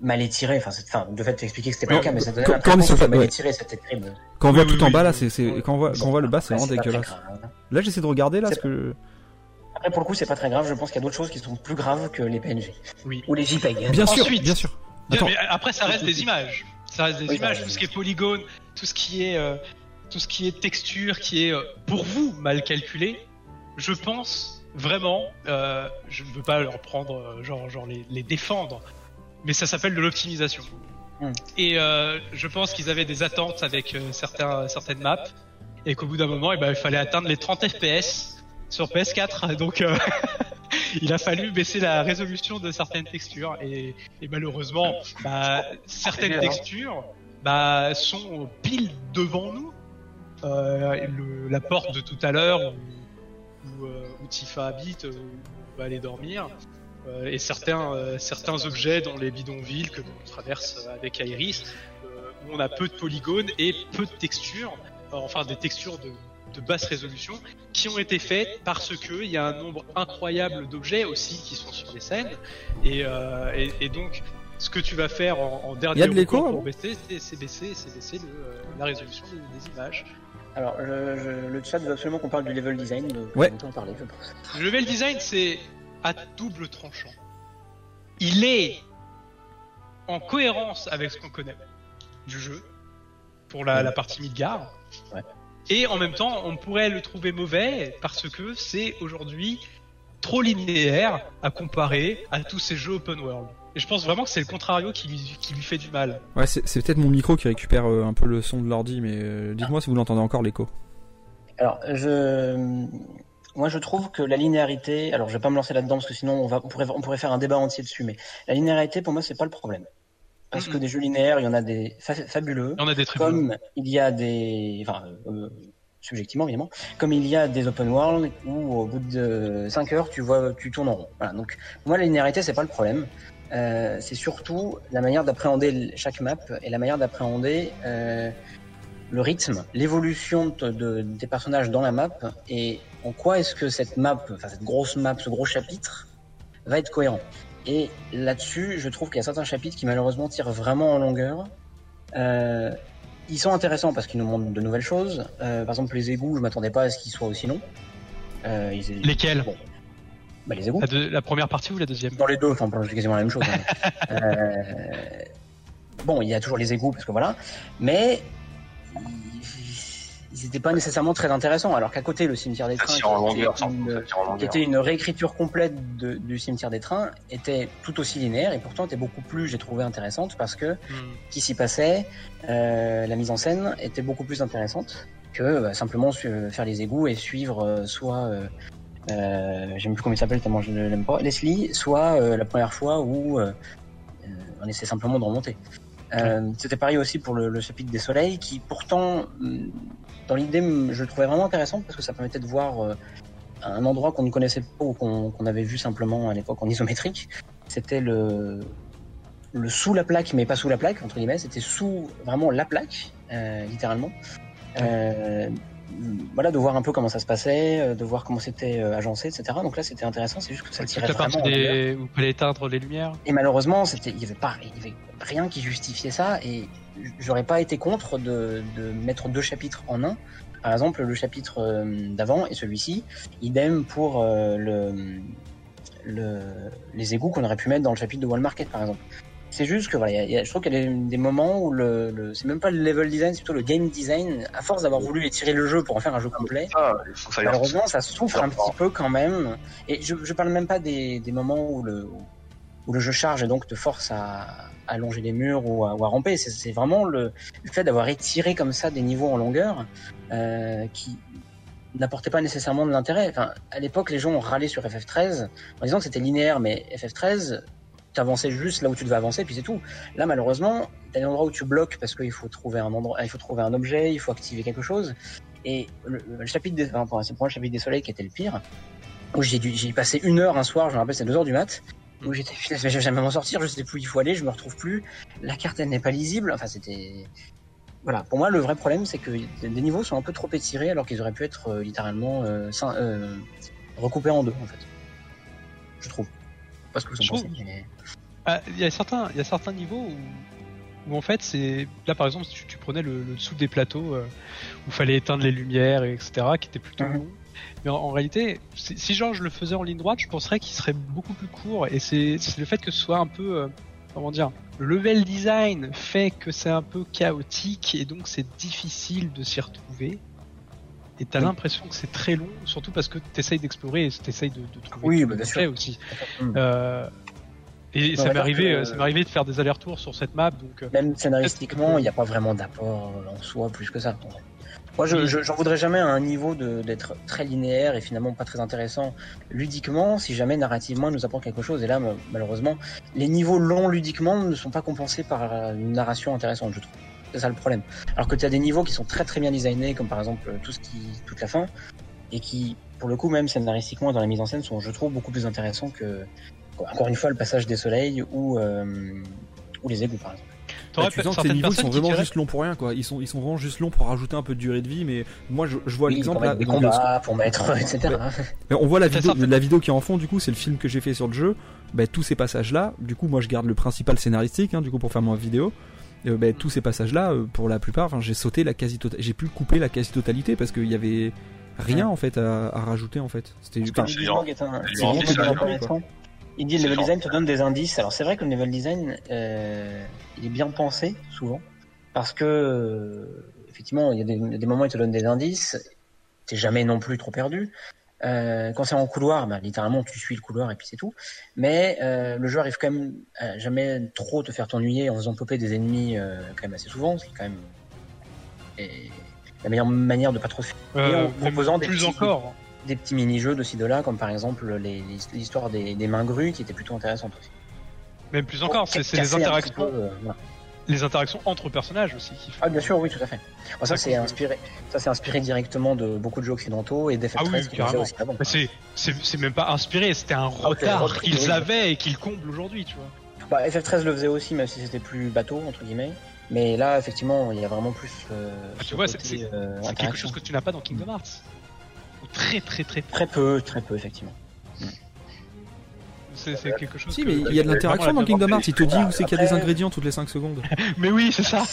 mal étiré. Enfin, enfin, de fait, tu expliquais que c'était pas le cas, mais ça donnait quand- que mal ouais. étiré, c'était terrible. Quand on voit oui, tout en bas là, c'est quand on voit, quand on voit le bas, c'est vraiment dégueulasse. grave, hein. Là, j'essaie de regarder là, parce que Après, pour le coup, c'est pas très grave. Je pense qu'il y a d'autres choses qui sont plus graves que les PNG. Oui. Ou les JPEG. bien sûr, bien sûr. Attends. mais après, ça reste des images. Ça reste des Oui, images, reste tout ce qui est polygone, tout ce qui est, euh, tout ce qui est texture, qui est euh, pour vous mal calculé. Je pense vraiment, euh, je ne veux pas leur prendre, genre, genre les, les défendre, mais ça s'appelle de l'optimisation. Hmm. Et euh, je pense qu'ils avaient des attentes avec certains, certaines maps, et qu'au bout d'un moment, eh ben, il fallait atteindre les 30 FPS sur PS4. Donc, il a fallu baisser la résolution de certaines textures, et, et malheureusement, bah, certaines textures bah, sont pile devant nous. Euh, le- la porte de tout à l'heure où, où, euh, où Tifa habite, euh, où on va aller dormir, euh, et certains, euh, certains objets dans les bidonvilles que l'on traverse avec Iris, où on a peu de polygones et peu de textures, enfin des textures de, de basse résolution, qui ont été faites parce que il y a un nombre incroyable d'objets aussi qui sont sur les scènes, et, euh, et, et donc ce que tu vas faire en, en dernier Il y a de recours hein pour baisser, c'est- baisser, c'est baisser le, euh, la résolution des, des images. Alors, je, je- le chat veut absolument qu'on parle du level design. Donc Ouais. On peut en parler, je pense. Le level design, c'est à double tranchant. Il est en cohérence avec ce qu'on connaît du jeu, pour la, la partie Midgar. Ouais. Et en même temps, on pourrait le trouver mauvais parce que c'est aujourd'hui trop linéaire à comparer à tous ces jeux open world. Et je pense vraiment que c'est le contrario qui lui, qui lui fait du mal. Ouais, c'est peut-être mon micro qui récupère euh, un peu le son de l'ordi, mais euh, dites-moi si vous l'entendez encore l'écho. Alors, je, moi, je trouve que la linéarité. Alors, je vais pas me lancer là-dedans parce que sinon, on va, on pourrait, on pourrait faire un débat entier dessus. Mais la linéarité, pour moi, c'est pas le problème. Parce que Mhm. des jeux linéaires, il y en a des fa- fabuleux. Il y en a des très. Comme il y a des, enfin, euh, subjectivement évidemment, comme il y a des open world où au bout de 5 heures tu vois tu tournes en rond. Voilà, donc pour moi la linéarité c'est pas le problème. Euh, c'est surtout la manière d'appréhender chaque map et la manière d'appréhender euh, le rythme, l'évolution de, de- des personnages dans la map et en quoi est-ce que cette map, enfin cette grosse map, ce gros chapitre va être cohérent. Et là-dessus, je trouve qu'il y a certains chapitres qui malheureusement tirent vraiment en longueur. Euh, ils sont intéressants parce qu'ils nous montrent de nouvelles choses. Euh, par exemple, les égouts, je m'attendais pas à ce qu'ils soient aussi longs. Euh, ils- Lesquels? Bon. Bah, les égouts. la, première partie ou la deuxième? Dans les deux, enfin, c'est quasiment la même chose. hein. Bon, il y a toujours les égouts parce que voilà, mais ils n'étaient pas nécessairement très intéressants. Alors qu'à côté, le cimetière des trains, qui était longueur, une- qui était réécriture complète de- du cimetière des trains, était tout aussi linéaire et pourtant était beaucoup plus, j'ai trouvé intéressante parce que Hmm. qui s'y passait, euh, la mise en scène était beaucoup plus intéressante que bah, simplement su- faire les égouts et suivre euh, soit, euh, euh, j'aime plus comment il s'appelle tellement je ne l'aime pas, Leslie, soit euh, la première fois où euh, euh, on essaie simplement de remonter. Euh, C'était pareil aussi pour le, le chapitre des soleils qui pourtant, hum, dans l'idée, je le trouvais vraiment intéressant parce que ça permettait de voir euh, un endroit qu'on ne connaissait pas ou qu'on avait vu simplement à l'époque en isométrique. C'était le, le sous la plaque, mais pas sous la plaque, entre guillemets, c'était sous vraiment la plaque, euh, littéralement. Euh, voilà, de voir un peu comment ça se passait, de voir comment c'était euh, agencé, etc. Donc là, c'était intéressant, c'est juste que ça tirait vraiment des... il fallait éteindre les lumières Et malheureusement, c'était, il y avait pas, il y avait rien qui justifiait ça, et j'aurais pas été contre de, de mettre deux chapitres en un. Par exemple, le chapitre euh, d'avant et celui-ci, idem pour euh, le, le, les égouts qu'on aurait pu mettre dans le chapitre de Wall Market, par exemple. C'est juste que voilà, il y a- il y a- je trouve qu'il y a des, moments où le, le c'est même pas le level design, c'est plutôt le game design. À force d'avoir voulu étirer le jeu pour en faire un jeu complet, il faut que ça Malheureusement, ça souffre un petit peu quand même. Et je, je parle même pas des, des moments où le, où le jeu charge et donc te force à, à longer les murs ou à, ramper. C'est- C'est vraiment le, fait d'avoir étiré comme ça des niveaux en longueur euh, qui n'apportait pas nécessairement de l'intérêt. Enfin, à l'époque, les gens ont râlé sur FF13 en disant que c'était linéaire, mais FF13, t'avançais juste là où tu devais avancer, puis c'est tout. Là, malheureusement, t'as des endroits où tu bloques parce qu'il faut trouver un faut trouver un objet, il faut activer quelque chose. Et le, chapitre des, enfin, c'est le chapitre des soleils qui était le pire, où j'ai passé une heure un soir, je me rappelle, c'était deux heures du mat, où j'étais, putain, je vais jamais m'en sortir, je sais plus où il faut aller, je me retrouve plus, la carte elle n'est pas lisible, enfin c'était, voilà. Pour moi, le vrai problème, c'est que des niveaux sont un peu trop étirés alors qu'ils auraient pu être euh, littéralement euh, euh, recoupés en deux, en fait. Je trouve. Pas ce que vous en pensez. mais- Ah, Il y a certains, il y a certains niveaux où, où en fait c'est là par exemple si tu, tu prenais le, le dessous des plateaux où fallait éteindre les lumières et etc qui était plutôt Mhm. long. Mais en, en réalité, si, si genre je le faisais en ligne droite, je penserais qu'il serait beaucoup plus court. Et c'est le fait que ce soit un peu euh, comment dire, le level design fait que c'est un peu chaotique et donc c'est difficile de s'y retrouver. Et t'as Oui. l'impression que c'est très long, surtout parce que t'essayes d'explorer et t'essayes de, de trouver Oui, bah, bien sûr. aussi. Mhm. Euh, et On ça m'est arrivé, que- euh, ça m'est arrivé de faire des allers-retours sur cette map, donc euh, Même scénaristiquement, il n'y a pas vraiment d'apport euh, en soi plus que ça. Moi, je, je- j'en voudrais jamais à un niveau de- d'être très linéaire et finalement pas très intéressant ludiquement, si jamais narrativement il nous apporte quelque chose. Et là, ma- malheureusement, les niveaux longs ludiquement ne sont pas compensés par euh, une narration intéressante, je trouve. C'est ça le problème. Alors que tu as des niveaux qui sont très très bien designés, comme par exemple tout ce qui, toute la fin, et qui, pour le coup, même scénaristiquement et dans la mise en scène, sont, je trouve, beaucoup plus intéressants que, encore une fois, le passage des soleils ou, euh, ou les égouts, par exemple. Bah, tu sens que ces niveaux sont vraiment diraient- juste longs pour rien quoi. Ils sont ils sont vraiment juste longs pour rajouter un peu de durée de vie mais moi je, je vois Oui, l'exemple pour là mettre des combats, pour mettre, etc. Mais on voit la vidéo, la vidéo qui est en fond, du coup, c'est le film que j'ai fait sur le jeu. Bah, tous ces passages-là, du coup, moi, je garde le principal scénaristique, hein, du coup, pour faire ma vidéo. Euh, bah, tous ces passages-là, euh, pour la plupart, j'ai sauté la quasi totalité, j'ai pu couper la quasi totalité parce qu'il y avait rien en fait à, à rajouter en fait. C'était Putain, Il dit le level design te donne des indices. Alors c'est vrai que le level design, euh, il est bien pensé souvent parce que euh, effectivement il y a des, moments où il te donne des indices. T'es jamais non plus trop perdu. Euh, quand c'est en couloir, bah, littéralement tu suis le couloir et puis c'est tout. Mais euh, le jeu arrive quand même à jamais trop te faire t'ennuyer en faisant popper des ennemis euh, quand même assez souvent, ce qui est quand même est la meilleure manière de pas trop se euh, en proposant des plus petits- encore. Des petits mini-jeux de ci de là, comme par exemple les- les- l'histoire des, des mains grues qui était plutôt intéressante aussi. Même plus encore, c'est Pour des petit interactions. peu, euh, voilà. les interactions entre personnages aussi. Ah bien sûr, oui, tout à fait. Bon, ça Ah, c'est inspiré, ça c'est inspiré directement de beaucoup de jeux occidentaux et d'FF13 Ah oui, qui aussi avant. C'est, c'est, c'est même pas inspiré, c'était un retard repris, qu'ils oui. avaient et qu'ils comblent aujourd'hui, tu vois. Bah, FF13 le faisait aussi, même si c'était plus bateau entre guillemets. Mais là, effectivement, il y a vraiment plus. Euh, Ah, tu vois, côté, c'est- euh, C'est quelque chose que tu n'as pas dans Kingdom Hearts. Très très très peu. Très peu, très peu, effectivement. C'est, quelque chose Si, que- mais il y a de l'interaction dans Kingdom Hearts. Il te dit où c'est qu'il y a des Après- ingrédients toutes les 5 secondes. Mais oui, c'est ça.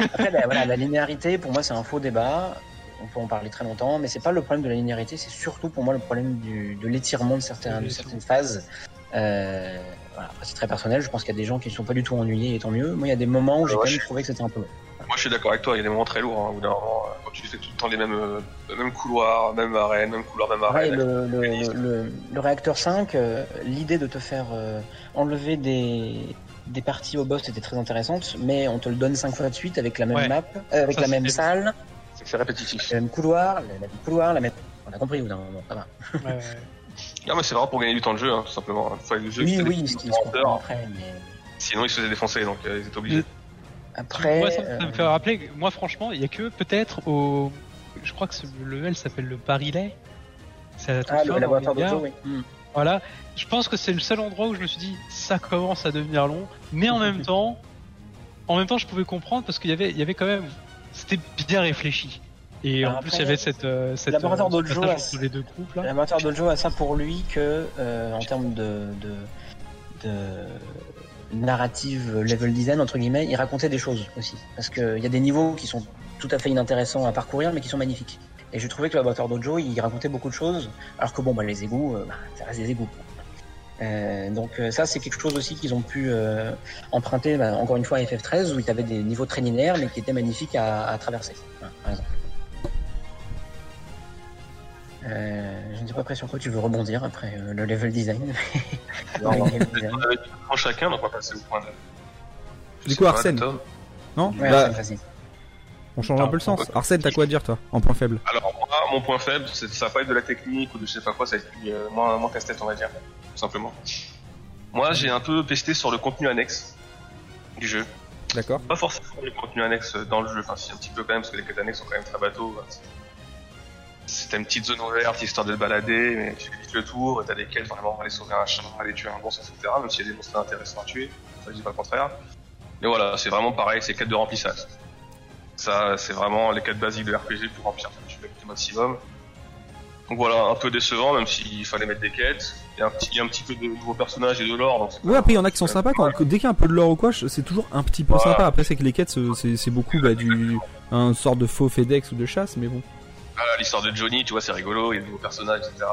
Après, la, voilà, la linéarité, pour moi, c'est un faux débat. On peut en parler très longtemps, mais c'est pas le problème de la linéarité, c'est surtout pour moi le problème du, de l'étirement de, certains, de certaines phases. Euh, voilà, c'est très personnel. Je pense qu'il y a des gens qui ne sont pas du tout ennuyés, et tant mieux. Moi, il y a des moments où j'ai Ouais, quand même trouvé que c'était un peu long. Moi, je suis d'accord avec toi. Il y a des moments très lourds. Hein, au bout d'un moment, euh, quand tu fais tout le temps les mêmes, euh, le même couloir, même arène, même couloir, même Ouais, arène. le, le, le, le réacteur 5, euh, l'idée de te faire euh, enlever des, des parties au boss était très intéressante, mais on te le donne 5 fois de suite avec la même Ouais. map, euh, avec Ça, la même salle, C'est que c'est répétitif. le même couloir, le même couloir, la même. On a compris au bout d'un moment, ça va. Ouais, ouais. Non, mais c'est vraiment pour gagner du temps de jeu, hein, tout simplement. Le jeu Oui, oui, ce qui se 30 comprend heures. après, mais Sinon, ils se faisaient défoncer, donc euh, ils étaient obligés. Après. Moi, ça, ça euh, me fait rappeler, moi franchement, il y a que peut-être au. Je crois que ce- le level s'appelle le Parilet. C'est à la toute Ah, le laboratoire gare. oui. Hmm. Voilà. Je pense que c'est le seul endroit où je me suis dit, ça commence à devenir long. Mais en même temps, en même temps, je pouvais comprendre parce qu'il y avait, il y avait quand même, c'était bien réfléchi. Et Alors en plus, il y avait cette, euh, cette laboratoire euh, Dojo a- les deux là. Dojo a ça pour lui que, euh, en termes de, de, de narrative level design, entre guillemets, il racontait des choses aussi. Parce qu'il y a des niveaux qui sont tout à fait inintéressants à parcourir, mais qui sont magnifiques. Et j'ai trouvé que le laboratoire Dojo, il racontait beaucoup de choses, alors que bon, bah, les égouts, euh, bah, ça reste des égouts. Euh, donc euh, ça c'est quelque chose aussi qu'ils ont pu euh, emprunter bah, encore une fois à FF13 où il y avait des niveaux très linéaires mais qui étaient magnifiques à, à traverser par exemple. Euh, je ne sais pas après sur quoi tu veux rebondir après euh, le level design. Non, Le on level design. avait deux points chacun, donc on va passer au point de. Je Du coup, Arsène. Non Ouais, Bah, Arsène, vas-y. On change un peu le sens. Arsène, t'as quoi à dire toi En point faible? Alors, moi, mon point faible, c'est ça va pas être de la technique ou de je sais pas quoi, ça va être euh, moins, moins casse-tête, on va dire, tout simplement. Moi, j'ai un peu pesté sur le contenu annexe du jeu. D'accord. Pas forcément le contenu annexe dans le jeu, enfin, si un petit peu quand même, parce que les quêtes annexes sont quand même très bateaux. C'était une petite zone ouverte, histoire de te balader, mais tu fais vite le tour, t'as des quêtes vraiment, aller sauver un chat, aller tuer un boss, etc. Même s'il y a des monstres intéressants à tuer, ça je dis pas le contraire. Mais voilà, c'est vraiment pareil, c'est quêtes de remplissage. Ça, c'est vraiment les quêtes basiques de RPG pour remplir le maximum. Donc voilà, un peu décevant, même s'il fallait mettre des quêtes. Il y a un petit, un peu de nouveaux personnages et de lore. Donc Ouais, après, il y en a qui sont sympas. Quand, dès qu'il y a un peu de lore ou quoi, c'est toujours un petit peu Voilà. sympa. Après, c'est que les quêtes, c'est- beaucoup bah, du. un sort de faux FedEx ou de chasse, mais bon. Ah, L'histoire de Johnny, tu vois, c'est rigolo, il y a de nouveaux personnages, etc.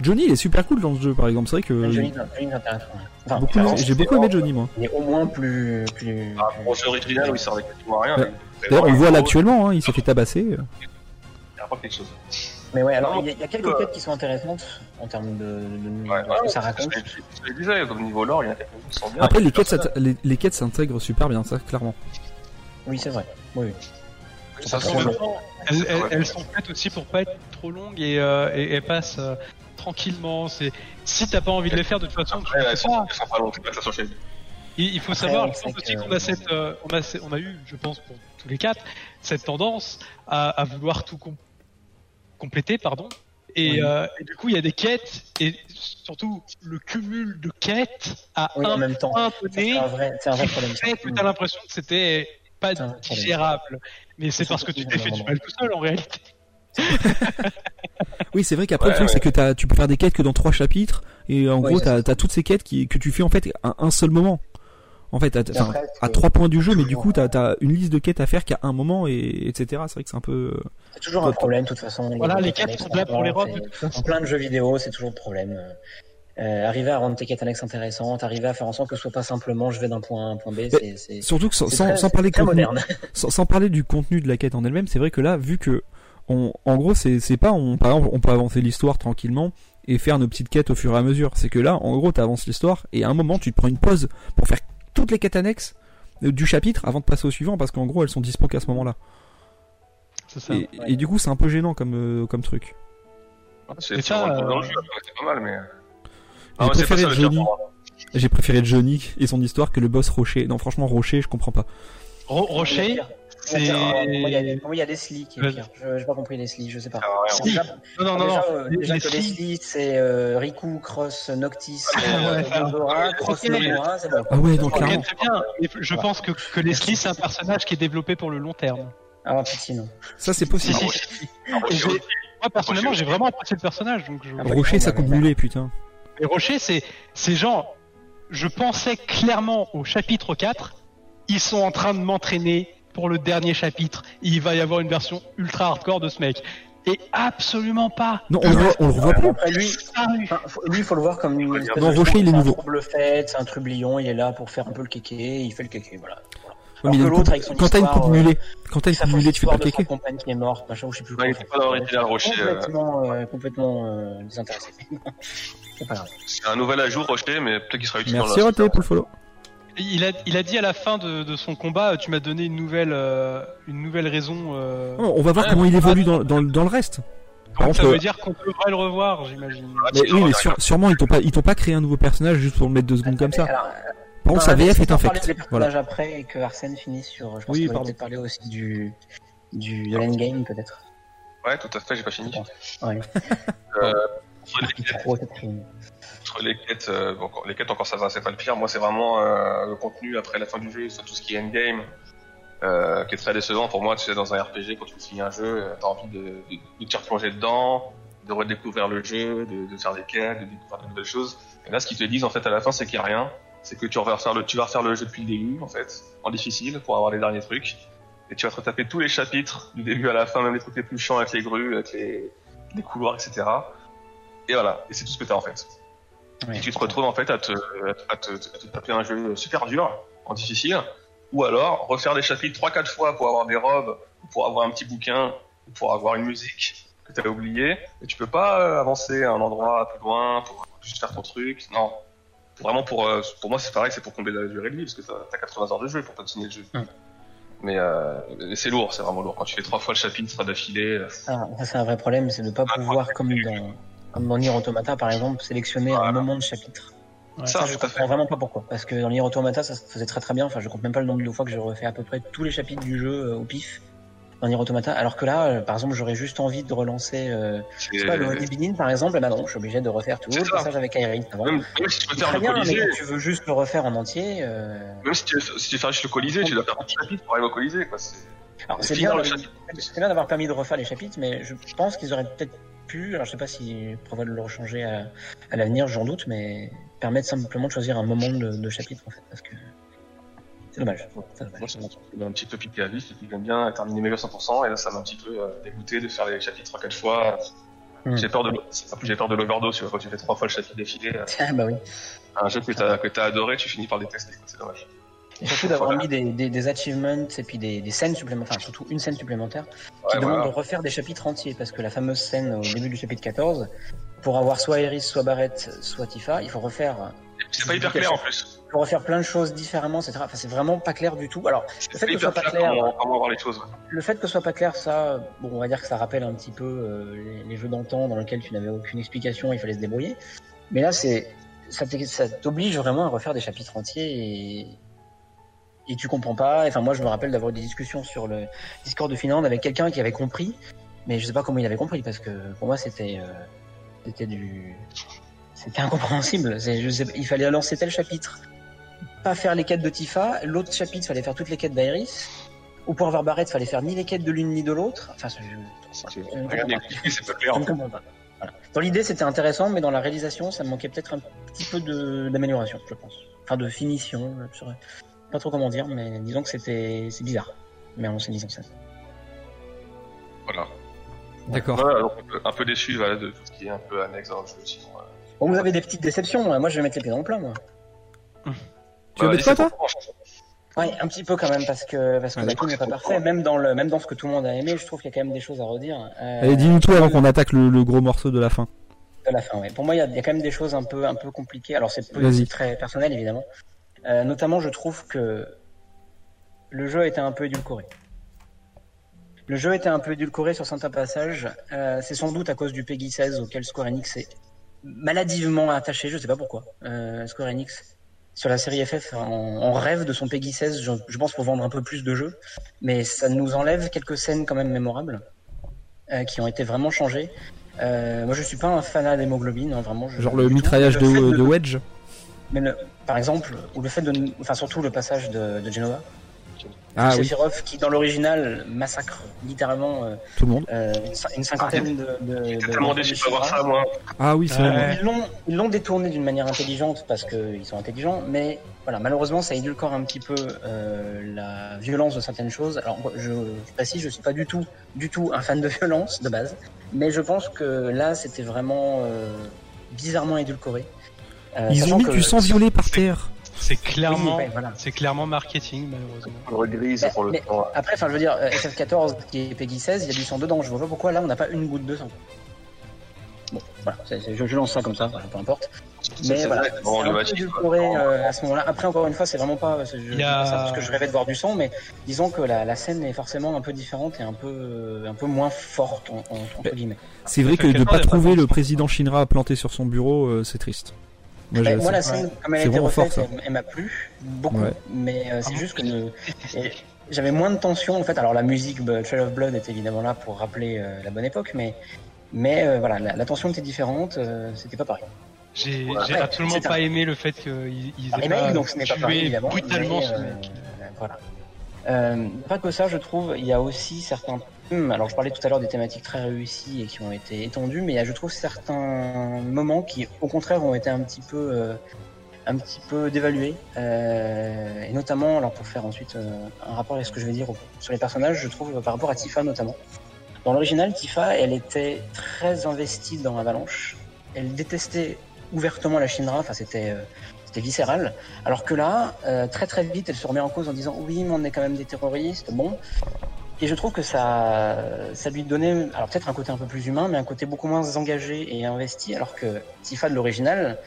Johnny, il est super cool dans ce jeu, par exemple. C'est vrai que. Johnny, Johnny est intéressant. Enfin, beaucoup J'ai beaucoup aimé Johnny, moi. il est au moins plus. plus... Rapport au jeu original où il servait quasiment à rien. Mais D'ailleurs, on le voit là il actuellement, hein, il s'est fait tabasser. y a pas quelque chose. Mais ouais, alors il y, a- il y a quelques euh, quêtes qui sont intéressantes en termes de, de, Ouais, de ouais, ce que ça raconte. comme niveau lore, il y en a quelques qui sont bien. Après, quêtes, les quêtes s'intègrent super bien, ça, clairement. Oui, c'est vrai. Oui, oui. Ça. Elles, elles- sont faites aussi pour pas être trop longues et, euh, et, et passent euh, tranquillement. C'est si t'as pas envie de les faire de toute façon, tu sont, pas. pas longues, s'enchaîne. Il, il faut Après, savoir, je pense aussi qu'on a cette, euh, on a, on a eu, je pense pour tous les quatre, cette tendance à, à vouloir tout com- compléter, pardon. Et, Oui. euh, et du coup, il y a des quêtes et surtout le cumul de quêtes à Oui, en un même temps. C'est un vrai, un vrai problème. fait que t'as l'impression que c'était pas un digérable. Mais c'est parce que tu t'es fait du mal tout seul en réalité. Oui, c'est vrai qu'après, Ouais, le truc, ouais. c'est que tu peux faire des quêtes que dans trois chapitres, et en Ouais, gros, t'as as toutes ces quêtes qui, que tu fais en fait à un seul moment. En fait, à, après, à trois points du jeu, mais du coup, t'as as une liste de quêtes à faire qu'à un moment, et etc. C'est vrai que c'est un peu. C'est toujours un problème, de toute façon. Voilà, les quêtes sont là pour les robes. En plein de jeux vidéo, c'est toujours le problème. Euh, arriver à rendre tes quêtes annexes intéressantes, arriver à faire en sorte que ce soit pas simplement je vais d'un point A à un point B, c'est c'est- Surtout que sans, c'est sans, très- sans parler c'est très contenu, moderne. sans, sans parler du contenu de la quête en elle-même, c'est vrai que là, vu que, on, en gros, c'est c'est pas, on, par exemple, on peut avancer l'histoire tranquillement et faire nos petites quêtes au fur et à mesure. C'est que là, en gros, t'avances l'histoire et à un moment, tu te prends une pause pour faire toutes les quêtes annexes euh, du chapitre avant de passer au suivant parce qu'en gros, elles sont dispo qu'à ce moment-là. C'est ça. Et, ouais. et du coup, c'est un peu gênant comme, euh, comme truc. C'est ça, euh, dans le jeu, c'est pas mal, mais. J'ai Ah préféré Johnny. J'ai préféré Johnny et son histoire que le boss Rocher. Non, franchement, Rocher, je comprends pas. Ro- Rocher, Pour moi, il y a- c'est. pour il y a Leslie qui est pire. Je J'ai pas compris Leslie, je sais pas. Ah, Non, non, non, déjà, non. euh, déjà que Leslie, c'est euh, Riku, Cross, Noctis, Ouais, euh, Cross. Nomura, c'est bon. Ah ouais, donc clairement. très bien. Je pense que, que Leslie, c'est un personnage qui est développé pour le long terme. Ah, pitié, non. Ça c'est Si, possible. Ah, Moi, personnellement, j'ai vraiment apprécié le personnage. Donc je... Ah, Rocher, ça coupe mulet, putain. Et Rocher, c'est, c'est genre, je pensais clairement au chapitre 4, ils sont en train de m'entraîner pour le dernier chapitre. Il va y avoir une version ultra hardcore de ce mec. Et absolument pas. Non, on le voit, on le plus. Après, lui, enfin, faut- lui, il faut le voir comme une espèce Non, de Rocher, il est c'est un nouveau. trouble fait, c'est un trublion, il est là pour faire un peu le kéké, il fait le kéké, voilà. Ouais, mais l'autre, avec son Quand t'as une coupe euh, mulet, quand t'as une coupe mulet, tu fais pas kéké. compagne qui est morte, machin, ou je sais plus Ouais, il pas Rocher. euh, Complètement, euh, complètement euh, désintéressé. c'est pas grave. C'est un nouvel ajout Rocher, mais peut-être qu'il sera utile Merci dans la Roté pour le follow. Il a, il a dit à la fin de, de son combat, tu m'as donné une nouvelle, euh, une nouvelle raison. Euh... Oh, On va voir Ouais, comment il évolue dans, dans, dans le reste. Donc ça veut dire qu'on devrait le revoir, j'imagine. Mais oui, mais sur- sûrement ils t'ont pas, ils t'ont pas créé un nouveau personnage juste pour le mettre deux secondes comme ça. Alors, Par contre, sa VF est infecte. Voilà. après et que Arsène finisse sur. Je pense Oui, qu'il va pardon. peut-être parler aussi du, du de l'endgame peut-être. Ouais, tout à fait, j'ai pas fini. Ouais. Euh, entre les quêtes, entre les euh, bon, les quêtes encore ça va, c'est pas le pire. Moi, c'est vraiment euh, le contenu après la fin du jeu, c'est tout ce qui est endgame, euh, qui est très décevant pour moi. Tu sais, dans un RPG, quand tu finis un jeu, t'as envie de, de, de te replonger dedans, de redécouvrir le jeu, de, de faire des quêtes, de découvrir de nouvelles choses. Et là, ce qu'ils te disent en fait à la fin, c'est qu'il y a rien. C'est que tu vas refaire le, tu vas refaire le jeu depuis le début, en fait, en difficile, pour avoir les derniers trucs. Et tu vas te retaper tous les chapitres, du début à la fin, même les trucs les plus chiants avec les grues, avec les, les couloirs, etc. Et voilà. Et c'est tout ce que t'as en fait. Et tu te retrouves en fait à te, à te, à te taper un jeu super dur, en difficile, ou alors refaire des chapitres 3-4 fois pour avoir des robes, ou pour avoir un petit bouquin, ou pour avoir une musique que t'avais oublié, et tu peux pas euh, avancer à un endroit plus loin pour juste faire ton truc, non. Vraiment pour, euh, pour moi c'est pareil, c'est pour combler la durée de vie, parce que t'as t'as 80 heures de jeu pour continuer le jeu. Hum. Mais, euh, mais c'est lourd, c'est vraiment lourd. Quand tu fais trois fois le chapitre d'affilée, euh, Ah, ça c'est un vrai problème, c'est de ne pas pouvoir, comme dans, comme dans Nier Automata par exemple, sélectionner un moment de chapitre. Ouais. ça, Ça, je comprends vraiment pas pourquoi. Parce que dans Nier Automata, ça se faisait très très bien. Enfin, je compte même pas le nombre de fois que j'ai refait à peu près tous les chapitres du jeu euh, au pif dans Nier Automata. Alors que là, euh, par exemple, j'aurais juste envie de relancer, euh, je sais pas, le Onibinin par exemple. Et bah non, je suis obligé de refaire tout le ça. passage avec avant. Même, même si tu veux C'est faire le bien, Colisée, quand tu veux juste le refaire en entier. euh, même si tu veux, si tu juste le Colisée, tu dois faire un petit chapitre pour arriver au Colisée, quoi. Alors bien, c'est bien d'avoir permis de refaire les chapitres, mais je pense qu'ils auraient peut-être pu. Alors je sais pas s'ils prévoient de le rechanger à, à l'avenir, j'en doute, mais permettre simplement de choisir un moment de, de chapitre en fait, parce que c'est dommage. C'est dommage. Moi, ça m'a un petit peu piqué à vif, et puis j'aime bien terminer mes jeux à 100%, et là, ça m'a un petit peu euh, dégoûté de faire les chapitres 3-4 fois. Hmm. J'ai peur de, j'ai peur de l'overdose, tu vois, quand tu fais trois fois le chapitre défilé, euh, Ah bah oui. un jeu que t'as, que t'as adoré, tu finis par détester, c'est dommage. Et surtout d'avoir Voilà. mis des, des, des achievements et puis des, des scènes supplémentaires, enfin surtout une scène supplémentaire, qui Ouais, demande voilà. de refaire des chapitres entiers, parce que la fameuse scène au début du chapitre 14, pour avoir soit Iris, soit Barrett, soit Tifa, il faut refaire, C'est pas hyper clair, en plus. il faut refaire plein de choses différemment, etc. Enfin, c'est vraiment pas clair du tout. Alors, Le fait que ce soit pas clair clair, comment, comment voir les choses, ouais. le fait que ce soit pas clair, ça, bon, on va dire que ça rappelle un petit peu euh, les, les jeux d'antan dans lesquels tu n'avais aucune explication, il fallait se débrouiller. Mais là, c'est, ça t'oblige vraiment à refaire des chapitres entiers et, et tu comprends pas. Enfin, moi, je me rappelle d'avoir eu des discussions sur le Discord de Finlande avec quelqu'un qui avait compris, mais je sais pas comment il avait compris parce que pour moi, c'était, euh, c'était du, c'était incompréhensible. C'est- je sais- il fallait lancer tel chapitre, pas faire les quêtes de Tifa, l'autre chapitre, fallait faire toutes les quêtes d'Iris. Ou pour avoir Barrett, fallait faire ni les quêtes de l'une ni de l'autre. Enfin, je, C'est- je ne Regarde, comprends pas. les- c'est pas clair. Ne. Voilà. Dans l'idée, c'était intéressant, mais dans la réalisation, ça manquait peut-être un petit peu d'amélioration, je pense. Enfin, de finition. Je pas trop comment dire, mais disons que c'était c'est bizarre. Mais on s'est mis en scène. Voilà. D'accord. Un peu- un peu déçu, voilà, de tout ce qui est un peu annexe dans le jeu, sinon, euh, Bon, vous avez des petites déceptions. Moi, je vais mettre les pieds dans le plat, moi. Tu veux bah, mettre quoi, toi? Ouais, un petit peu quand même, parce que parce que tout n'est pas parfait. Même dans le même dans ce que tout le monde a aimé, je trouve qu'il y a quand même des choses à redire. Euh, Allez, dis-nous tout avant qu'on attaque le, le gros morceau de la fin. à la fin, ouais. Pour moi, il y a, il y a quand même des choses un peu, un peu compliquées. Alors, c'est très personnel, évidemment. Euh, notamment, je trouve que le jeu était un peu édulcoré. Le jeu était un peu édulcoré sur certains passages. Euh, c'est sans doute à cause du Peggy 16 auquel Square Enix est maladivement attaché. Je sais pas pourquoi. Euh, Square Enix sur la série FF, on, on rêve de son Peggy 16, je, je pense pour vendre un peu plus de jeux, mais ça nous enlève quelques scènes quand même mémorables euh, qui ont été vraiment changées. Moi, je suis pas un fanat d'hémoglobine, hein, vraiment. je- Genre le mitraillage de, de Wedge. mais le- par exemple, ou le fait de, enfin surtout le passage de, de Genova, Ah oui, Sephiroth qui dans l'original massacre littéralement euh, tout le monde. euh, une cin- une cinquantaine de. de de- tellement de déçu de pas voir ça, moi. Ah oui, c'est Ouais. vrai. Ils l'ont, ils l'ont détourné d'une manière intelligente parce qu'ils sont intelligents, mais voilà, malheureusement, ça édulcore un petit peu euh, la violence de certaines choses. Alors, je, je précise, je suis pas du tout, du tout un fan de violence de base, mais je pense que là, c'était vraiment euh, bizarrement édulcoré. Euh, Ils ont mis que- du sang violet par terre. C'est clairement, Oui, ouais, voilà. c'est clairement marketing malheureusement. Pour le mais- temps. Après, enfin, je veux dire, euh, FF14 qui est Peggy 16, il y a du sang dedans. Je vois pas pourquoi là, on n'a pas une goutte de sang. Bon, voilà, je, je lance ça comme ça, voilà, peu importe. Mais c'est voilà, bon, un le peu match, euh, à ce moment-là. Après, encore une fois, c'est vraiment pas, c'est- je, y pas a- ça parce que je rêvais de voir du sang, mais disons que la, la scène est forcément un peu différente et un peu, un peu moins forte en- en- entre guillemets. C'est vrai que de pas trouver le président Shinra planté sur son bureau, euh, c'est triste. Moi, la c'est- scène, comme elle a été refaite, elle, elle m'a plu beaucoup, Ouais. mais euh, c'est Ah, juste que le- j'avais moins de tension en fait. Alors la musique bah, Trail of Blood est évidemment là pour rappeler euh, la bonne époque, mais mais euh, voilà, la, la tension était différente, euh, c'était pas pareil. J'ai Ouais. j'ai Ouais, absolument un- pas aimé le fait qu'ils ils Un aient pas donc ce n'est pas pareil brutalement mais, ce euh, mec. voilà. Euh, pas que ça, je trouve, il y a aussi certains. Alors, je parlais tout à l'heure des thématiques très réussies et qui ont été étendues, mais il y a, je trouve, certains moments qui, au contraire, ont été un petit peu, euh, un petit peu dévalués. Euh, et notamment, alors pour faire ensuite euh, un rapport avec ce que je vais dire sur les personnages, je trouve, par rapport à Tifa notamment. Dans l'original, Tifa, elle était très investie dans Avalanche. Elle détestait ouvertement la Shinra. Enfin, c'était, c'était viscéral. Alors que là, très très vite, elle se remet en cause en disant oui, mais on est quand même des terroristes. Bon. Et je trouve que ça, ça lui donnait, alors peut-être un côté un peu plus humain, mais un côté beaucoup moins engagé et investi. Alors que Tifa de l'original,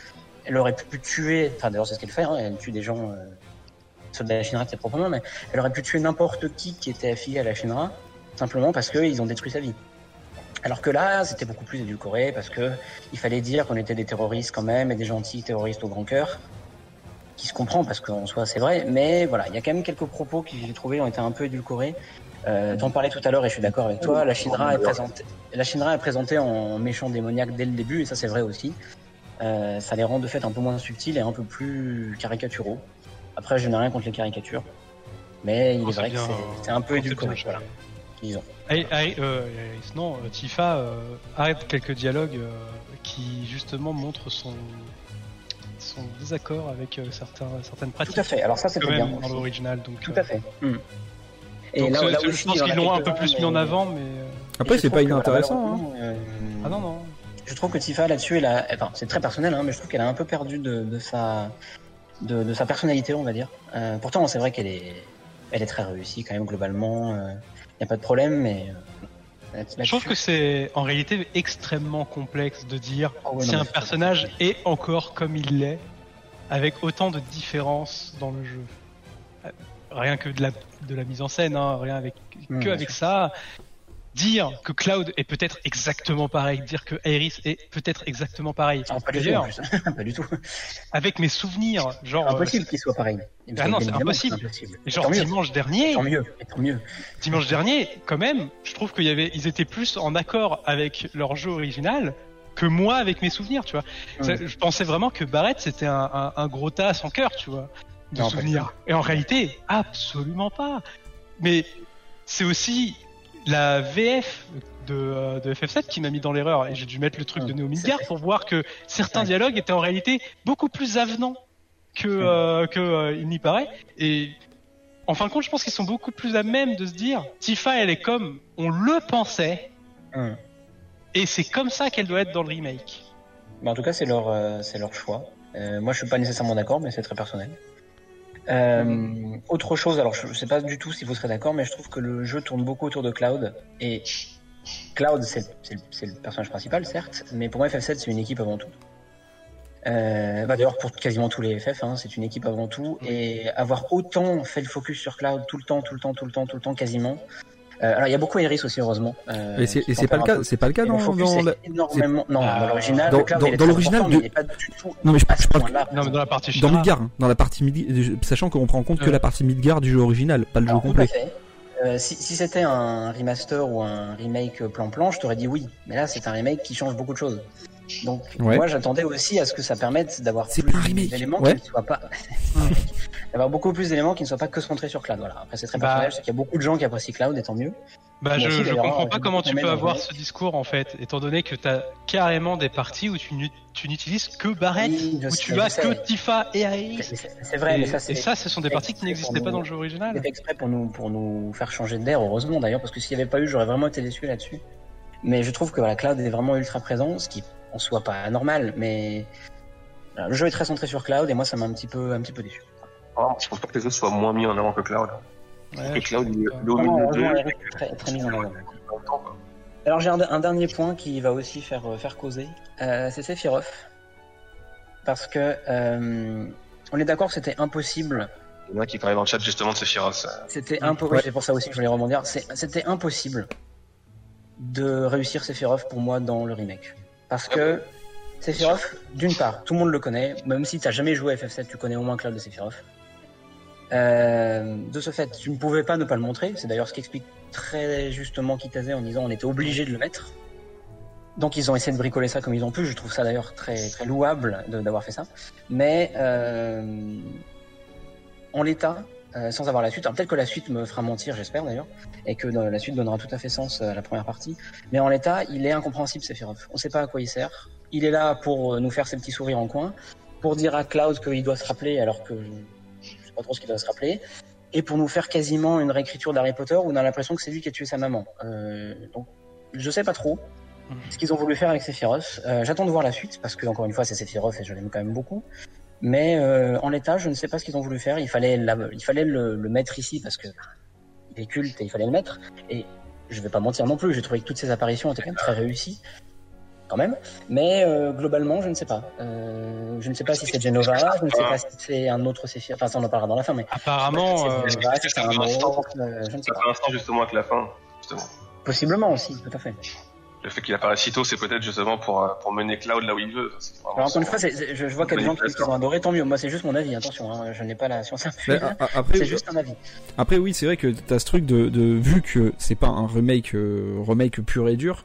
elle aurait pu tuer, enfin d'ailleurs c'est ce qu'elle fait, hein, elle tue des gens, euh, de la Shinra propres mains, mais elle aurait pu tuer n'importe qui qui était affilié à la Shinra, simplement parce qu'ils ont détruit sa vie. Alors que là, c'était beaucoup plus édulcoré parce que il fallait dire qu'on était des terroristes quand même et des gentils terroristes au grand cœur, qui se comprend parce qu'en soi c'est vrai, mais voilà, il y a quand même quelques propos qui j'ai trouvé ont été un peu édulcorés. Euh, T'en parlais tout à l'heure et je suis d'accord avec toi. La Shinra est présentée, la Shinra est présentée en méchant démoniaque dès le début et ça c'est vrai aussi. Euh, ça les rend de fait un peu moins subtils et un peu plus caricaturaux. Après, je n'ai rien contre les caricatures, mais il Oh, est vrai que bien, euh, c'est un peu édulcoré. Voilà, disons. Euh, non, Tifa euh, arrête quelques dialogues euh, qui justement montrent son, son désaccord avec euh, certains, certaines pratiques. Tout à fait. Alors ça, Quand c'était même bien. dans l'original. Donc, Tout à fait. Hmm. Et donc, là, aussi, je pense qu'ils l'ont un peu plus mis mais- en avant, mais euh, Après, c'est pas que, inintéressant. hein. euh, ah non non. Je trouve que Tifa là-dessus, elle a, enfin, c'est très personnel, hein, mais je trouve qu'elle a un peu perdu de, de sa, de, de sa personnalité, on va dire. Euh, pourtant, c'est vrai qu'elle est, elle est très réussie quand même globalement. Il n'y a pas de problème, mais. euh, Je trouve que c'est en réalité extrêmement complexe de dire Ah ouais, si un personnage est encore comme il l'est, avec autant de différences dans le jeu. Euh, Rien que de la, de la mise en scène, hein, rien avec Mmh, que avec ça. Dire que Cloud est peut-être exactement pareil, dire que Iris est peut-être exactement pareil. Ah, pas du tout, pas du tout. avec mes souvenirs, genre, euh, impossible qu'il soit pareil. Ah non, c'est impossible. impossible. genre tant mieux. dimanche dernier, Tant mieux. et Tant mieux. dimanche dernier, quand même, je trouve qu'il y avait, ils étaient plus en accord avec leur jeu original que moi avec mes souvenirs, tu vois. Ça, Je pensais vraiment que Barrett c'était un, un, un gros tas sans cœur, tu vois, de Non, souvenirs. Et en réalité, absolument pas. Mais c'est aussi la VF de, euh, de FF7 qui m'a mis dans l'erreur et j'ai dû mettre le truc de Hum, Neo Midgard pour voir que certains dialogues étaient en réalité beaucoup plus avenants que euh, que euh, il n'y paraît. Et en fin de compte, je pense qu'ils sont beaucoup plus à même de se dire Tifa, elle est comme on le pensait Hum. et c'est comme ça qu'elle doit être dans le remake. Mais en tout cas, c'est leur, euh, c'est leur choix. Euh, moi, je suis pas nécessairement d'accord, mais c'est très personnel. Euh, autre chose, alors je, je sais pas du tout si vous serez d'accord, mais je trouve que le jeu tourne beaucoup autour de Cloud. Et Cloud, c'est le- personnage principal, certes, mais pour moi, FF7, c'est une équipe avant tout. Euh, bah D'ailleurs, pour quasiment tous les FF, hein, c'est une équipe avant tout. Et avoir autant fait le focus sur Cloud tout le temps, tout le temps, tout le temps, tout le temps, quasiment, alors il y a beaucoup Iris aussi heureusement. Euh, Et c'est pas le cas, c'est pas le cas dans, énormément. Non, dans l'original, dans- le cloud, dans- il est dans très l'original important, de- mais il est pas du tout Non mais je, parle. Non, mais dans la partie dans Shira, Midgar, hein, dans la partie Mid- sachant qu'on prend en compte que la partie Midgar du jeu original, pas le jeu Alors, tout à complet. fait. Euh, si si c'était un remaster ou un remake plan-plan, je t'aurais dit oui. Mais là, c'est un remake qui change beaucoup de choses. Donc, Ouais. moi, j'attendais aussi à ce que ça permette d'avoir C'est plus d'éléments ouais. qui ne soient pas. d'avoir beaucoup plus d'éléments qui ne soient pas que centrés sur Cloud. Voilà. Après, c'est très Bah. personnel. Sais qu'il y a beaucoup de gens qui apprécient Cloud, et tant mieux. Bah, je, aussi, je comprends pas comment tu peux avoir ce discours en fait, étant donné que tu as carrément des parties où tu tu n'utilises que Barrett, Oui, où sais, tu as sais. que Tifa et Iris. C'est c'est vrai, et, mais ça, et c'est. ça, ce sont des c'est parties qui n'existaient pas nous- dans le jeu original. C'est exprès pour nous, pour nous faire changer d'air, heureusement d'ailleurs, parce que s'il n'y avait pas eu, j'aurais vraiment été déçu là-dessus. Mais je trouve que voilà, Cloud est vraiment ultra présent, ce qui en soit pas normal, mais voilà, le jeu est très centré sur Cloud et moi ça m'a un petit peu, un petit peu déçu. Ah, je pense pas que les autres soient moins mis en avant que Cloud. Ouais, je Cloud, il est au milieu est très, très mis en avant. Alors j'ai un, un dernier point qui va aussi faire, euh, faire causer, euh, c'est Sephiroth. Parce que euh, on est d'accord que c'était impossible Il y en a qui parlaient dans le chat justement de Sephiroth. C'était impossible. Ouais. C'est pour ça aussi que je voulais rebondir. C'est- C'était impossible de réussir Sephiroth pour moi dans le remake. Parce que Sephiroth, d'une part, tout le monde le connaît. Même si t'as jamais joué à FF7, tu connais au moins Cloud de Sephiroth. Euh, de ce fait, tu ne pouvais pas ne pas le montrer. C'est d'ailleurs ce qu'explique très justement Kitase en disant on était obligé de le mettre. Donc ils ont essayé de bricoler ça comme ils ont pu. Je trouve ça d'ailleurs très très louable d'avoir fait ça. Mais euh, en l'état, euh, sans avoir la suite, peut-être que la suite me fera mentir, j'espère d'ailleurs, et que la suite donnera tout à fait sens à la première partie. Mais en l'état, il est incompréhensible Sephiroth. On sait pas à quoi il sert. Il est là pour nous faire ses petits sourires en coin, pour dire à Cloud qu'il doit se rappeler alors que pas trop ce qu'il doit se rappeler, et pour nous faire quasiment une réécriture d'Harry Potter où on a l'impression que c'est lui qui a tué sa maman. Euh, donc je sais pas trop ce qu'ils ont voulu faire avec Sephiroth. Euh, J'attends de voir la suite parce que encore une fois c'est Sephiroth et je l'aime quand même beaucoup. Mais euh, en l'état, je ne sais pas ce qu'ils ont voulu faire. Il fallait, la- il fallait le, le mettre ici parce que il est culte et il fallait le mettre. Et je vais pas mentir non plus, j'ai trouvé que toutes ces apparitions étaient quand même très réussies, quand même. Mais euh, globalement, je ne sais pas. Euh, je ne sais pas si c'est Genova, je ne sais pas si c'est un autre Sephiroth. Enfin, ça on en parlera dans la fin, mais Apparemment, euh, je sais pas si c'est un pour l'instant, autre, je ne sais Ça pas. fait l'instant justement avec la fin. Justement. Possiblement aussi, tout à fait. Le fait qu'il apparaisse si tôt, c'est peut-être justement pour, euh, pour mener Cloud là où il veut. C'est Alors encore une fois, c'est- c'est- je, je vois qu'il y a des gens qui ont adoré, tant mieux. Moi, c'est juste mon avis. Attention, hein, je n'ai pas la science infuse. après, C'est juste un avis. Après oui, c'est vrai que t'as ce truc de, de vu que c'est pas un remake euh, remake pur et dur,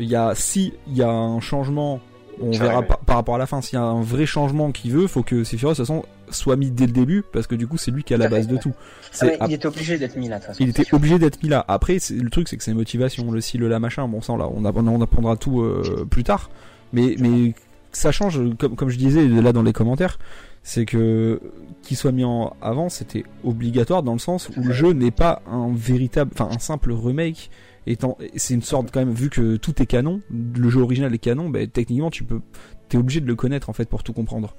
il y a si il y a un changement, on verra par, par rapport à la fin, s'il y a un vrai changement qu'il veut, faut que Sephiroth de toute façon soit mis dès le début parce que du coup c'est lui qui à la base de tout. Ah C'est il était obligé d'être mis là, de toute façon. il était sûr. obligé d'être mis là. Après, le truc, c'est que c'est motivation, le si, le la, machin. Bon, ça, là, on, on apprendra tout euh, plus tard. Mais, mais ça change, comme, comme je disais là dans les commentaires, c'est que qu'il soit mis en avant, c'était obligatoire dans le sens où le jeu n'est pas un véritable, enfin un simple remake. Étant, c'est une sorte quand même, vu que tout est canon, le jeu original est canon, ben, techniquement, tu peux, t'es obligé de le connaître en fait pour tout comprendre.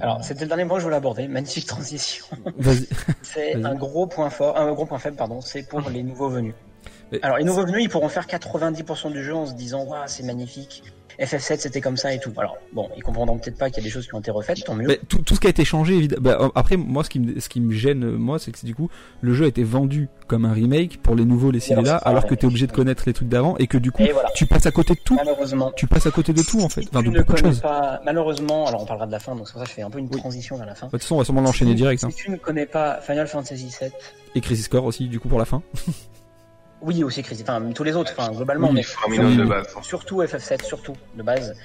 Alors, c'était le dernier point que je voulais aborder. Magnifique transition. C'est un gros point fort, un gros point faible, pardon. C'est pour les nouveaux venus. Mais- Alors, les nouveaux venus, ils pourront faire 90% du jeu en se disant, waouh, c'est magnifique. FF7, c'était comme ça et tout. Alors, bon, ils comprendront peut-être pas qu'il y a des choses qui ont été refaites, tant mieux. Tout, tout ce qui a été changé, évidemment. Bah, après, moi, ce qui me, ce qui me gêne, euh, moi, c'est que du coup, le jeu a été vendu comme un remake pour les nouveaux, les alors, là alors un que t'es obligé de connaître les trucs d'avant et que du coup, voilà. tu passes à côté de tout. Malheureusement. Tu passes à côté de tout, en fait. Enfin, de beaucoup de choses. pas, malheureusement, alors on parlera de la fin, donc c'est pour ça que je fais un peu une transition vers la fin. De toute façon, on va sûrement l'enchaîner Si- direct. Hein. Si tu ne connais pas Final Fantasy VII, Et Crisis Core aussi, du coup, pour la fin. oui aussi Chris, enfin tous les autres, enfin globalement, Oui, mais de base. hein. surtout FF7, surtout de base,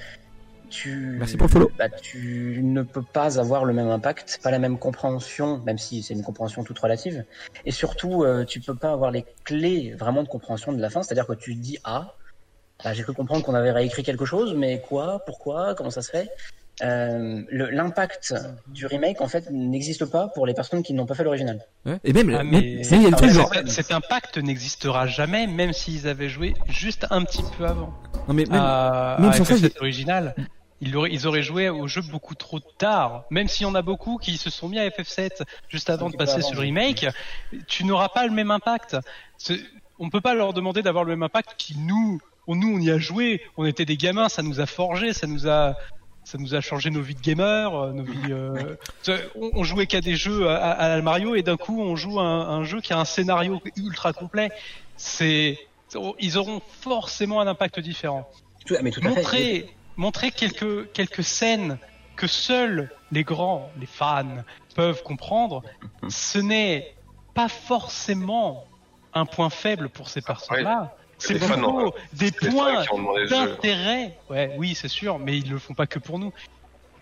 tu, Merci pour le follow. bah, tu ne peux pas avoir le même impact, pas la même compréhension, même si c'est une compréhension toute relative, et surtout euh, tu peux pas avoir les clés vraiment de compréhension de la fin, c'est-à-dire que tu dis ah, bah, j'ai cru comprendre qu'on avait réécrit quelque chose, mais quoi, pourquoi, comment ça se fait? Euh, L'impact du remake en fait n'existe pas pour les personnes qui n'ont pas fait l'original. Ouais. Et même, Ah, mais- même, Ah, genre. cet, impact n'existera jamais, même s'ils avaient joué juste un petit peu avant. Non, mais même, à, même à sans ça, FF7 il- original. Ils auraient, ils auraient joué au jeu beaucoup trop tard. Même s'il y en a beaucoup qui se sont mis à FF7 juste avant de passer avant, sur le remake, tu n'auras pas le même impact. On peut pas leur demander d'avoir le même impact qui nous, on, nous on y a joué, on était des gamins, ça nous a forgé, ça nous a, ça nous a changé nos vies de gamers, euh, nos vies. euh, on, on jouait qu'à des jeux à, à Mario et d'un coup on joue un, un jeu qui a un scénario ultra complet. c'est ils auront forcément un impact différent. Tout- mais tout à fait. Montrer, montrer quelques, quelques scènes que seuls les grands, les fans, peuvent comprendre, ce n'est pas forcément un point faible pour ces personnes-là. C'est plutôt des points d'intérêt. Ouais, oui, c'est sûr, mais ils le font pas que pour nous.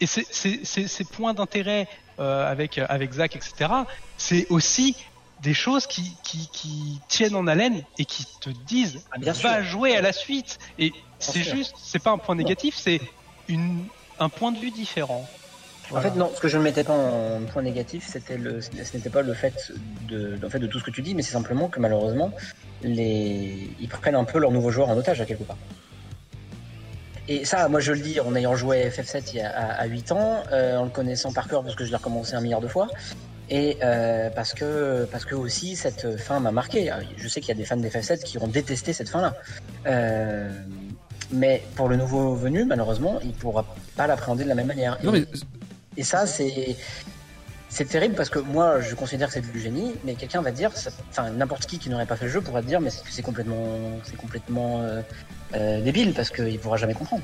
Et ces points d'intérêt euh, avec avec Zach, etc. C'est aussi des choses qui, qui, qui tiennent en haleine et qui te disent Ah, bien va sûr. jouer à la suite. Et c'est juste, c'est pas un point négatif, c'est une un point de vue différent. En fait, non, ce que je ne mettais pas en point négatif, c'était le, ce n'était pas le fait de, en fait, de tout ce que tu dis, mais c'est simplement que malheureusement, les, ils prennent un peu leurs nouveaux joueurs en otage à quelque part. Et ça, moi je le dis en ayant joué à FF7 il y a, à, à 8 ans, euh, en le connaissant par cœur parce que je l'ai recommencé un milliard de fois, et euh, parce que parce que aussi cette fin m'a marqué. Je sais qu'il y a des fans d'FF7 qui ont détesté cette fin-là. Euh, mais pour le nouveau venu, malheureusement, il pourra pas l'appréhender de la même manière. Non, mais et ça, c'est c'est terrible parce que moi, je considère que c'est du génie, mais quelqu'un va dire, ça- enfin n'importe qui qui n'aurait pas fait le jeu pourrait te dire, mais c'est c'est complètement, c'est complètement euh, euh, débile parce qu'il pourra jamais comprendre.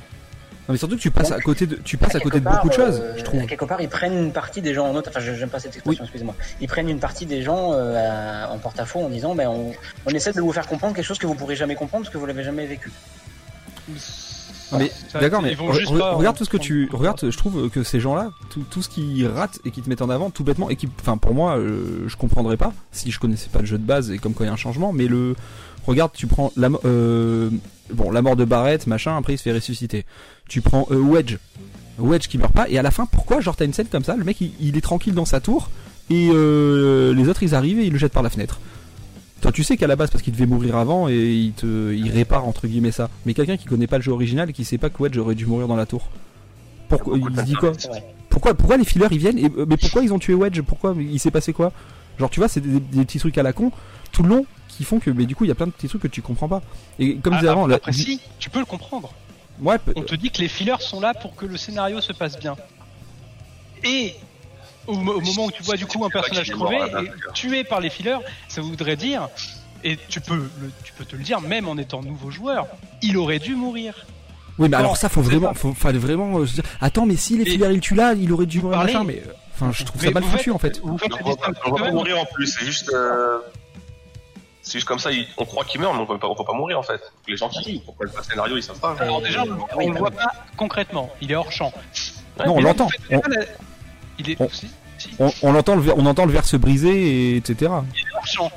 Non, mais surtout que tu passes à côté de, tu passes à côté de beaucoup de part, choses, euh, je trouve. à quelque part, ils prennent une partie des gens en otage. Enfin, je- j'aime pas cette expression, excusez-moi. Ils prennent une partie des gens euh, à- en porte-à-faux en disant, ben on, on essaie de vous faire comprendre quelque chose que vous pourrez jamais comprendre parce que vous l'avez jamais vécu. Mais d'accord, mais re- pas regarde tout ce que tu, regarde, je trouve que ces gens-là, tout, tout ce qu'ils ratent et qui te mettent en avant tout bêtement et qui, enfin pour moi, euh, je comprendrais pas si je connaissais pas le jeu de base et comme quoi il y a un changement, mais le, regarde, tu prends la, euh, bon, la mort de Barrett, machin, après il se fait ressusciter. Tu prends euh, Wedge, Wedge qui meurt pas et à la fin, pourquoi genre t'as une scène comme ça, le mec il, il est tranquille dans sa tour et euh, les autres ils arrivent et ils le jettent par la fenêtre. Toi, tu sais qu'à la base, parce qu'il devait mourir avant et il te, il répare entre guillemets ça. Mais quelqu'un qui connaît pas le jeu original et qui sait pas que Wedge aurait dû mourir dans la tour. Pourquoi il se dit quoi. Pourquoi, pourquoi les fillers ils viennent et, Mais pourquoi ils ont tué Wedge? Pourquoi il s'est passé quoi? Genre, tu vois, c'est des, des petits trucs à la con tout le long qui font que, mais du coup, il y a plein de petits trucs que tu comprends pas. Et comme je disais Ah, avant, là, après, si, tu peux le comprendre. ouais, On te dit que les fillers sont là pour que le scénario se passe bien. Et au, mo- au moment où tu vois du coup un personnage crever et tué par les fillers, ça voudrait dire, et tu peux, le, tu peux te le dire même en étant nouveau joueur, il aurait dû mourir. oui, mais alors ça, faut vraiment, faut, fallait vraiment euh, se dire, attends, mais si les Et- fillers ils tuent là, il aurait dû mourir machin, mais, euh, enfin, je trouve Mais ça mal foutu en fait. On va pas, mourir en plus, c'est juste. euh, C'est juste comme ça, il- on croit qu'il meurt, mais on peut pas, on peut pas mourir en fait. Les gens qui pourquoi le scénario, ils savent pas. Alors déjà, on, on le voit pas concrètement, il est hors champ. Non, on l'entend. Il est On- si, si, On, on entend le, ver- on entend le verre se briser et etc. il est hors champ.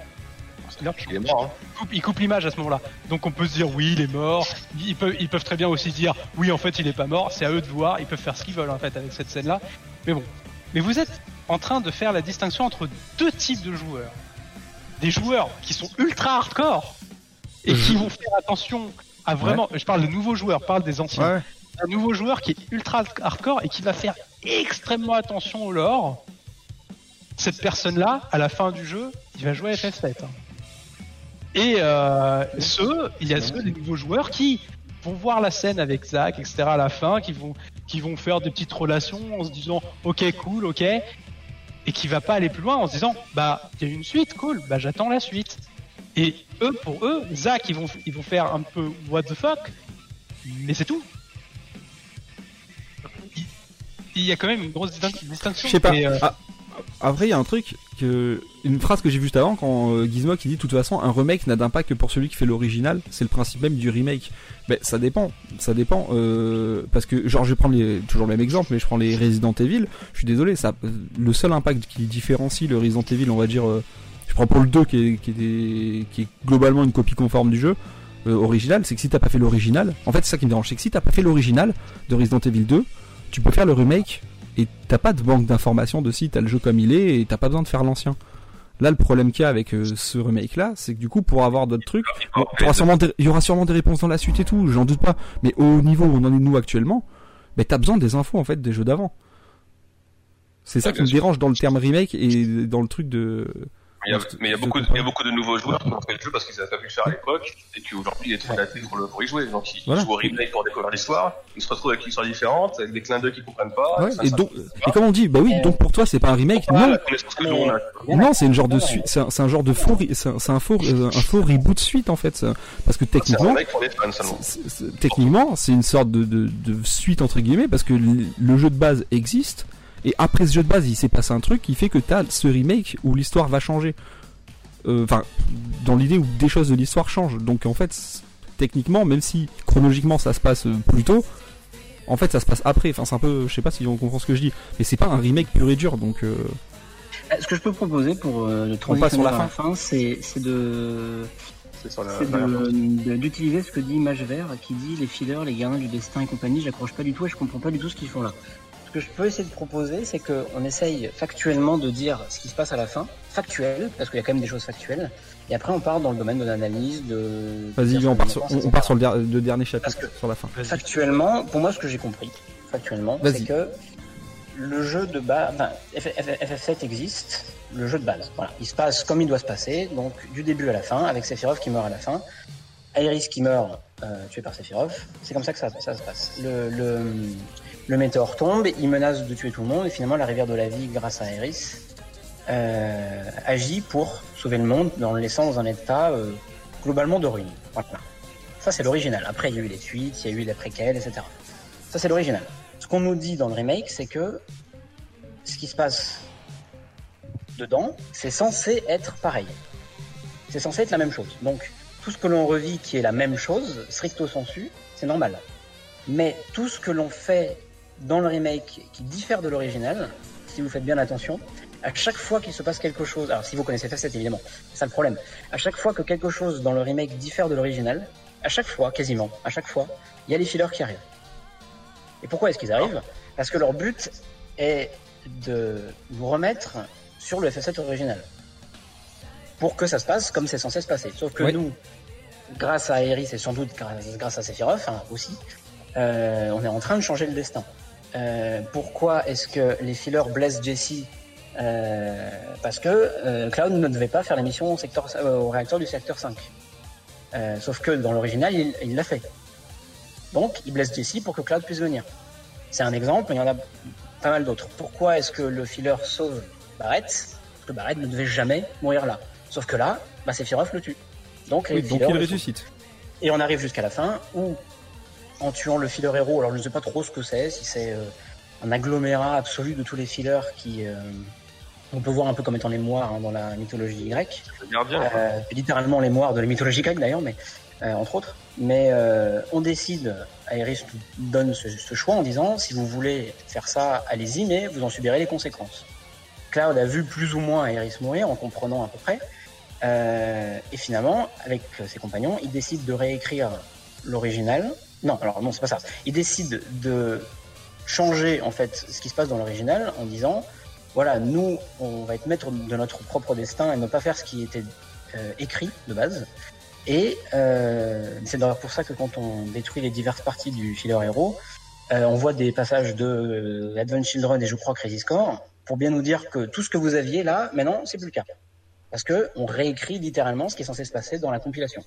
Il mort. Hein. Il coupe- il coupe l'image à ce moment-là. Donc on peut se dire oui, il est mort. Ils peuvent, ils peuvent très bien aussi dire oui, en fait, il est pas mort. C'est à eux de voir. Ils peuvent faire ce qu'ils veulent en fait avec cette scène-là. Mais bon. Mais vous êtes en train de faire la distinction entre deux types de joueurs. Des joueurs qui sont ultra hardcore et qui vont faire attention à vraiment. Je parle de nouveaux joueurs, je parle des anciens. Ouais. Un nouveau joueur qui est ultra hardcore et qui va faire extrêmement attention au lore. Cette personne-là, à la fin du jeu, il va jouer à FF7. hein. Et euh, ceux, il y a ceux des nouveaux joueurs qui vont voir la scène avec Zach, etc. à la fin, qui vont, qui vont faire des petites relations en se disant ok cool, ok, et qui va pas aller plus loin en se disant bah il y a une suite, cool, bah j'attends la suite. Et eux, pour eux, Zach, ils vont, ils vont faire un peu what the fuck, mais c'est tout. Il- y a quand même une grosse distin- distinction. Je sais pas. Euh, Ah, après, il y a un truc que une phrase que j'ai vue juste avant quand euh, Gizmo qui dit de toute façon un remake n'a d'impact que pour celui qui fait l'original. C'est le principe même du remake. Ben ça dépend, ça dépend euh, parce que genre je vais prendre les, toujours le même exemple, mais je prends les Resident Evil. Je suis désolé, ça le seul impact qui différencie le Resident Evil, on va dire, euh, je prends pour le 2 qui est, qui est, des- qui est globalement une copie conforme du jeu. euh, original, c'est que si t'as pas fait l'original, en fait c'est ça qui me dérange, c'est que si t'as pas fait l'original de Resident Evil 2, tu peux faire le remake et t'as pas de banque d'informations de si t'as le jeu comme il est et t'as pas besoin de faire l'ancien. Là, le problème qu'il y a avec euh, ce remake-là, c'est que du coup, pour avoir d'autres trucs, bon, des- il y aura sûrement des réponses dans la suite et tout, j'en doute pas. Mais au niveau où on en est nous actuellement, ben t'as besoin des infos en fait des jeux d'avant. C'est ça qui me dérange dans le terme remake et dans le truc de il y a, mais il y a beaucoup, de, il y a beaucoup de nouveaux joueurs qui ont fait le jeu parce qu'ils n'avaient pas pu le faire à l'époque et qui aujourd'hui est daté pour, le- pour y jouer. Donc ils Voilà. jouent au remake pour découvrir l'histoire. Ils se retrouvent avec une histoire différente, avec des clins d'œil qu'ils comprennent pas. Ouais, et donc, et comme on dit, bah oui, donc pour toi c'est pas un remake, Ah, non, on non, c'est une genre de suite, c'est un, c'est un genre de faux, c'est un, faux, euh, un faux reboot suite en fait, ça. parce que techniquement, techniquement, c'est une sorte de, de, de suite entre guillemets parce que le jeu de base existe et après ce jeu de base, il s'est passé un truc qui fait que t'as ce remake où l'histoire va changer. Euh, Enfin, dans l'idée où des choses de l'histoire changent. Donc en fait, techniquement, même si chronologiquement ça se passe euh, plus tôt, en fait ça se passe après. Enfin, c'est un peu, je sais pas si on comprend ce que je dis, mais c'est pas un remake pur et dur. Donc euh, Euh, Ce que je peux proposer pour euh, le On passe sur transitionner la fin. fin, c'est de C'est d'utiliser ce que dit Mage Vert qui dit les fillers, les gardiens du destin et compagnie, j'accroche pas du tout et je comprends pas du tout ce qu'ils font là. Ce que je peux essayer de proposer, c'est qu'on essaye factuellement de dire ce qui se passe à la fin, factuel, parce qu'il y a quand même des choses factuelles, et après on part dans le domaine de l'analyse, de... vas-y, on part sur, on, part sur le, der- le dernier chapitre, Parce que- sur la fin. Factuellement, pour moi, ce que j'ai compris, factuellement, c'est que le jeu de base, enfin, F- F- FF7 existe, le jeu de base. Voilà, il se passe comme il doit se passer, donc du début à la fin, avec Sephiroth qui meurt à la fin, Aerys qui meurt euh, tué par Sephiroth. C'est comme ça que ça, se passe. Le, le, météore tombe, il menace de tuer tout le monde, et finalement la rivière de la vie, grâce à Aerys, euh, agit pour sauver le monde en le laissant dans un état euh, globalement de ruine. Voilà. Ça, c'est l'original. Après, il y a eu les suites, il y a eu les préquels, etc. Ça, c'est l'original. Ce qu'on nous dit dans le remake, c'est que ce qui se passe dedans, c'est censé être pareil. C'est censé être la même chose. Donc, tout ce que l'on revit qui est la même chose, stricto sensu, c'est normal. Mais tout ce que l'on fait dans le remake qui diffère de l'original, si vous faites bien attention, à chaque fois qu'il se passe quelque chose, alors si vous connaissez FF7 évidemment, c'est ça le problème, à chaque fois que quelque chose dans le remake diffère de l'original, à chaque fois, quasiment, à chaque fois, il y a les fillers qui arrivent. Et pourquoi est-ce qu'ils arrivent? Parce que leur but est de nous remettre sur le FF7 original. Pour que ça se passe comme c'est censé se passer. Sauf que Oui. nous, grâce à Eris et sans doute grâce, grâce à Sephiroth hein, aussi, euh, on est en train de changer le destin. Euh, pourquoi est-ce que les fillers blessent Jesse Euh, Parce que Cloud ne devait pas faire la mission au, secteur, au réacteur du secteur 5. Euh, sauf que dans l'original, il il l'a fait. Donc, il blesse Jesse pour que Cloud puisse venir. C'est un exemple, mais il y en a pas mal d'autres. Pourquoi est-ce que le filler sauve Barrett? Parce que Barrett ne devait jamais mourir là. Sauf que là, bah, Sephiroth le tue. Donc, Oui, donc il ressuscite. Et on arrive jusqu'à la fin où, en tuant le filler héros, alors je ne sais pas trop ce que c'est, si c'est euh, un agglomérat absolu de tous les fillers qui. euh, on peut voir un peu comme étant les moires hein, dans la mythologie grecque. Gardien. Euh, littéralement les moires de la mythologie grecque d'ailleurs, mais euh, entre autres. Mais euh, on décide, Aerys nous donne ce, ce choix en disant si vous voulez faire ça, allez-y, mais vous en subirez les conséquences. Cloud a vu plus ou moins Aerys mourir en comprenant à peu près. Euh, et finalement, avec ses compagnons, il décide de réécrire l'original. Non, alors non, c'est pas ça. Il décide de changer en fait ce qui se passe dans l'original en disant voilà, nous, on va être maître de notre propre destin et ne pas faire ce qui était euh, écrit de base. Et euh, c'est d'ailleurs pour ça que quand on détruit les diverses parties du filler héros, euh, on voit des passages de euh, Advent Children et je crois Crazy Score pour bien nous dire que tout ce que vous aviez là, maintenant, c'est plus le cas. Parce que on réécrit littéralement ce qui est censé se passer dans la compilation.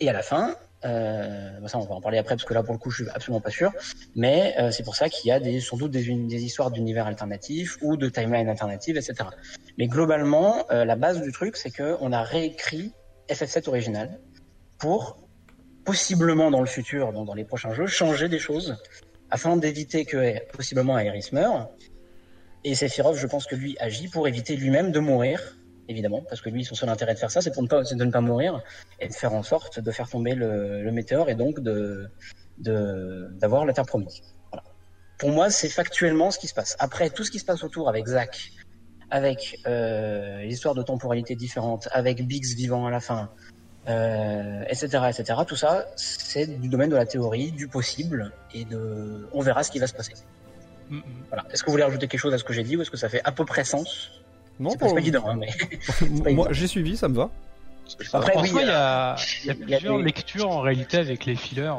Et à la fin, euh, bah ça on va en parler après parce que là pour le coup je suis absolument pas sûr, mais euh, c'est pour ça qu'il y a des, sans doute des, histoires d'univers alternatifs ou de timeline alternatives, etc. Mais globalement, euh, la base du truc c'est que on a réécrit FF7 original pour possiblement dans le futur, donc dans les prochains jeux, changer des choses afin d'éviter que possiblement Aerys meure. Et Sephiroth, je pense que lui agit pour éviter lui-même de mourir, évidemment, parce que lui, son seul intérêt de faire ça, c'est de ne pas mourir et de faire en sorte de faire tomber le, le météore et donc de, de, d'avoir la Terre promise. Voilà. Pour moi, c'est factuellement ce qui se passe. Après, tout ce qui se passe autour avec Zack, avec euh, l'histoire de temporalité différente, avec Biggs vivant à la fin, euh, etc., etc. Tout ça, c'est du domaine de la théorie, du possible, et de, on verra ce qui va se passer. Mm, mm. Voilà. Est-ce que vous voulez rajouter quelque chose à ce que j'ai dit ou est-ce que ça fait à peu près sens? Non, C'est pas, c'est pas évident, hein, mais moi j'ai suivi, ça me va. Après, oui, il y a, il y a il y a plusieurs lectures en réalité avec les fillers.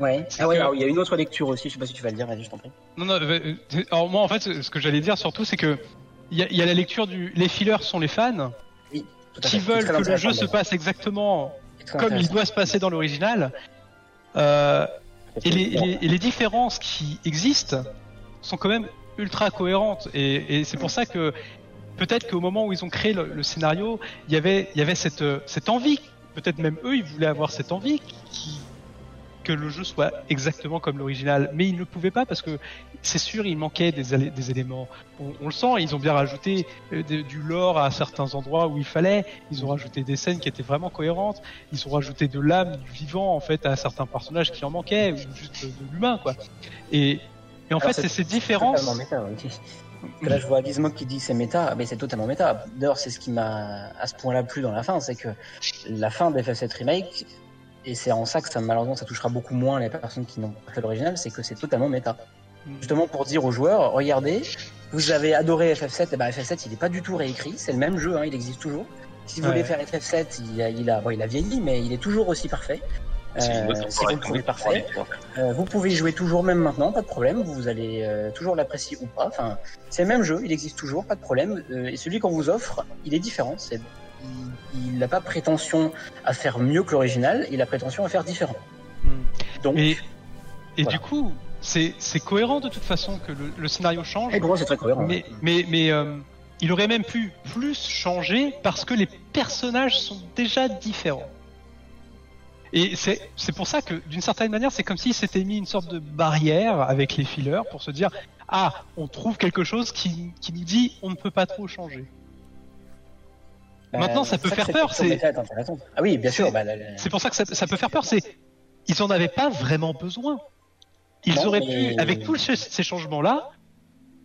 ouais. Ah ouais, que- alors, il y a une autre lecture aussi. Je sais pas si tu vas le dire. Vas-y, je t'en prie. Non, non, euh, euh, alors moi en fait, ce que j'allais dire surtout, c'est que il y a, il y a la lecture du. Les fillers sont les fans, Oui, qui veulent que le jeu se passe exactement comme il doit se passer dans l'original. Euh, et, les, et les- et les différences qui existent sont quand même ultra cohérentes. Et, et c'est pour ça que peut-être qu'au moment où ils ont créé le, le scénario, il y avait, il y avait cette, euh, cette envie. Peut-être même eux, ils voulaient avoir cette envie qui- que le jeu soit exactement comme l'original. Mais ils ne pouvaient pas parce que c'est sûr, il manquait des, éléments. On, on le sent, ils ont bien rajouté euh, de- du lore à certains endroits où il fallait. Ils ont rajouté des scènes qui étaient vraiment cohérentes. Ils ont rajouté de l'âme, du vivant en fait à certains personnages qui en manquaient ou juste de l'humain quoi. Et, et en Alors, fait, c'est ces différences. Que là, je vois Gizmo qui dit c'est méta, mais c'est totalement méta. D'ailleurs, c'est ce qui m'a à ce point-là plu dans la fin, c'est que la fin d'FF7 Remake, et c'est en ça que ça, malheureusement, ça touchera beaucoup moins les personnes qui n'ont pas fait l'original, c'est que c'est totalement méta. Justement pour dire aux joueurs, regardez, vous avez adoré FF7, et ben FF7 il n'est pas du tout réécrit, c'est le même jeu, hein, il existe toujours. Si vous Ouais. voulez faire FF7, il a, il, a, bon, il a vieilli, mais il est toujours aussi parfait. Euh, si encore vous avec- parfait, euh, vous pouvez jouer toujours même maintenant, pas de problème. Vous allez euh, toujours l'apprécier ou pas. Enfin, c'est le même jeu, il existe toujours, pas de problème. Euh, et celui qu'on vous offre, il est différent. C'est, il n'a pas prétention à faire mieux que l'original, il a prétention à faire différent. Hmm. Donc, Et, et Voilà. du coup, c'est cohérent de toute façon que le, le scénario change. et pour moi, c'est très cohérent. Mais, mais, mais euh, il aurait même pu plus changer parce que les personnages sont déjà différents. Et c'est pour ça que, d'une certaine manière, c'est comme s'il s'était mis une sorte de barrière avec les fillers pour se dire Ah, on trouve quelque chose qui, qui nous dit on ne peut pas trop changer. Euh, maintenant, ça peut que faire peur, c'est-. Ah oui, bien sûr. c'est- Bah, la- C'est pour ça que ça, ça peut faire peur. C'est Ils en avaient pas vraiment besoin. Ils Non, auraient mais- pu, avec tous ces, ces changements-là,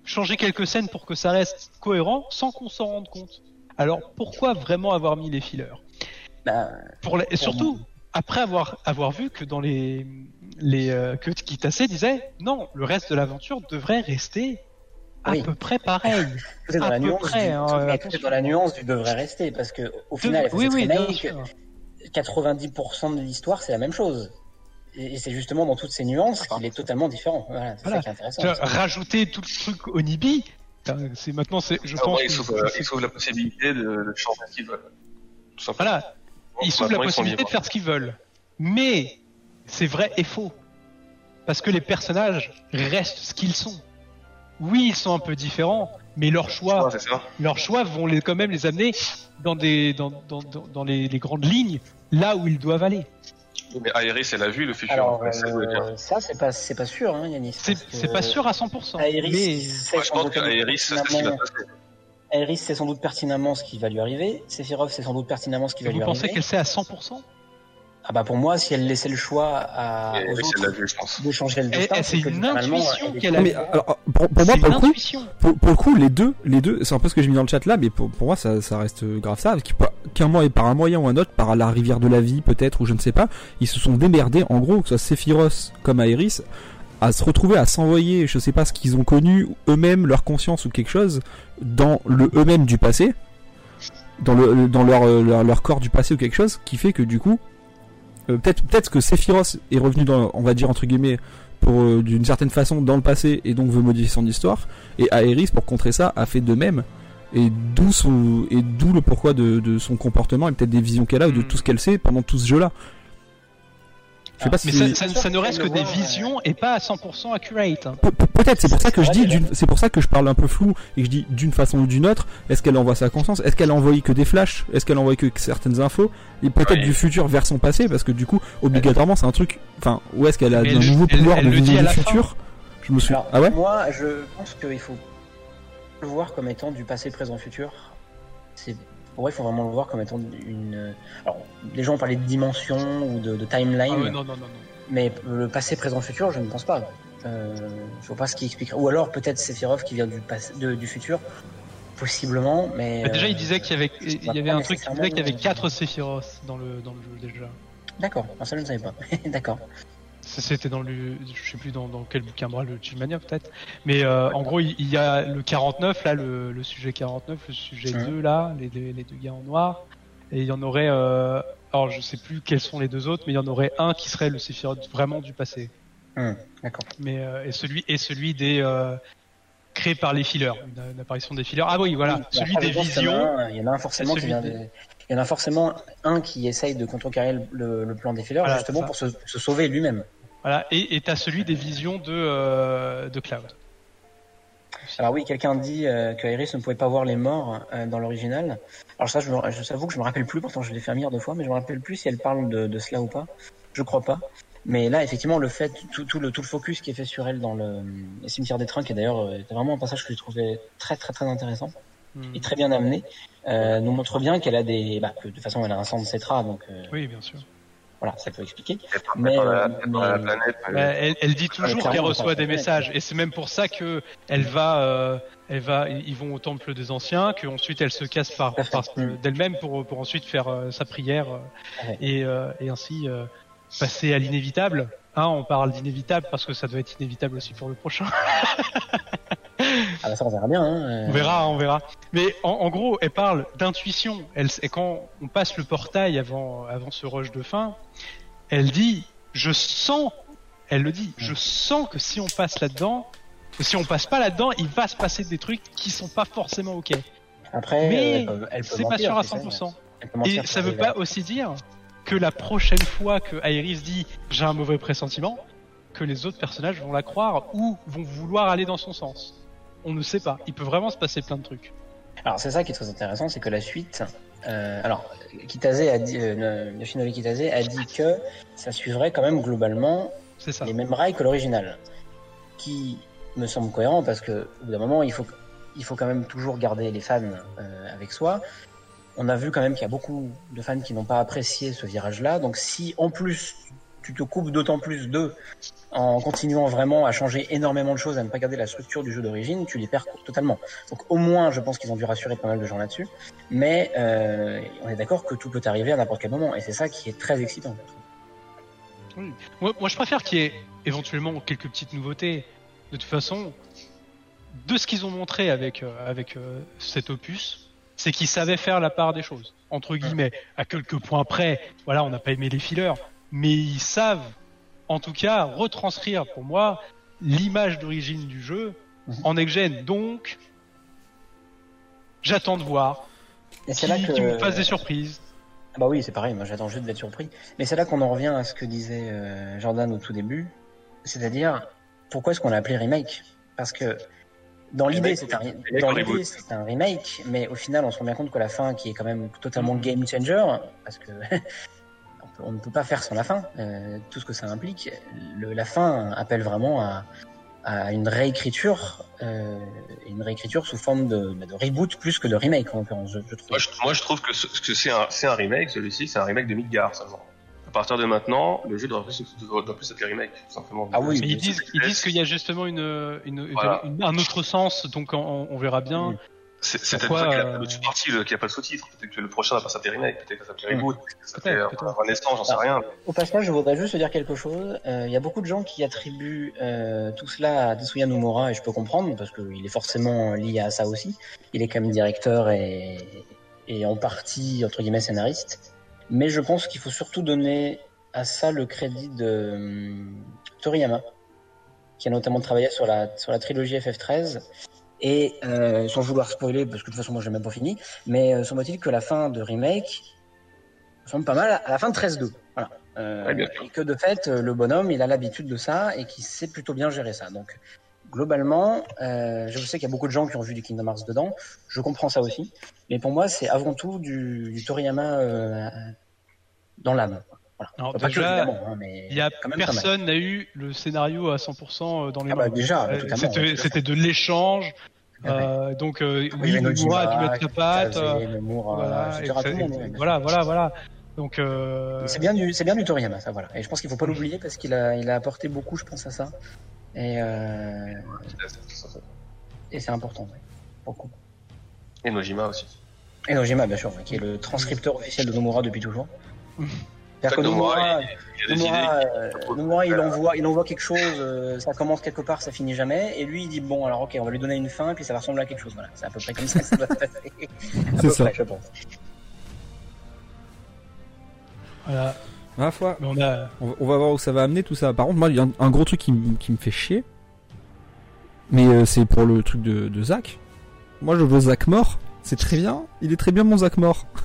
changer quelques scènes pour que ça reste cohérent sans qu'on s'en rende compte. Alors pourquoi vraiment avoir mis les fillers? Bah, pour surtout après avoir avoir vu que dans les les euh, que Kitase disait non le reste de l'aventure devrait rester à Oui. peu près pareil tout est dans À la peu nuance. près, du, hein, tout- euh, est dans la nuance du devrait rester parce que au final, oui FF7 oui bien Remake, sûr. 90% de l'histoire, c'est la même chose. Et c'est justement dans toutes ces nuances qu'il est totalement différent. Voilà, c'est Voilà. ça qui est intéressant. Tu vois, rajouter tout le truc Onibi enfin, c'est maintenant c'est je Ah, pense ouais, ils s'ouvrent la possibilité de, de changer qu'ils veulent. Voilà ils s'ouvrent la possibilité de faire ce qu'ils veulent. Mais c'est vrai et faux. Parce que les personnages restent ce qu'ils sont. Oui, ils sont un peu différents, mais leurs choix, Ouais, c'est leurs choix vont les, quand même les amener dans, des, dans, dans, dans, dans les, les grandes lignes, là où ils doivent aller. Mais Aéris, elle a vu le futur. Alors, ça euh, ça, c'est pas, c'est pas sûr, hein, Yanis. C'est que c'est pas sûr à 100%. Aéris, mais Moi, je pense c'est ce qui va passer. Aéris sait sans doute pertinemment ce qui va lui arriver. Sephiroth sait sans doute pertinemment ce qui va vous lui pensez arriver. qu'elle sait à 100% Ah bah pour moi, si elle laissait le choix à, aux Aéris, autres je pense. de changer le destin, c'est une intuition qu'elle Non, mais a. alors, pour, pour moi, C'est pour le coup, pour, pour le coup, les deux, les deux, c'est un peu ce que j'ai mis dans le chat là, mais pour, pour moi, ça, ça reste grave ça, qu'un mois et par un moyen ou un autre, par la rivière de la vie peut-être, ou je ne sais pas, ils se sont démerdés, en gros, que ce soit Sephiroth comme Aerys, à se retrouver à s'envoyer, je sais pas ce qu'ils ont connu, eux-mêmes, leur conscience ou quelque chose, dans le eux-mêmes du passé, dans le, dans leur, euh, leur, leur corps du passé ou quelque chose, qui fait que du coup, euh, peut-être, peut-être que Sephiroth est revenu dans, on va dire entre guillemets, pour euh, d'une certaine façon dans le passé et donc veut modifier son histoire. Et Aerys, pour contrer ça, a fait de même. Et d'où son, et d'où le pourquoi de, de son comportement et peut-être des visions qu'elle a ou de Mm. tout ce qu'elle sait pendant tout ce jeu-là. Je sais pas Mais si. ça, ça- sûr ça ne reste le que des visions et pas à 100% accurate. Pe- pe- Peut-être, c'est pour ça que je dis, c'est pour ça que je parle un peu flou et que je dis d'une façon ou d'une autre. Est-ce qu'elle envoie sa conscience? Est-ce qu'elle a envoyé que des flashs? Est-ce qu'elle a envoyé que certaines infos? Et peut-être Ouais. du futur vers son passé parce que du coup, obligatoirement, c'est un truc. Enfin, où est-ce qu'elle a Mais un elle- nouveau elle- pouvoir elle de le la fin. futur? Je me suis. Alors, Ah ouais? Moi, je pense qu'il faut le voir comme étant du passé, présent, futur. C'est pour moi, il faut vraiment le voir comme étant une. Alors, les gens ont parlé de dimension ou de, de timeline, Ah ouais, non, non, non, non. mais le passé, présent, futur, je ne pense pas. Euh, je vois pas ce qui expliquerait. Ou alors peut-être Sephiroth qui vient du passé, de- du futur, possiblement, mais. Bah, déjà, euh, il disait qu'il y avait, il y avait pas un truc qui disait qu'il y avait nécessairement- 4 Sephiroth dans le, dans le jeu déjà. D'accord. Ah, ça je ne savais pas. D'accord. Ça, C'était dans le, je sais plus dans, dans quel bouquin, le Chillmania peut-être. Mais euh, en gros, il, il y a le 49 là, le, le sujet 49, le sujet Mhm. 2 là, les, deux- les deux gars en noir. Et il y en aurait, euh, alors je sais plus quels sont les deux autres, mais il y en aurait un qui serait le Sephiroth vraiment du passé. D'accord. Mais euh, et celui et celui des créé par les fileurs, une, une apparition des fileurs. Ah oui, voilà, Oui, celui des visions. Il y en a un forcément qui Celui vient des- de- Il y en a forcément un qui essaye de contrecarrer le, le- le plan des fileurs Voilà, justement pour se, se sauver lui-même. Voilà, et et t'as celui des visions de euh, de Cloud. Alors oui, quelqu'un dit euh, que Iris ne pouvait pas voir les morts euh, dans l'original. Alors ça, je, me, je t'avoue que je me rappelle plus, pourtant je l'ai fait un milliard de fois, mais je me rappelle plus si elle parle de, de cela ou pas. Je crois pas. Mais là, effectivement, le fait, tout, tout le, tout le focus qui est fait sur elle dans le, le cimetière des trains, qui est d'ailleurs euh, vraiment un passage que j'ai trouvé très très très intéressant Hmm. et très bien amené, euh, nous montre bien qu'elle a des, bah, que de toute façon elle a un sang de Cetra, donc Oui, bien sûr. Voilà, ça peut expliquer. Mais, la, euh, la planète. Bah, elle, elle dit toujours qu'elle reçoit des messages, et c'est même pour ça que elle va, euh, elle va, ils vont au temple des anciens, qu'ensuite elle se casse par, par- d'elle-même pour pour ensuite faire euh, sa prière Ouais. et euh, et ainsi euh, passer à l'inévitable. Hein, on parle d'inévitable parce que ça doit être inévitable aussi pour le prochain. Ah bah ça on verra bien. Hein, euh, On verra, on verra. Mais en, en gros, elle parle d'intuition. Elle, et quand on passe le portail avant, avant ce rush de fin, elle dit, je sens, elle le dit, je sens que si on passe là-dedans, que si on passe pas là-dedans, il va se passer des trucs qui sont pas forcément ok. Après, Mais C'est pas sûr à tu sais. 100%. Elle peut mentir Et ça veut pas aussi dire que la prochaine fois que Iris dit j'ai un mauvais pressentiment, que les autres personnages vont la croire ou vont vouloir aller dans son sens. On ne sait pas. Il peut vraiment se passer plein de trucs. Alors c'est ça qui est très intéressant, c'est que la suite, euh, alors Kitase a dit, euh, Yoshinori Kitase a dit que ça suivrait quand même globalement ça. les mêmes rails que l'original, qui me semble cohérent parce que au bout d'un moment il faut il faut quand même toujours garder les fans euh, avec soi. On a vu quand même qu'il y a beaucoup de fans qui n'ont pas apprécié ce virage-là, donc si en plus tu te coupes d'autant plus d'eux en continuant vraiment à changer énormément de choses, à ne pas garder la structure du jeu d'origine, tu les perds totalement. Donc au moins, je pense qu'ils ont dû rassurer pas mal de gens là-dessus. Mais euh, on est d'accord que tout peut arriver à n'importe quel moment, et c'est ça qui est très excitant. Moi, je préfère qu'il y ait éventuellement quelques petites nouveautés. De toute façon, de ce qu'ils ont montré avec euh, avec euh, cet opus, c'est qu'ils savaient faire la part des choses. Entre guillemets, à quelques points près. Voilà, on n'a pas aimé les fillers, mais ils savent, en tout cas, retranscrire pour moi l'image d'origine du jeu Mhm. en next-gen. Donc, j'attends de voir Et c'est là que qu'ils me fassent des surprises. Ah Bah oui, c'est pareil, moi j'attends juste d'être surpris. Mais c'est là qu'on en revient à ce que disait euh, Jordan au tout début, c'est-à-dire pourquoi est-ce qu'on l'a appelé remake? Parce que dans l'idée c'est un, remake dans l'idée, c'est un remake, mais au final on se rend bien compte que la fin qui est quand même totalement Mhm. game changer, parce que on, ne peut pas faire sans la fin, euh, tout ce que ça implique. Le- la fin appelle vraiment à, à une réécriture, euh, une réécriture sous forme de, bah, de reboot plus que de remake en l'occurrence, je. Moi, je, moi, je trouve que ce- que c'est un, remake, celui-ci, c'est un remake de Midgar seulement. À partir de maintenant, le jeu doit plus, doit doit plus être un remake, tout simplement. Ah oui, Mais ils disent, ils disent qu'il y a justement une, une, une- Voilà. une- un autre sens, donc on, on verra bien. C'est Pourquoi, pour ça qu'il euh, y a qu'il n'y a pas de sous-titre. Peut-être que le prochain va pas s'appeler remake, peut-être que ça s'appelle reboot, peut-être que ça s'appelle. Renaissance, j'en sais rien. Au passage, je voudrais juste dire quelque chose. Euh, Il y a beaucoup de gens qui attribuent euh, tout cela à Tetsuya Nomura et je peux comprendre parce qu'il est forcément lié à ça aussi. Il est quand même directeur et, et en partie entre guillemets scénariste. Mais je pense qu'il faut surtout donner à ça le crédit de hum, Toriyama, qui a notamment travaillé sur la sur la trilogie FF13. Et euh, sans vouloir spoiler, parce que de toute façon moi j'ai même pas fini, mais euh, semble-t-il que la fin de remake ressemble pas mal à la fin de 13-2. Voilà. Euh, Ouais, bien sûr. et que de fait, euh, le bonhomme, il a l'habitude de ça et qu'il sait plutôt bien gérer ça. Donc, globalement, euh, je sais qu'il y a beaucoup de gens qui ont vu du Kingdom Hearts dedans. Je comprends ça aussi. Mais pour moi, c'est avant tout du, du Toriyama euh, dans l'âme. Voilà. Alors, Pas que, déjà, hein, mais y a même personne n'a eu le scénario à 100% dans les Ah mains. bah déjà, Euh, C'était de l'échange. Euh, donc euh, oui, Oui, Nomura a dû mettre la patte. Euh, voilà, etc., et- tout le monde, et- ouais. voilà, voilà, voilà. Donc euh, C'est bien du, c'est bien du Toriyama, ça, voilà. Et je pense qu'il faut pas l'oublier parce qu'il a, il a apporté beaucoup, je pense, à ça. Et, euh, et c'est important, ouais. Beaucoup. Et Nojima aussi. Et Nojima, bien sûr, qui est le transcripteur officiel de Nomura depuis toujours. C'est-à-dire que Nomura, Nomura, il Nomura, euh, Nomura, il envoie, il envoie quelque chose, euh, ça commence quelque part, ça finit jamais, et lui, il dit bon, alors ok, on va lui donner une fin, puis ça va ressembler à quelque chose. Voilà, c'est à peu près comme ça que ça doit se passer. À C'est ça. près, je pense. voilà. Ma foi, Mais on a. on va- voir où ça va amener tout ça. Par contre, moi, il y a un, un gros truc qui, m- qui me fait chier. Mais euh, c'est pour le truc de, de Zach. Moi, je veux Zach mort. C'est très bien. Il est très bien, mon Zach mort.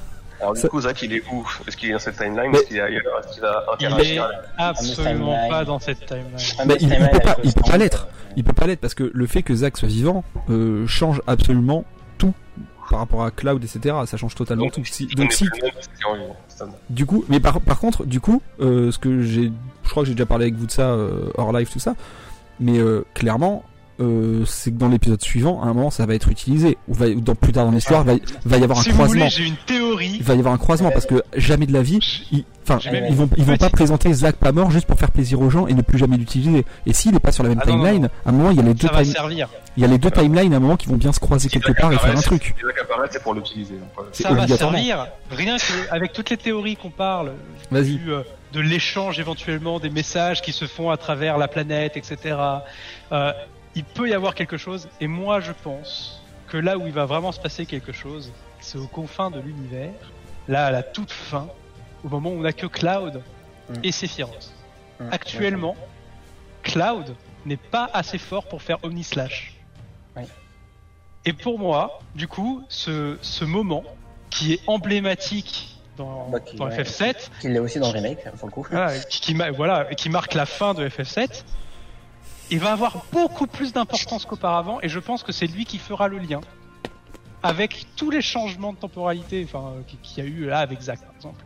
Alors du Ça- coup, Zach, il est où Est-ce qu'il est dans cette timeline Mais- Est-ce qu'il a, il est absolument pas dans cette timeline. Ah, mais il- il Timeline peut pas- il peut pas l'être. Il peut pas l'être parce que le fait que Zach soit vivant euh, change absolument tout par rapport à Cloud, etc. Ça change totalement tout. Si- donc si, est du coup, mais par, par contre, du coup, euh, ce que j'ai, je crois que j'ai déjà parlé avec vous de ça euh, hors live, tout ça, mais euh, clairement, euh, c'est que dans l'épisode suivant, à un moment, ça va être utilisé. Ou va, ou dans plus tard dans l'histoire, va, va y avoir un Si vous croisement. voulez, j'ai une théorie. Il va y avoir un croisement parce que jamais de la vie, ils, enfin, ils vont, ils vont pas présenter Zach pas mort juste pour faire plaisir aux gens et ne plus jamais l'utiliser. Et s'il est pas sur la même Ah non, non, timeline, à un moment, il y a les deux Ça va time- servir. il y a les deux timelines à un moment qui vont bien se croiser Si quelque part et faire un truc. Si Zach apparaît, c'est pour l'utiliser. C'est Ça va servir. Rien que avec toutes les théories qu'on parle, Vas-y. euh, de l'échange éventuellement des messages qui se font à travers la planète, etc. Euh, il peut y avoir quelque chose. Et moi, je pense que là où il va vraiment se passer quelque chose, c'est aux confins de l'univers. Là, à la toute fin, au moment où on n'a que Cloud Mm. et Sephiroth. hum, Actuellement, Cloud n'est pas assez fort pour faire Omnislash. Oui. Et pour moi, du coup, ce, ce moment qui est emblématique dans, Bah, qui- dans ouais. FF7, Qu'il l'est aussi dans le remake, pour le coup. voilà, qui, qui voilà, qui marque la fin de FF7, il va avoir beaucoup plus d'importance qu'auparavant, et je pense que c'est lui qui fera le lien avec tous les changements de temporalité, qu'il y a eu là avec Zack, par exemple.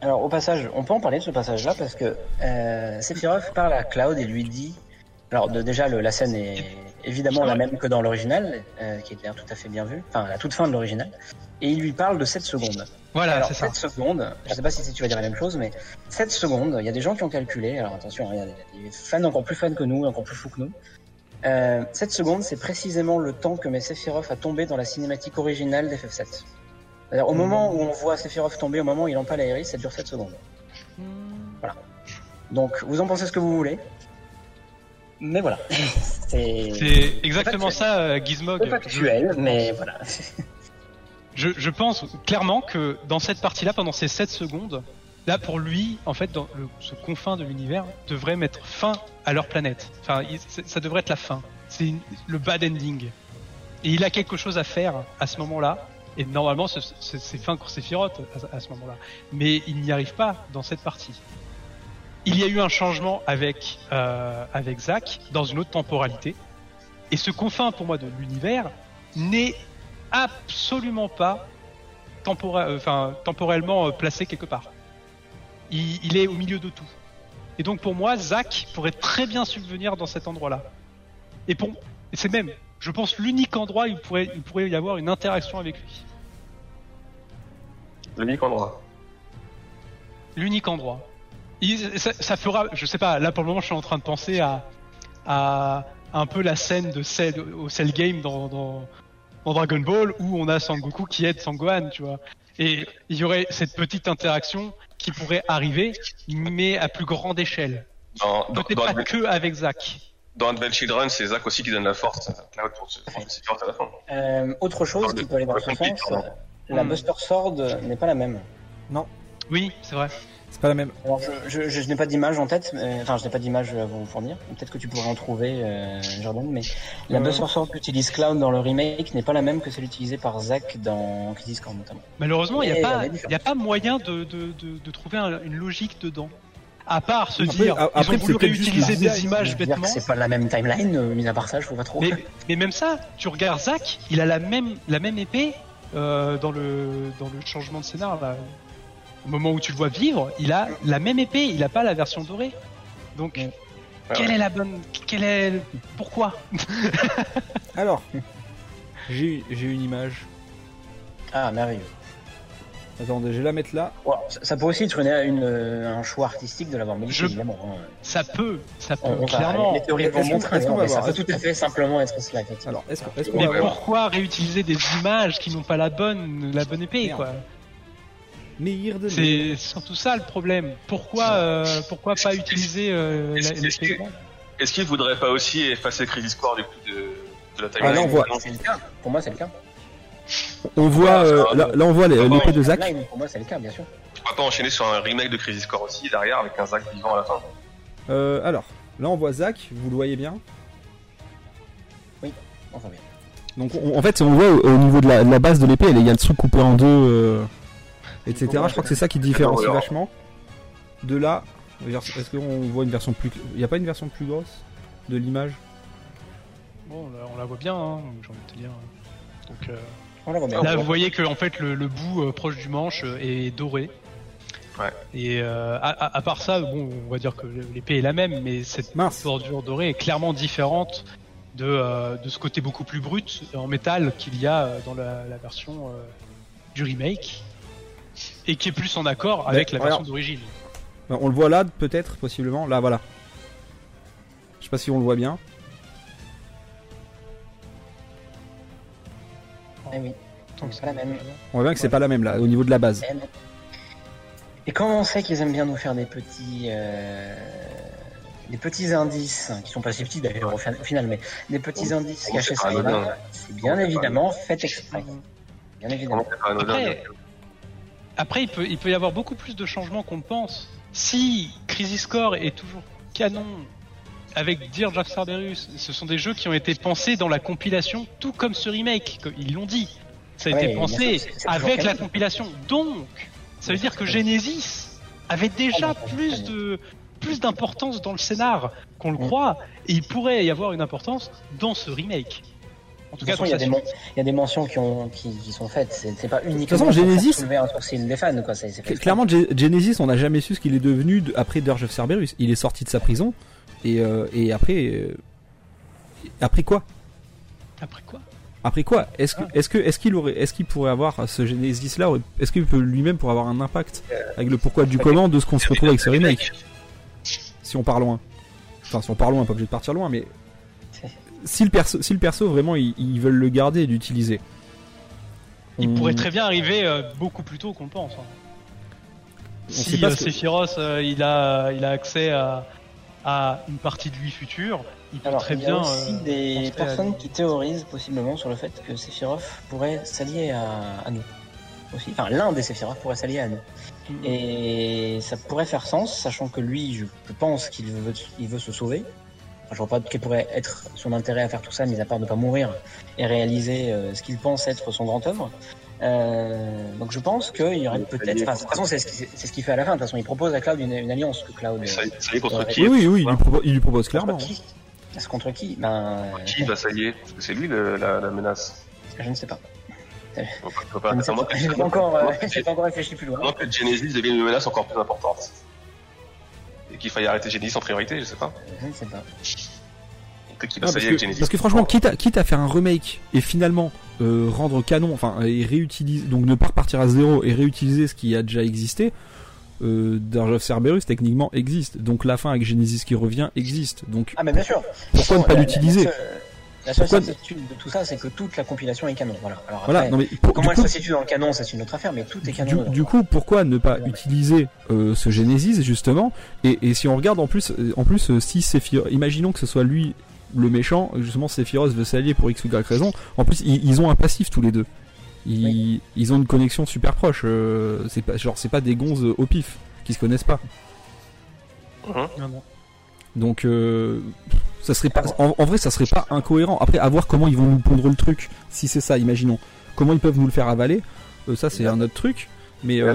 Alors au passage, on peut en parler de ce passage-là parce que euh, Sephiroth parle à Cloud et lui dit. Alors déjà, la scène est évidemment la même que dans l'original, euh, qui est d'ailleurs tout à fait bien vue, enfin la toute fin de l'original. Et il lui parle de 7 secondes. Voilà, alors c'est ça. 7 secondes, je sais pas si tu vas dire la même chose, mais 7 secondes, il y a des gens qui ont calculé, alors attention, il y a des il y a des fans encore plus fans que nous, encore plus fous que nous. Euh, 7 secondes, c'est précisément le temps que met Sephiroth à tomber dans la cinématique originale d'FF7. C'est-à-dire au moment où on voit Sephiroth tomber, au moment où il empale Aeris, ça dure 7 secondes. Donc, vous en pensez ce que vous voulez. Mais voilà. c'est C'est exactement ça, euh, Gizmog. peu factuel, mais voilà. Je, je pense clairement que dans cette partie-là, pendant ces 7 secondes, là pour lui, en fait, dans le, ce confin de l'univers, devrait mettre fin à leur planète. Enfin, ça devrait être la fin. C'est le bad ending. Et il a quelque chose à faire à ce moment-là. Et normalement, ce- ce- c'est fin pour Sephiroth à, à ce moment-là. Mais il n'y arrive pas dans cette partie. Il y a eu un changement avec euh, avec Zack dans une autre temporalité. Et ce confin pour moi de l'univers n'est absolument pas euh, enfin, temporellement euh, placé quelque part. Il, il est au milieu de tout. Et donc pour moi, Zack pourrait très bien subvenir dans cet endroit-là. Et pour, c'est même, je pense, l'unique endroit où il pourrait, il pourrait y avoir une interaction avec lui. L'unique endroit. L'unique endroit. Il- ça, ça fera, je sais pas, là pour le moment je suis en train de penser à, à un peu la scène de Cell, au Cell Game dans, dans, dans Dragon Ball où on a Sangoku qui aide Sangohan, tu vois. Et il y aurait cette petite interaction qui pourrait arriver, mais à plus grande échelle. Peut-être dans, pas Advent- que avec Zack. dans Advent Children, c'est Zach aussi qui donne la force à Cloud pour se à la fin. Euh, autre chose Dans qui le- peut aller dans ce sens, la. Buster Sword n'est pas la même. Oui, c'est vrai. C'est pas la même. Alors, je, je, je n'ai pas d'image en tête, mais- enfin, je n'ai pas d'image à vous fournir. Peut-être que tu pourrais en trouver, euh, Jordan, mais la Euh. Buster Sword qu'utilise Cloud dans le remake n'est pas la même que celle utilisée par Zack dans Crisis Core notamment. Malheureusement, il n'y a, pas- y a pas moyen de, de, de, de trouver un- une logique dedans. À part se Après- dire, après, ils ont voulu réutiliser des images bêtement. c'est pas la même timeline, euh, mis à part ça, je trouve pas trop. Mais, mais même ça, tu regardes Zack, il a la même, la même épée euh, dans, le, dans le changement de scénar. Là. Au moment où tu le vois vivre, il a la même épée, il a pas la version dorée. Donc, quelle Ouais. est la bonne. Quelle est. Pourquoi Alors, j'ai j'ai une image. Ah, merveilleux. Attendez, je vais la mettre là. Ça, ça peut aussi être une, une, euh, un choix artistique de l'avoir modifié, Je- évidemment. hein. Ça peut, ça peut, On- on va- clairement. les théories vont montrer, mais ça peut Est-ce tout à fait simplement être cela. Alors, est-ce qu'on est-ce qu'on Mais pourquoi réutiliser des images qui n'ont pas la bonne, la bonne épée, Merde. quoi? C'est surtout ça le problème. Pourquoi, euh, pourquoi pas utiliser euh, Est-ce- qu'il voudrait pas aussi effacer Crisis Core du coup de, de la Ah, timeline là, on voit- C'est le cas. Pour moi, c'est le cas. On voit, euh, là, là, on voit l'épée de Zack. Pour moi, c'est le cas, bien sûr. Pourquoi pas enchaîner sur un remake de Crisis Core aussi derrière avec un Zack vivant à la fin Euh, alors, là on voit Zack, vous le voyez bien Oui. on voit bien. Donc on- en fait, on voit au, au niveau de la, de la base de l'épée, il y a le truc coupé en deux, euh, etc. Je crois que c'est ça qui différencie vachement. De là, est-ce qu'on voit une version plus, il n'y a pas une version plus grosse de l'image? Bon, là, on la voit bien, hein, j'ai envie de te dire. Donc, euh, On la voit bien. là, vous voyez que en fait, le, le bout euh, proche du manche euh, est doré. Ouais. Et euh, à, part ça, bon, on va dire que l'épée est la même, mais cette Mince. bordure dorée est clairement différente de, euh, de ce côté beaucoup plus brut en métal qu'il y a dans la, la version euh, du remake et qui est plus en accord avec la version d'origine. Ben, On le voit là, peut-être, possiblement. Là, voilà. Je sais pas si on le voit bien. Eh oui. Donc, C'est pas la même. On voit bien que c'est pas la même là, au niveau de la base. Et comme on sait qu'ils aiment bien nous faire des petits, euh, des petits indices, hein, qui sont pas si petits d'ailleurs au, fin- au final, mais des petits indices cachés c'est sur c'est bien évidemment fait exprès. Bien évidemment. C'est Après-. Après, il peut, il peut y avoir beaucoup plus de changements qu'on ne pense. Si Crisis Core est toujours canon avec Dirge of Cerberus, ce sont des jeux qui ont été pensés dans la compilation, tout comme ce remake, ils l'ont dit. Ça a Ouais, été pensé sûr, avec la compilation. Donc, ça veut dire que Genesis avait déjà Ah, plus de plus d'importance dans le scénar qu'on le Mm. croit, et il pourrait y avoir une importance dans ce remake. En tout De cas, toute façon, il y, a des y a mentions qui, ont, qui, qui sont faites. C'est pas uniquement. façon, pour faire Genesis- un sourcil des fans, quoi. Fait Cl- exprès. Clairement, Ge- Genesis, on n'a jamais su ce qu'il est devenu de- après Dirge of Cerberus. Il est sorti de sa prison et, euh, et après, euh, après quoi? Après quoi? Après quoi? Est-ce que, est-ce que, est-ce qu'il aurait, est-ce qu'il pourrait avoir ce Genesis là Est-ce qu'il peut lui-même pourrait avoir un impact avec le pourquoi du comment de ce qu'on se retrouve avec ce remake? Si on part loin. Enfin, si on part loin, pas obligé de partir loin, mais si le perso, si le perso vraiment ils, ils veulent le garder et l'utiliser. Il on- pourrait très bien arriver euh, beaucoup plus tôt qu'on le pense. hein. On sait Si pas euh, que- Sephiroth euh, il a il a accès à, à une partie de lui future, il peut Alors, très il y a bien. aussi euh, des à- personnes qui théorisent possiblement sur le fait que Sephiroth pourrait s'allier à, à nous. Aussi. Enfin, l'un des Sephiroth pourrait s'allier à nous. Et ça pourrait faire sens, sachant que lui, je, je pense qu'il veut, il veut se sauver. Enfin, je vois pas quel pourrait être son intérêt à faire tout ça, mis à part ne pas mourir et réaliser euh, ce qu'il pense être son grand œuvre. Euh, donc je pense qu'il y aurait peut-être. Enfin, de toute façon, c'est ce qu'il ce fait à la fin. De toute façon, il propose à Cloud une, une alliance que Cloud. Ça, ça y est, contre qui Oui, oui, il lui, propo- il lui propose clairement. contre qui? Est-ce contre qui? Ben, Qui? Va s'allier Parce que c'est lui le- la, la menace. je ne sais pas. Je ne sais attendre pas. encore, euh, pas encore réfléchi plus loin. que Genesis devienne une menace encore plus importante. Et qu'il faille arrêter Genesis en priorité, je sais pas. Je ne sais pas. Peut-être qu'il va Non, parce, s'allier avec que, Genesis. parce que franchement, quitte à, quitte à faire un remake et finalement euh, rendre canon, enfin, et réutiliser, donc ne pas repartir à zéro et réutiliser ce qui a déjà existé, euh, Dirge of Cerberus techniquement existe. Donc la fin avec Genesis qui revient existe. Donc Ah, mais bien sûr. pourquoi ne pas l'utiliser La seule, certitude de tout ça, c'est que toute la compilation est canon. Voilà. Alors Voilà, après, non mais pour- comment du, elle coup, se situe dans le canon, ça c'est une autre affaire, mais tout est canon. du, dedans. du coup, pourquoi ne pas utiliser euh, ce Genesis justement? Et, et si on regarde en plus, euh, en plus, euh, si Sephiroth, imaginons que ce soit lui le méchant, justement Sephiroth veut s'allier pour x ou y raison. En plus, ils, ils ont un passif tous les deux. Ils, ils ont une connexion super proche. euh, c'est pas genre c'est pas des gonzes au pif qui se connaissent pas. Non, non. Donc euh, ça serait pas en, en vrai ça serait pas incohérent. Après à voir comment ils vont nous pondre le truc si c'est ça, imaginons. Comment ils peuvent nous le faire avaler euh, ça c'est un autre truc mais euh,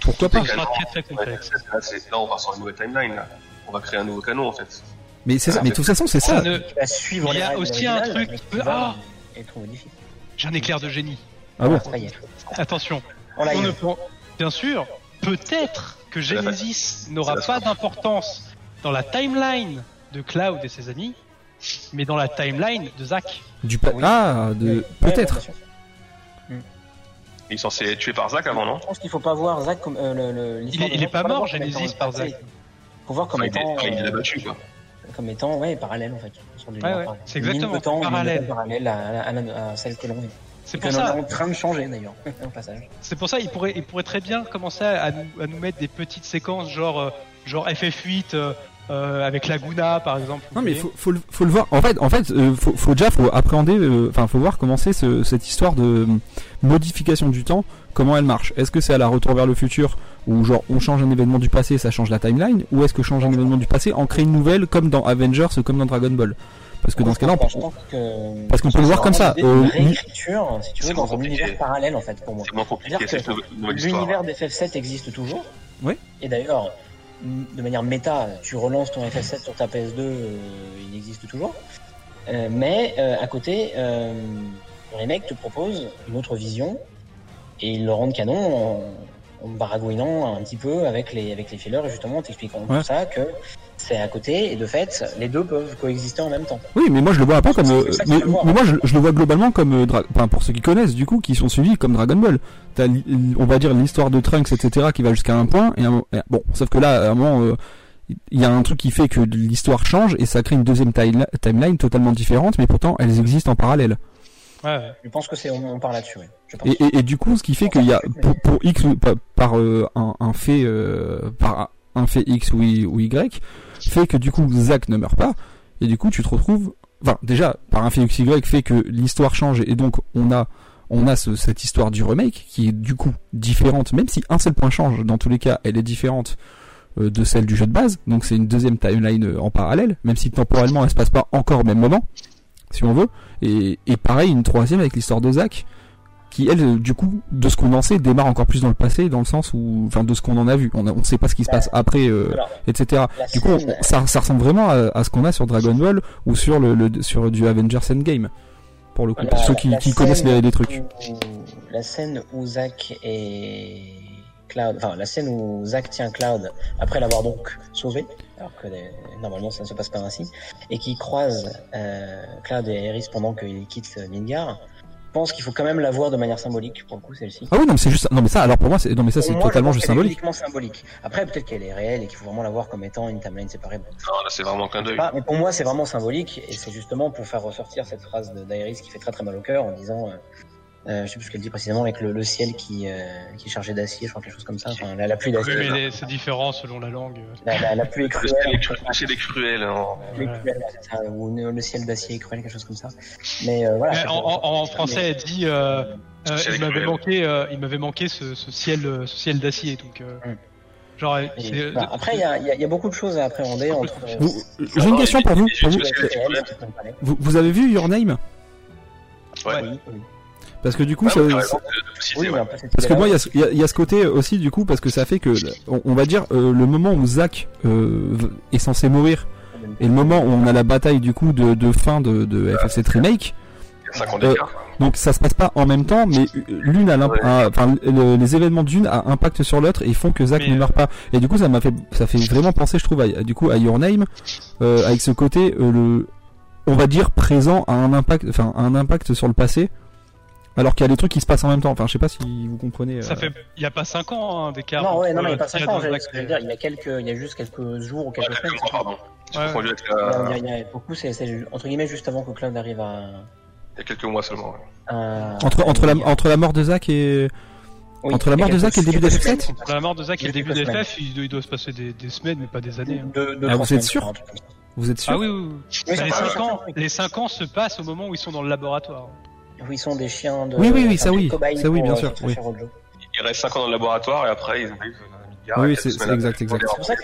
pourquoi pas? Ce sera très très complexe. Là, là, on va sur une nouvelle timeline. Là. On va créer un nouveau canon en fait. Mais c'est ça mais de toute façon c'est Ça ne- Il y a aussi un truc Ah. J'ai un éclair de génie. Ah bon. Attention. On On ne Bien sûr, peut-être que Genesis n'aura pas d'importance dans la timeline de Cloud et ses amis, mais dans la timeline de Zack. Du pa- Oui. ah de peut-être. sûr. Il est censé être tué par Zack avant, non? Je pense qu'il faut pas voir Zack comme euh, le- Il est- il pas mort, Genesis, étant- par Zack. Faut voir comme Enfin, il est- étant, il l'a euh, battu quoi. comme étant ouais parallèle en fait. Ouais, ouais, c'est exactement, temps, parallèle. à, à- à la- à celle que l'on vit. C'est pour que ça. en train de changer d'ailleurs au passage. C'est pour ça il pourrait, il pourrait très bien commencer à nous, à nous mettre des petites séquences genre, euh, genre FF8 euh, euh, avec Laguna par exemple. Non mais faut, faut, le, faut le voir. En fait, en fait, euh, faut, faut déjà faut appréhender. euh, Enfin, faut voir comment c'est ce- cette histoire de euh, modification du temps. Comment elle marche Est-ce que c'est à la retour vers le futur où genre on change un événement du passé, ça change la timeline, ou est-ce que changer un événement du passé en crée une nouvelle comme dans Avengers, comme dans Dragon Ball? Parce que dans ce cas-là, on- pense que- parce qu'on peut le voir comme ça. Euh, d'une réécriture, si tu veux, dans un univers parallèle en fait pour moi. C'est moins compliqué, une. L'univers d'FF7 existe toujours. Oui. Et d'ailleurs, de manière méta, tu relances ton FF7 sur ta PS2, euh, il existe toujours. Euh, mais euh, à côté, euh, le remake te propose une autre vision et ils le rendent canon en, en baragouinant un petit peu avec les, avec les fillers justement en t'expliquant Ouais. tout ça que c'est à côté et de fait, les deux peuvent coexister en même temps. Oui, mais moi je le vois pas comme. Euh, mais, moi je, je le vois globalement comme. euh, Dra- Enfin, pour ceux qui connaissent, du coup, qui sont suivis comme Dragon Ball. On va dire l'histoire de Trunks, etc., qui va jusqu'à un point. Et, un- et- bon, sauf que là, à un moment, euh, il y a un truc qui fait que l'histoire change et ça crée une deuxième time- timeline totalement différente, mais pourtant elles existent en parallèle. Ouais, ouais. Je pense que c'est on, on parle là-dessus. pense. Et, et, et du coup, ce qui fait qu'il y a pour, pour X par, par, euh, un, un fait euh, par un fait X ou Y, fait que du coup Zack ne meurt pas et du coup tu te retrouves enfin déjà par un fait X Y fait que l'histoire change et donc on a on a ce- cette histoire du remake qui est du coup différente même si un seul point change dans tous les cas elle est différente euh, de celle du jeu de base donc c'est une deuxième timeline euh, en parallèle même si temporellement elle se passe pas encore au même moment si on veut et, et pareil une troisième avec l'histoire de Zack qui elle euh, du coup de ce qu'on en sait démarre encore plus dans le passé dans le sens où enfin de ce qu'on en a vu. On on sait pas ce qui se passe après euh, Alors, etc du coup on- ça, ça ressemble vraiment à, à ce qu'on a sur Dragon Ball ou sur le, le- sur du Avengers Endgame pour le coup pour ceux qui, connaissent les, les trucs. où- la scène où Zack et Cloud, enfin la scène où Zack tient Cloud après l'avoir donc sauvé, alors que euh, normalement ça ne se passe pas ainsi, et qui croise euh, Cloud et Aerys pendant qu'ils quittent Midgar. Je pense qu'il faut quand même la voir de manière symbolique pour le coup celle-ci. ah oui non mais c'est juste non mais ça alors pour moi c'est non mais ça c'est totalement juste symbolique uniquement symbolique. Après peut-être qu'elle est réelle et qu'il faut vraiment la voir comme étant une timeline séparée. Bon, Non, là, c'est vraiment un clin d'œil. pas, mais pour moi, c'est vraiment symbolique et c'est justement pour faire ressortir cette phrase de- d'Aeris qui fait très très mal au cœur en disant, euh, euh, je sais plus ce qu'elle dit précisément, avec le, le ciel qui, euh, qui est chargé d'acier, je crois quelque chose comme ça. Enfin, la, la pluie Oui, d'acier, mais les- c'est différent selon la langue. la, la, la pluie est Le cruelle, ciel est cru- le ciel est cruel. hein. la pluie est ça, ou le ciel d'acier est cruel, quelque chose comme ça. Mais euh, voilà. Mais en, français, mais- elle dit, euh, euh, il m'avait cruel. manqué, euh, il m'avait manqué ce, ce ciel, ce ciel d'acier. Donc, euh, Mm. genre, et, bah, après, il y a, y y beaucoup de choses à appréhender entre. Vous- j'ai une question pour vous, pour vous. Avez vu Your Name? Ouais. Oui, oui. Parce que du coup Ouais, ça- Oui, ouais. Parce que moi, il y a, y y ce côté aussi du coup, parce que ça fait que, on, on va dire, euh, le moment où Zack euh, est censé mourir et le moment où on a la bataille du coup de, de fin de, de FF7 Remake, Il y a 5 ans Euh, donc ça se passe pas en même temps, mais l'une a, l'imp- Ouais. a- enfin le- les événements d'une a impact sur l'autre et font que Zack ne meurt pas. Et du coup, ça m'a fait, ça fait vraiment penser, je trouve, à, du coup à Your Name, euh, avec ce côté, euh, le, on va dire présent a un impact, enfin un impact sur le passé. Alors qu'il y a des trucs qui se passent en même temps. Enfin, je sais pas si vous comprenez. euh, ça fait, il y a pas 5 ans hein, d'écart. Non, ouais, non, mais il euh, passe Tia ans, dans j'allais Zack j'allais dire, il y a quelques, il y a juste quelques jours ou Ouais, quelques semaines. pardon. Ouais. avec Il y a- la- il y a- il y a- Pour le coup, c'est entre guillemets juste avant que Cloud arrive à. il y a quelques mois seulement. ouais. à- entre entre la à- entre la mort de Zack et Oui, entre la y a mort de Zack et le début de quelques FF7? semaines, Entre la mort de Zack et y le a début de. FF, il doit, il doit se passer des, des semaines, mais pas des années. hein. Ah, vous êtes sûr vous êtes sûr Ah oui, oui, oui. Les va, 5 ça ans, les 5 ans se passent au moment où ils sont dans le laboratoire. Où ils sont des chiens de. Oui, oui, oui, ça oui. Ça oui, bien euh, sûr, oui. cher au Joe. Il reste 5 ans dans le laboratoire et après ils arrivent Midgard. Oui, c'est- exact, exact. ils C'est pour ça que-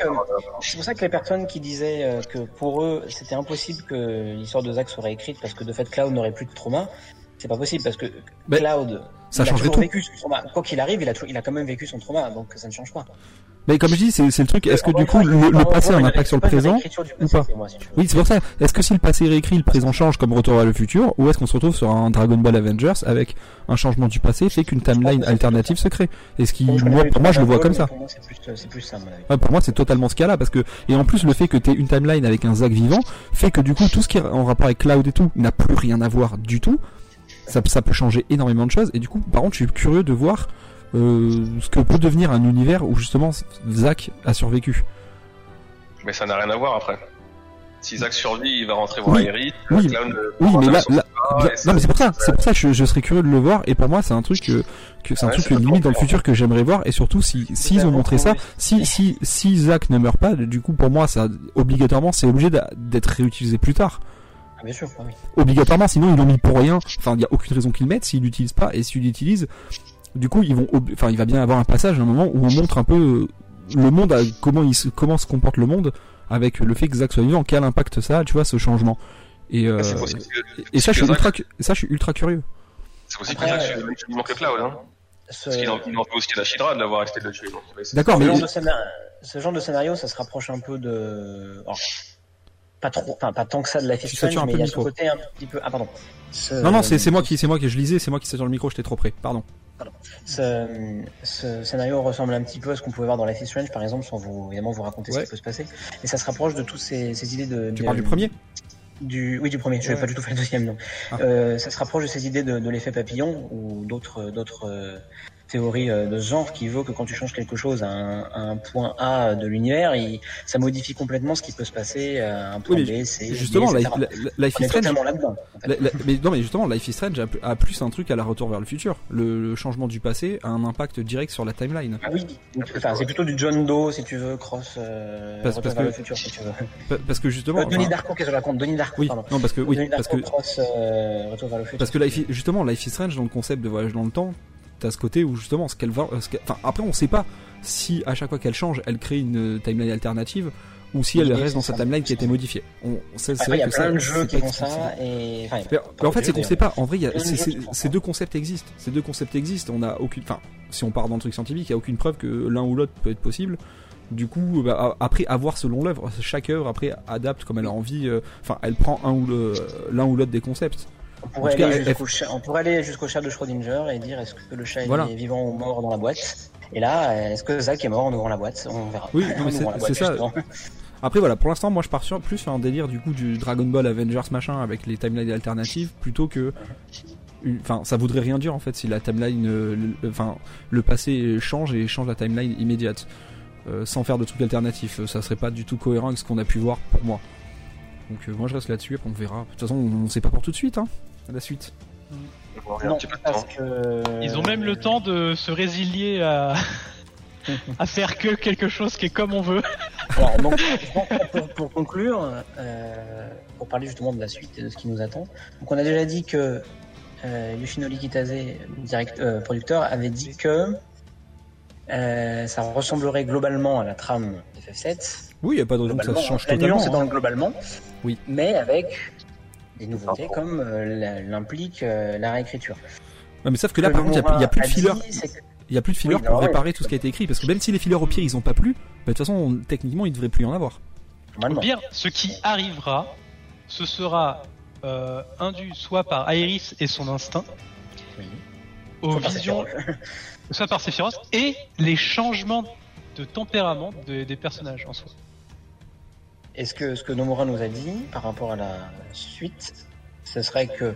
C'est pour ça que les personnes qui disaient euh, que pour eux c'était impossible que l'histoire de Zack serait écrite parce que de fait Cloud n'aurait plus de trauma, c'est pas possible parce que Mais Cloud ça il changerait tout. vécu son trauma. Quoi qu'il arrive, il a, tou- il a quand même vécu son trauma donc ça ne change pas. Mais comme je dis, c'est le truc. Est-ce que du coup le, passé a un impact sur le présent ou pas? Oui, c'est pour ça. Est-ce que si le passé est réécrit, le présent change comme Retour vers le futur, ou est-ce qu'on se retrouve sur un Dragon Ball Avengers avec un changement du passé fait qu'une timeline alternative se crée? Et ce qui, moi, pour moi, je le vois comme ça. pour moi, c'est totalement ce cas-là parce que et en plus le fait que t'aies une timeline avec un Zack vivant fait que du coup tout ce qui est en rapport avec Cloud et tout n'a plus rien à voir du tout. Ça, ça peut changer énormément de choses et du coup, par contre, je suis curieux de voir euh, ce que peut devenir un univers où justement Zack a survécu. Mais ça n'a rien à voir après. Si Zack survit, il va rentrer voir Oui. Oui. Clown, Oui, mais là, ça- non mais c'est pour ça, c'est pour ça que je, je serais curieux de le voir et pour moi c'est un truc que, que c'est un Ouais, truc que limite dans le futur que j'aimerais voir et surtout si s'ils ont montré ça, si si si Zack ne meurt pas, du coup pour moi ça obligatoirement c'est obligé d'être réutilisé plus tard. Ah, bien sûr, oui. obligatoirement, sinon ils l'ont mis pour rien. Enfin, il y a aucune raison qu'ils le mettent s'ils l'utilisent pas. Et s'ils l'utilisent, du coup, ils vont, ob- enfin, il va bien avoir un passage, un moment où on montre un peu euh, le monde, à- comment il se, comment se comporte le monde avec le fait que Zack soit vivant, quel impact ça a, tu vois, ce changement. Et, euh, possible et, ça, je suis c'est ultra, ça, je suis ultra curieux. c'est possible que Après, il manque le cloud, hein. Ce, Parce qu'il en, il en faut aussi à la Shidra de l'avoir de le tuer. D'accord, ce mais genre de scénar- ce genre de scénario, ça se rapproche un peu de. alors, pas trop, enfin pas tant que ça de Strange, un mais il y a ce côté un petit peu. Ah pardon. Ce- non, non, c'est moi qui, c'est moi qui je lisais, c'est moi qui sur le micro, j'étais trop près. Pardon. Ce, ce scénario ressemble un petit peu à ce qu'on pouvait voir dans Life is Strange, par exemple, sans vous évidemment vous raconter ce qui peut se passer. Et ça se rapproche de toutes ces, ces idées de. Tu de- parles du premier? Du, oui, du premier. Je vais Ouais. pas du tout fait le deuxième, non. Ah. Euh, ça se rapproche de ces idées de, de l'effet papillon ou d'autres, d'autres euh, théories euh, de ce genre qui veut que quand tu changes quelque chose à un, à un point A de l'univers, ça modifie complètement ce qui peut se passer à un point Oui, B, C, Justement, etc. Life, is Strange. totalement là-dedans. en fait. la- la- mais non, mais justement, Life is Strange a, plus un truc à la retour vers le futur. Le, le changement du passé a un impact direct sur la timeline. Oui, donc, enfin, c'est plutôt du John Doe si tu veux, cross euh, Parce- Retour parce vers que- le futur si tu veux. Pa- Parce que justement. Euh, Denis enfin, Darko, qu'est-ce que je raconte? Denis Darko, oui, pardon. non, parce que oui, Denis parce Darko que cross euh, Retour vers le futur. Parce que Life justement, Life is Strange, dans le concept de voyage dans le temps, t'as ce côté où justement, ce qu'elle va. ce qu'elle- Enfin, après, on sait pas si à chaque fois qu'elle change, elle crée une euh, timeline alternative ou si elle Oui, reste dans sa timeline qui a été modifiée. On, c'est, il vrai y a que plein ça, de jeux c'est qui pas font explicité. ça et. Enfin, Mais, mais en fait, c'est qu'on sait pas. En vrai, y a, ces deux concepts existent. Ces deux concepts existent. On a aucune. Enfin, si on part dans le truc scientifique, il y a aucune preuve que l'un ou l'autre peut être possible. Du coup, bah, après, à voir selon l'œuvre. Chaque œuvre après adapte comme elle a envie. euh, Enfin, elle prend un ou l'un ou l'autre des concepts. On pourrait, cas, aller jusqu'au chat, on pourrait aller jusqu'au chat de Schrödinger et dire est-ce que le chat Voilà. est vivant ou mort dans la boîte? Et là, est-ce que Zach est mort en ouvrant la boîte? On verra. Oui, non, En mais c'est- boîte, ça. Après voilà, pour l'instant, moi je pars sur, plus sur un délire du coup du Dragon Ball Avengers machin avec les timelines alternatives plutôt que. Enfin, ça voudrait rien dire en fait si la timeline, euh, le- enfin, le passé change et change la timeline immédiate, Euh, sans faire de trucs alternatifs. Euh, Ça serait pas du tout cohérent avec ce qu'on a pu voir pour moi. Donc euh, moi je reste là-dessus, après on verra. De toute façon, on, on sait pas pour tout de suite, hein. À la suite. On a un Non, petit peu de parce temps. que. Ils ont même le temps de se résilier à, à faire que quelque chose qui est comme on veut. Alors, donc, pour, pour conclure, euh, pour parler justement de la suite et de ce qui nous attend, donc on a déjà dit que euh, Yoshinori Kitase, direct, euh, producteur, avait dit que euh, ça ressemblerait globalement à la trame FF7. Oui, y a pas de raison que ça Globalement, se change la totalement. nuance est dans hein. le globalement, Oui. mais avec des nouveautés comme euh, l'implique euh, la réécriture. Ouais, mais sauf que là, Ce par contre, y a, Nomura y a plus de filler. Il y a plus de filler Oui, pour bah ouais. réparer tout ce qui a été écrit parce que même si les fillers au pire ils ont pas plu, bah, de toute façon on- techniquement il devrait plus y en avoir. Au pire, ce qui arrivera, ce sera euh, induit soit par Iris et son instinct. Aux visions, soit par Sephiroth, et les changements de tempérament de- des personnages en soi. Et ce que, ce que Nomura nous a dit par rapport à la suite, ce serait que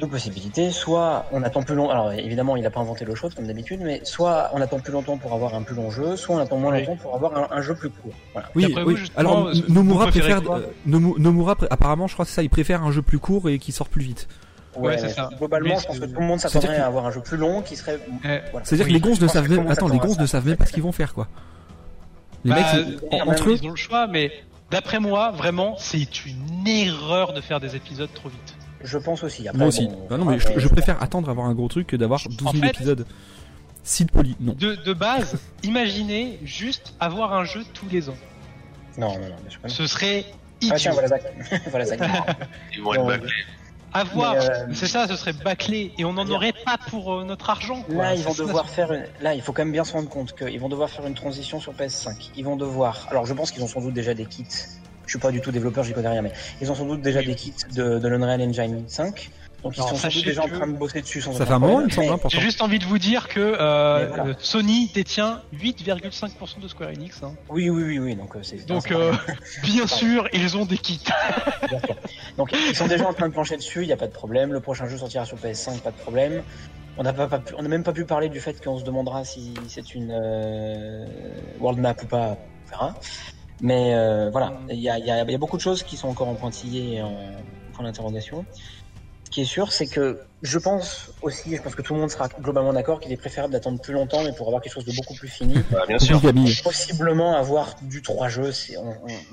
deux possibilités. Soit on attend plus long. Alors évidemment, il n'a pas inventé l'eau chaude comme d'habitude, mais soit on attend plus longtemps pour avoir un plus long jeu, soit on attend moins Oui. longtemps pour avoir un, un jeu plus court. Voilà. Oui, oui. Alors Nomura préfère euh, Nomu- Nomura apparemment je crois que c'est ça, il préfère un jeu plus court et qui sort plus vite. Ouais, c'est mais ça. Globalement, je pense que tout le monde s'attendrait à avoir un jeu plus long qui serait. Eh, Voilà. C'est-à-dire Oui, que les gonzes je ne savent même attends, les gonzes ne savent même pas ce qu'ils vont faire quoi. Les Bah, mecs euh, entre eux Ils ont le choix, mais d'après moi, vraiment, c'est une erreur de faire des épisodes trop vite. Je pense aussi. Après, moi aussi. bon, Bah non mais je, je préfère attendre avoir un gros truc que d'avoir 12 000 En fait- épisodes. Site poli, non. De, de base, imaginez juste avoir un jeu tous les ans. Non, non, non. que non. Ce serait Ah idiot. tiens, voilà Zach. voilà Zach. Ils vont être bâclés. Avoir, Mais, euh, c'est ça, ce serait bâclé et on n'en aurait pas pour euh, notre argent. quoi. Là, ils vont devoir faire. Une... Là, il faut quand même bien se rendre compte qu'ils vont devoir faire une transition sur PS5. Ils vont devoir. Alors, je pense qu'ils ont sans doute déjà des kits. Je suis pas du tout développeur, j'y connais rien, mais ils ont sans doute déjà des kits de, de l'Unreal Engine 5. Donc, ils Alors, sont déjà en train de bosser dessus. Sans Ça fait un moment il me semble hein. J'ai juste envie de vous dire que euh, voilà. euh, Sony détient 8,5% de Square Enix. hein. Oui, oui, oui, oui. Donc, euh. Donc, euh, bien sûr, ils ont des kits. Bien sûr. Donc ils sont déjà en train de plancher dessus, il n'y a pas de problème. Le prochain jeu sortira sur PS5, pas de problème. On n'a pas, pas pu- on n'a même pas pu parler du fait qu'on se demandera si c'est une euh, world map ou pas. On verra. Mais euh, voilà, il y a, il y a- il y a beaucoup de choses qui sont encore en pointillé et en point d'interrogation. Qui est sûr, c'est que je pense aussi, je pense que tout le monde sera globalement d'accord qu'il est préférable d'attendre plus longtemps, mais pour avoir quelque chose de beaucoup plus fini. Bah, bien sûr. Camille. Possiblement avoir du 3 jeux. c'est- On,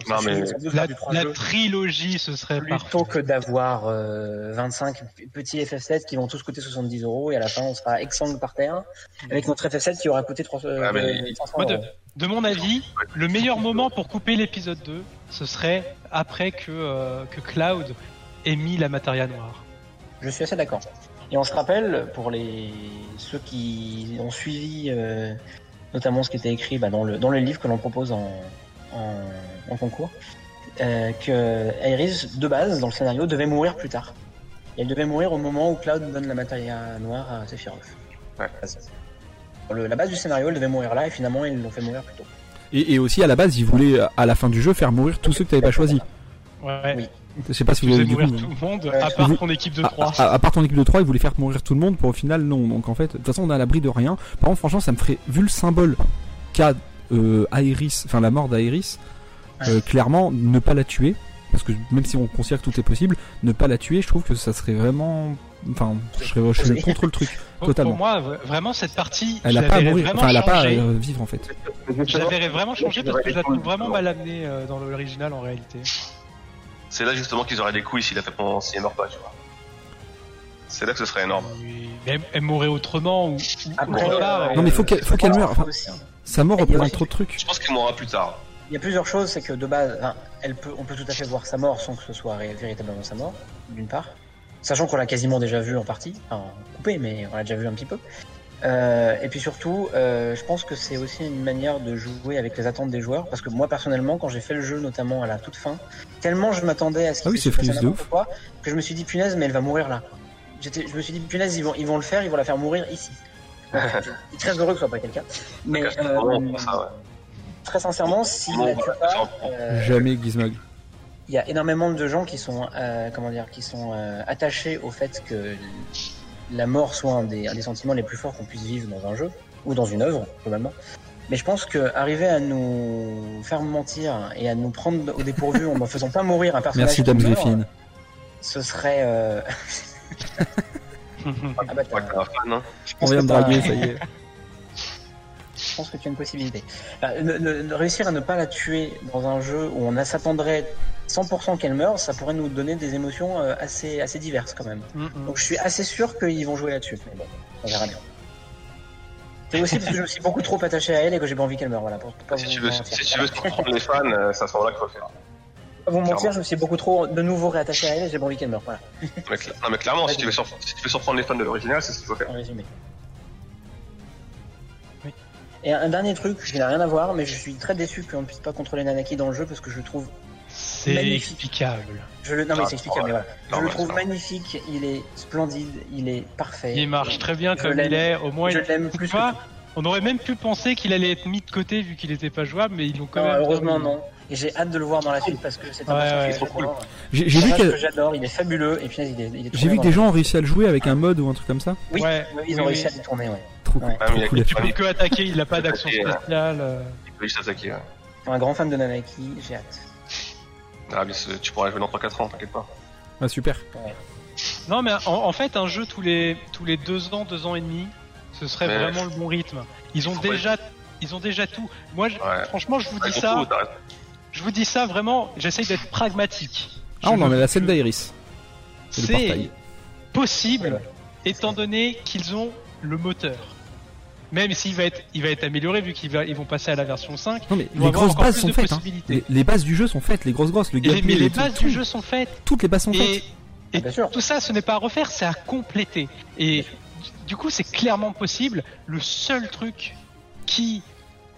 Non, mais- La, faire du 3 la jeux trilogie, ce serait parfait. plutôt que d'avoir euh, 25 petits FF7 qui vont tous coûter 70 euros et à la fin on sera exsangue par terre avec notre FF7 qui aura coûté 300 Ah, mais- euh, 500 Moi, de, euros. de mon avis, le meilleur moment pour couper l'épisode 2, ce serait après que, euh, que Cloud ait mis la matéria noire. Je suis assez d'accord. Et on se rappelle, pour les ceux qui ont suivi euh, notamment ce qui était écrit bah, dans, le, dans le livre que l'on propose en, en, en concours, euh, que Iris, de base, dans le scénario, devait mourir plus tard. Et elle devait mourir au moment où Cloud donne la matéria noire à Sephiroth. Ouais. Dans le- la base du scénario, elle devait mourir là, et finalement, ils l'ont fait mourir plus tôt. Et, et aussi à la base, ils voulaient à la fin du jeu faire mourir tous ceux que t'avais pas choisi. Ouais. Oui. Je sais pas si vous du mourir coup, tout le monde, à part Vous- ton équipe de à, 3. à- à part ton équipe de 3, ils voulaient faire mourir tout le monde, pour au final non. Donc en fait, de toute façon, on est à l'abri de rien. Par contre, franchement, ça me ferait, vu le symbole qu'a euh, Aerys, enfin la mort d'Aerys, euh, clairement, ne pas la tuer. Parce que même si on considère que tout est possible, ne pas la tuer, je trouve que ça serait vraiment. Enfin, je serais, je serais contre le truc. Totalement. Pour moi, vraiment, cette partie, Elle a pas à mourir, enfin, elle a pas à euh, vivre en fait. Je la verrais vraiment changée parce que je la trouve vraiment mal amenée euh, dans l'original en réalité. C'est là justement qu'ils auraient des couilles s'il a fait pendant s'il meurt pas, tu vois. C'est là que ce serait énorme. Oui, Mais elle, elle mourrait autrement ou, autre part. euh, Non, mais faut qu'elle- faut qu'elle meure, enfin. Sa mort représente trop de trucs. Je pense qu'il mourra plus tard. Il y a plusieurs choses, c'est que de base, enfin, elle peut, on peut tout à fait voir sa mort sans que ce soit ré- véritablement sa mort, d'une part. Sachant qu'on l'a quasiment déjà vu en partie, enfin coupé, mais on l'a déjà vu un petit peu. Euh, et puis surtout, euh, je pense que c'est aussi une manière de jouer avec les attentes des joueurs, parce que moi personnellement, quand j'ai fait le jeu, notamment à la toute fin, tellement je m'attendais à ce Ah qu'il oui, se passe Freeze de n'importe ouf. quoi, que je me suis dit punaise, mais elle va mourir là. J'étais, je me suis dit punaise, ils vont, ils vont le faire, ils vont la faire mourir ici. Suis très heureux que ce soit pas quelqu'un. Mais euh, pour ça, ouais. très sincèrement, s'il la tue pas, euh, Jamais Gizmog. il y a énormément de gens qui sont, euh, comment dire, qui sont euh, attachés au fait que la mort soit un des, un des sentiments les plus forts qu'on puisse vivre dans un jeu ou dans une œuvre, globalement. Mais je pense que arriver à nous faire mentir et à nous prendre au dépourvu en ne faisant pas mourir un personnage Merci Dame Griffin. ce serait. euh, ah bah, Je hein. On pense vient de draguer, ça y est. Je pense que tu as une possibilité. Ne- ne- ne- réussir à ne pas la tuer dans un jeu où on s'attendrait 100% qu'elle meure, ça pourrait nous donner des émotions euh, assez, assez diverses quand même. Mm, mm. Donc je suis assez sûr qu'ils vont jouer là-dessus. Mais bon, on verra bien. C'est aussi parce que je me suis beaucoup trop attaché à elle et que j'ai pas envie qu'elle meure. Voilà, pour, pour pas Si vous tu veux, si tu veux surprendre les fans, euh, c'est à ce moment-là qu'il faut faire. Pas vous mentir, je me suis beaucoup trop de nouveau réattaché à elle et j'ai pas envie qu'elle meure. Voilà, Mais non, mais clairement, si tu, veux si tu veux surprendre les fans de l'original, c'est ce qu'il faut faire. en résumé. Oui. Et un dernier truc qui n'a rien à voir, mais je suis très déçu qu'on ne puisse pas contrôler Nanaki dans le jeu parce que je trouve C'est explicable. Je le, non mais Ah, c'est explicable, mais voilà. Je non, le mais trouve non. magnifique, il est splendide, il est parfait. Il marche très bien Je comme il est. Au moins, Je il l'aime plus pas. On aurait même pu penser qu'il allait être mis de côté vu qu'il était pas jouable, mais ils l'ont quand Non, même. heureusement non. Et j'ai hâte de le voir dans la suite parce que c'est un Ouais, personnage ouais. qui est trop cool. J'ai vu, que que, j'adore, il est fabuleux et puis il est, il est trop j'ai vu que des gens ont réussi à le jouer avec un mode ou un truc comme ça. le- Oui, Ouais, ils oui, ont réussi oui. à détourner, ouais. Trop, Ouais. Ah, trop il cool. que- Tu peux que attaquer, il n'a pas d'action spéciale. euh. Il peut juste attaquer. Un grand fan de Nanaki, j'ai hâte. Ah, mais tu pourras jouer dans 3-4 ans, t'inquiète pas. Ah, super. Non, mais en, en fait, un jeu tous les tous les deux ans, deux ans et demi, ce serait Mais- vraiment le bon rythme. Ils ont pas- déjà ils ont déjà tout. Moi, je- Ouais. franchement, je vous Ouais, dis ça. tout. Je vous dis ça vraiment. J'essaye d'être pragmatique. Ah, on en a la scène d'Iris. C'est possible, étant donné qu'ils ont le moteur. Même s'il va être, il va être amélioré vu qu'ils ils vont passer à la version 5. Non, mais les grosses bases sont faites. hein. Les, les bases du jeu sont faites, les grosses grosses, le Et gameplay, mais les tout- bases tout- du jeu sont faites. toutes les bases sont Et, faites. Ah, bien sûr. tout ça, ce n'est pas à refaire, c'est à compléter. Et du coup, c'est clairement possible. Le seul truc qui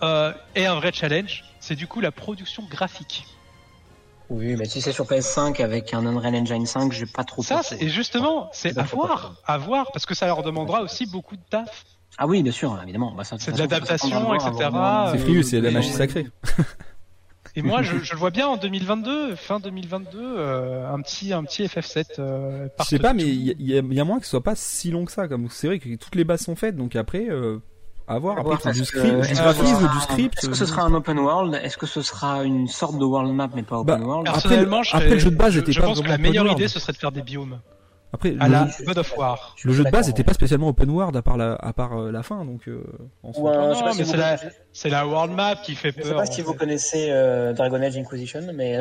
euh, est un vrai challenge, c'est du coup la production graphique. Oui, mais si c'est sur PS5 avec un Unreal Engine 5, j'ai pas trop Ça, et justement, c'est à voir, à voir, parce que ça leur demandera aussi beaucoup de taf. Ah oui, bien sûr, évidemment. Bah, ça, C'est de l'adaptation, etc. C'est Frius, c'est la magie sacrée. Et moi, je, je le vois bien en 2022, fin 2022, euh, un petit, un petit FF7. Euh, Je sais pas, mais il y, a- y moins que ce soit pas si long que ça. Comme c'est vrai que toutes les bases sont faites, donc après, euh, à voir. À Après, enfin, du que- script, est-ce du que ce graphisme, sera- du script. Est-ce que ce euh, sera un open world? Est-ce que ce sera une sorte de world map mais pas Bah, open world? Après, Personnellement, le- je, après, le serais- jeu de base je, était je pas pense que la meilleure idée, ce serait de faire des biomes. Après, À le, la jeu, God of War. le jeu de base n'était pas spécialement open world à part la, à part euh, la fin, donc. Euh, Non, sais si c'est la- world map qui fait Je sais peur. pas si vous connaissez euh, Dragon Age Inquisition, mais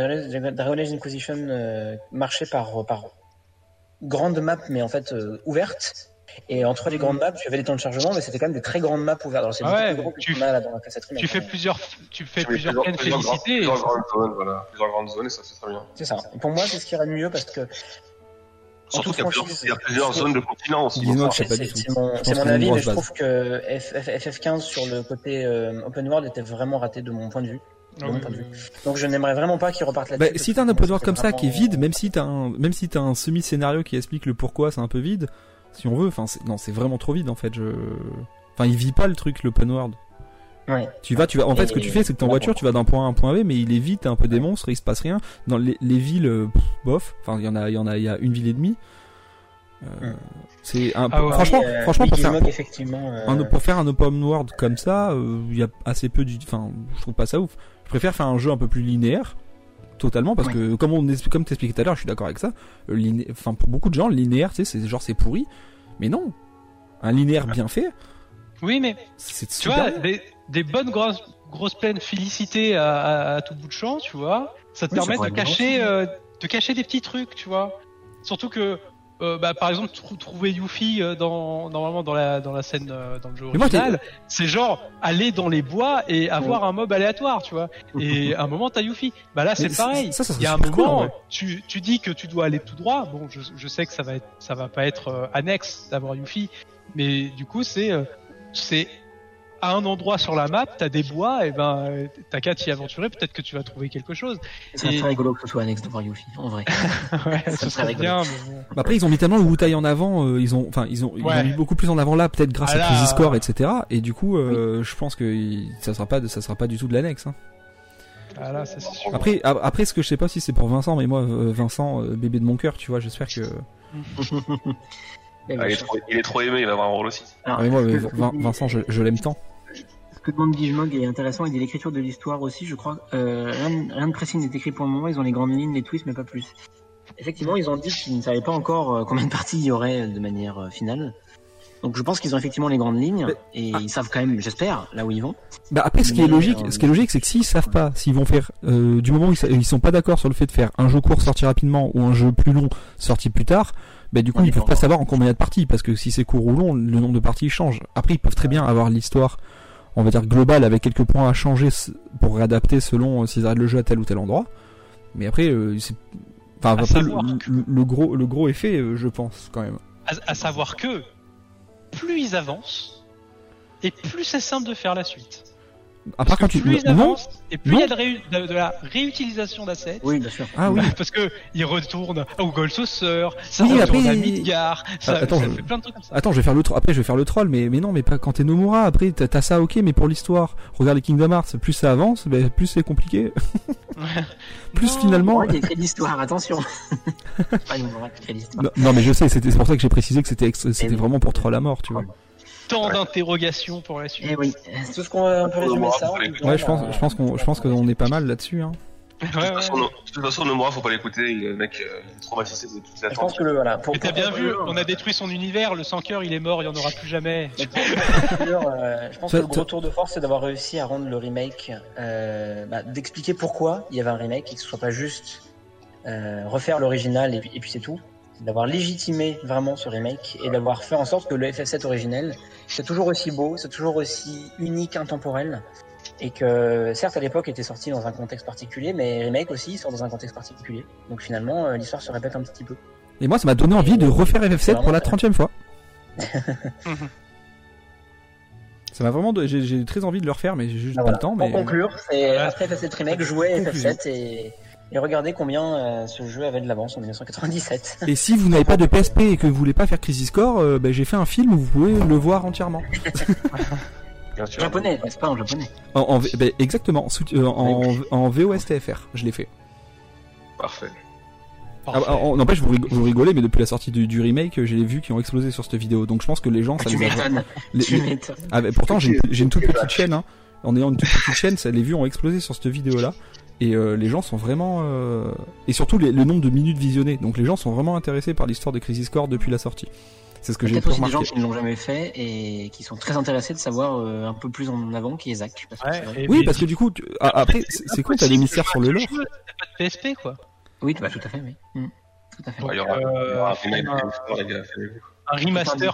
Dragon Age Inquisition euh, marchait par, par grandes maps, mais en fait euh, ouvertes. Et entre les grandes maps, tu avais des temps de chargement, mais c'était quand même des très grandes maps ouvertes. Alors Ah beaucoup ouais, plus gros que tu là dans la Tu fais plusieurs, tu fais plusieurs plaines plusieurs grandes- plusieurs grandes zones, voilà. Plusieurs grandes zones et ça c'est très bien. C'est ça. Pour moi, c'est ce qui irait mieux parce que. Surtout En qu'il y y a plusieurs zones de continents aussi. Que C'est je sais pas du c'est tout. mon, avis, mais je base. trouve que F- F- FF15 sur le côté euh, open world était vraiment raté de mon point de vue. Ah mon oui, point de oui, vue. oui. Donc je n'aimerais vraiment pas qu'ils repartent Bah, là-dessus. si parce t'as un open world comme ça qui est vide, même si t'as un, même si t'as un semi-scénario qui explique le pourquoi c'est un peu vide, si on veut, enfin, c'est- non, c'est vraiment trop vide en fait. Je, enfin, il vit pas le truc, l'open world. Ouais. Tu vas, tu vas. En fait, Et- ce que tu fais, c'est que voilà. voiture, tu vas d'un point A à un point B, mais il est t'as un peu des monstres, il se passe rien. Dans les, les villes, euh, pff, bof. Enfin, il y en a, il y en a, il y a une ville et demie. Euh. C'est un, Ah ouais. franchement, Oui, euh, franchement, pour faire, effectivement. euh, un, pour faire un open world comme ça, euh, il y a assez peu du, enfin, je trouve pas ça ouf. Je préfère faire un jeu un peu plus linéaire, totalement, parce Oui. que comme on, comme t'expliquais tout à l'heure, je suis d'accord avec ça. liné- Enfin, pour beaucoup de gens, linéaire, tu sais, c'est genre c'est pourri, mais non, un linéaire bien fait, Oui, mais c'est tu vois, des, des bonnes grosses, grosses plaines félicitées à, à, à tout bout de champ, tu vois, ça te Oui, permet de cacher, euh, de cacher des petits trucs, tu vois. Surtout que, euh, bah, par exemple, trou- trouver Yuffie euh, dans, normalement dans la, dans la scène, euh, dans le jeu original, c'est genre aller dans les bois et avoir un mob aléatoire, tu vois. Et à un moment, t'as Yuffie. Bah là, c'est pareil. Ça, ça Il y a un cool, moment, tu, tu dis que tu dois aller tout droit. Bon, je, je sais que ça va être, ça va pas être euh, annexe d'avoir Yuffie, mais du coup, c'est, euh, c'est à un endroit sur la map, t'as des bois, et ben, euh, t'as qu'à t'y aventurer. Peut-être que tu vas trouver quelque chose. Ça serait Et- rigolo que ce soit annexe de voir Yuffie, en vrai. ouais, Ça ce serait serait rigolo. bien. mais bon. Bah Après, ils ont mis tellement le Wu-Tai en avant, euh, ils ont, enfin, ils ont, ils Ouais. ont mis beaucoup plus en avant là, peut-être grâce Ah à là, Crisis Core, etc. Et du coup, euh, je pense que ça sera pas, de, ça sera pas du tout de l'annexe. Hein. Ah là, ça, c'est sûr. Après, après, ce que je sais pas si c'est pour Vincent, mais moi, Vincent, bébé de mon cœur, tu vois, j'espère que. Ah, il, est trop, il est trop aimé, il va avoir un rôle aussi. Ah, mais moi, Vincent, je, je l'aime tant. Que demande Digimog est intéressant, il dit l'écriture de l'histoire aussi, je crois. Euh, rien, rien de précis n'est écrit pour le moment, ils ont les grandes lignes, les twists, mais pas plus. Effectivement, ils ont dit qu'ils ne savaient pas encore euh, combien de parties il y aurait de manière euh, finale. Donc je pense qu'ils ont effectivement les grandes lignes, Mais- et ah. ils savent quand même, j'espère, là où ils vont. Bah après, ce qui est logique, euh, ce qui est logique, c'est que s'ils savent pas, s'ils vont faire, euh, du moment où ils, ils sont pas d'accord sur le fait de faire un jeu court sorti rapidement ou un jeu plus long sorti plus tard, bah du coup On ils est peuvent pas savoir en combien il y a de parties, parce que si c'est court ou long, le nombre de parties change. Après, ils peuvent très bien avoir l'histoire, on va dire globale, avec quelques points à changer pour réadapter selon euh, s'ils arrêtent le jeu à tel ou tel endroit. Mais après, euh, c'est, enfin À après, le, savoir que- le- le gros, le gros effet, euh, je pense quand même. À, à savoir que plus ils avancent, et plus c'est simple de faire la suite. À part Parce quand que tu, plus ils avancent, et plus il y a de, réu- de- de la réutilisation d'assets. Oui, bien sûr. ah oui. Parce que ils retournent au Gold Saucer, ça Oui, retourne après- à Midgar, ça, Ah, attends, ça je- fait plein de trucs comme ça. Attends, je vais faire le tro- après je vais faire le troll, mais mais non, mais pas quand t'es Nomura. Après t'as ça, ok, mais pour l'histoire, regarde les Kingdom Hearts, plus ça avance, ben, plus c'est compliqué. plus Non. finalement. Il écrit l'histoire, attention. pas nous, on écrit l'histoire. Non, non, mais je sais, c'était c'est pour ça que j'ai précisé que c'était ex- c'était oui. vraiment pour troll à mort, tu vois. Tant Ouais. d'interrogations pour la suite. Eh oui, c'est tout ce qu'on va un peu résumer ça. Ouais, je pense, je pense qu'on, je pense qu'on est pas mal là-dessus. Hein. Ouais, De toute ouais. façon, non- de toute façon, Nomura, faut pas l'écouter, il- le mec, euh, il est traumatisé de toutes les Je pense que le voilà. Pour, Mais t'as pour bien vu, on a détruit son univers, le sans cœur il est mort, il y en aura plus jamais. Euh, je pense que le gros tour de force, c'est d'avoir réussi à rendre le remake, euh, bah, d'expliquer pourquoi il y avait un remake et que ce soit pas juste euh, refaire l'original et puis, et puis c'est tout. D'avoir légitimé vraiment ce remake et d'avoir fait en sorte que le FF7 originel, c'est toujours aussi beau, c'est toujours aussi unique, intemporel. Et que certes à l'époque était sorti dans un contexte particulier, mais remake aussi sort dans un contexte particulier. Donc finalement euh, l'histoire se répète un petit peu. Et moi, ça m'a donné envie de refaire FF7 pour la vraiment 30 e fois. Ça m'a vraiment, de- j'ai très envie de le refaire, mais j'ai juste Ah, pas voilà. le temps. Pour Mais conclure, c'est Voilà. après FF7 Remake, Conclusion. FF7 et, et regardez combien euh, ce jeu avait de l'avance en 1997. et si vous n'avez pas de PSP et que vous voulez pas faire Crisis Core, euh, ben, j'ai fait un film où vous pouvez le voir entièrement. Bien sûr. japonais, n'est-ce pas en japonais? En, en V- exactement, sous- euh, en, en VOSTFR, je l'ai fait. Parfait. Ah, ah, oh, N'empêche, vous, rig- vous rigolez, mais depuis la sortie du, du remake, euh, j'ai les vues qui ont explosé sur cette vidéo. Donc je pense que les gens, ça Tu les a... m'étonnes. les- Tu les-. Ah, mais pourtant, j'ai une, j'ai une toute petite chaîne. Hein. en ayant une toute petite chaîne, ça, les vues ont explosé sur cette vidéo-là. Et euh, les gens sont vraiment... euh, Et surtout les- le nombre de minutes visionnées. Donc les gens sont vraiment intéressés par l'histoire de Crisis Core depuis la sortie. C'est ce que j'ai Peut-être pu aussi des gens qui ne l'ont jamais fait et qui sont très intéressés de savoir euh, un peu plus en avant qui est Zach. Parce Ouais, Oui, parce que du coup, tu- a- après, c'est cool, t'as des mystères sur le lore. T'as pas de PSP quoi. Oui, bah, tout à fait, oui. Tout à fait. Donc, Ouais, il y aura, il y aura un euh, remaster.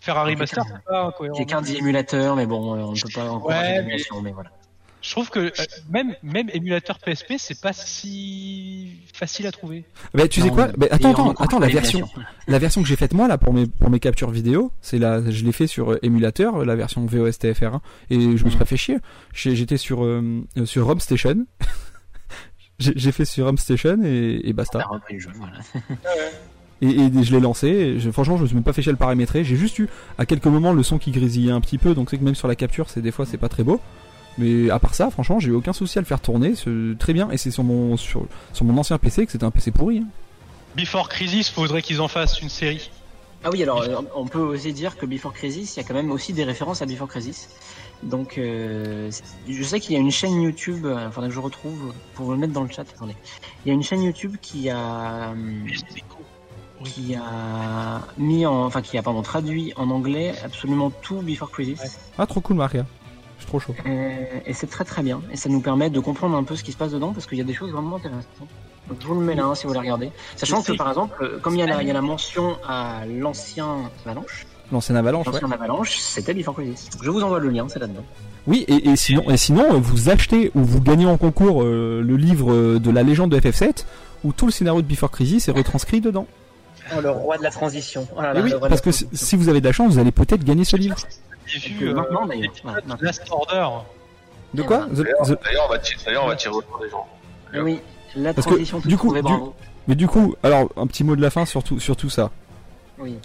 Faire un remaster, c'est pas incohérent. J'ai qu'un dit émulateur, mais bon, on ne peut pas encourager Ouais, mais voilà. Je trouve que euh, même même émulateur PSP, c'est pas si facile à trouver. Bah, tu sais quoi Bah, attends, on attends, attends, la version, la version que j'ai faite moi là pour mes pour mes captures vidéo, c'est la, je l'ai fait sur euh, émulateur, euh, la version VOSTFR1, et je me suis pas fait chier. J'ai- J'étais sur euh, sur ROM Station. J'ai j'ai fait sur ROM Station et, et basta. T'as repris le jeu, voilà. Et, et je l'ai lancé. et je- franchement, je me suis même pas fait chier à le paramétrer. J'ai juste eu à quelques moments le son qui grésillait un petit peu, donc c'est que même sur la capture, c'est des fois c'est pas très beau. Mais à part ça, franchement, j'ai eu aucun souci à le faire tourner, c'est très bien. Et c'est sur mon sur sur mon ancien PC que c'était un PC pourri. hein. Before Crisis, faudrait qu'ils en fassent une série. Ah oui, alors euh, on peut aussi dire que Before Crisis, il y a quand même aussi des références à Before Crisis. Donc, euh, je sais qu'il y a une chaîne YouTube, il faudrait que je retrouve pour le mettre dans le chat. Attendez, il y a une chaîne YouTube qui a hum, qui a mis en, enfin qui a pardon traduit en anglais absolument tout Before Crisis. Ah, trop cool, Maria. Suis trop chaud. Euh, et c'est très très bien. Et ça nous permet de comprendre un peu ce qui se passe dedans parce qu'il y a des choses vraiment intéressantes. Donc je vous le mets là hein, si vous voulez regarder. Sachant que par exemple, euh, comme il y a la, il y a la mention à l'ancien Avalanche, L'ancienne Avalanche, ouais. l'ancien Avalanche, c'était Before Crisis. Je vous envoie le lien, c'est là-dedans. Oui, et, et sinon, et sinon, vous achetez ou vous gagnez en concours euh, le livre de la légende de FF7 où tout le scénario de Before Crisis est retranscrit dedans. Oh, le roi de la transition. Oh là là, oui, le roi de parce que si vous avez de la chance, vous allez peut-être gagner ce livre. J'ai vu que euh, maintenant Voilà, de maintenant. Last Order. De quoi The- D'ailleurs, on va tirer, d'ailleurs, on va tirer autour des gens. Eh Oui, la Parce que, transition toute du coup, du-. Mais du coup, alors un petit mot de la fin sur tout, sur tout ça. Oui.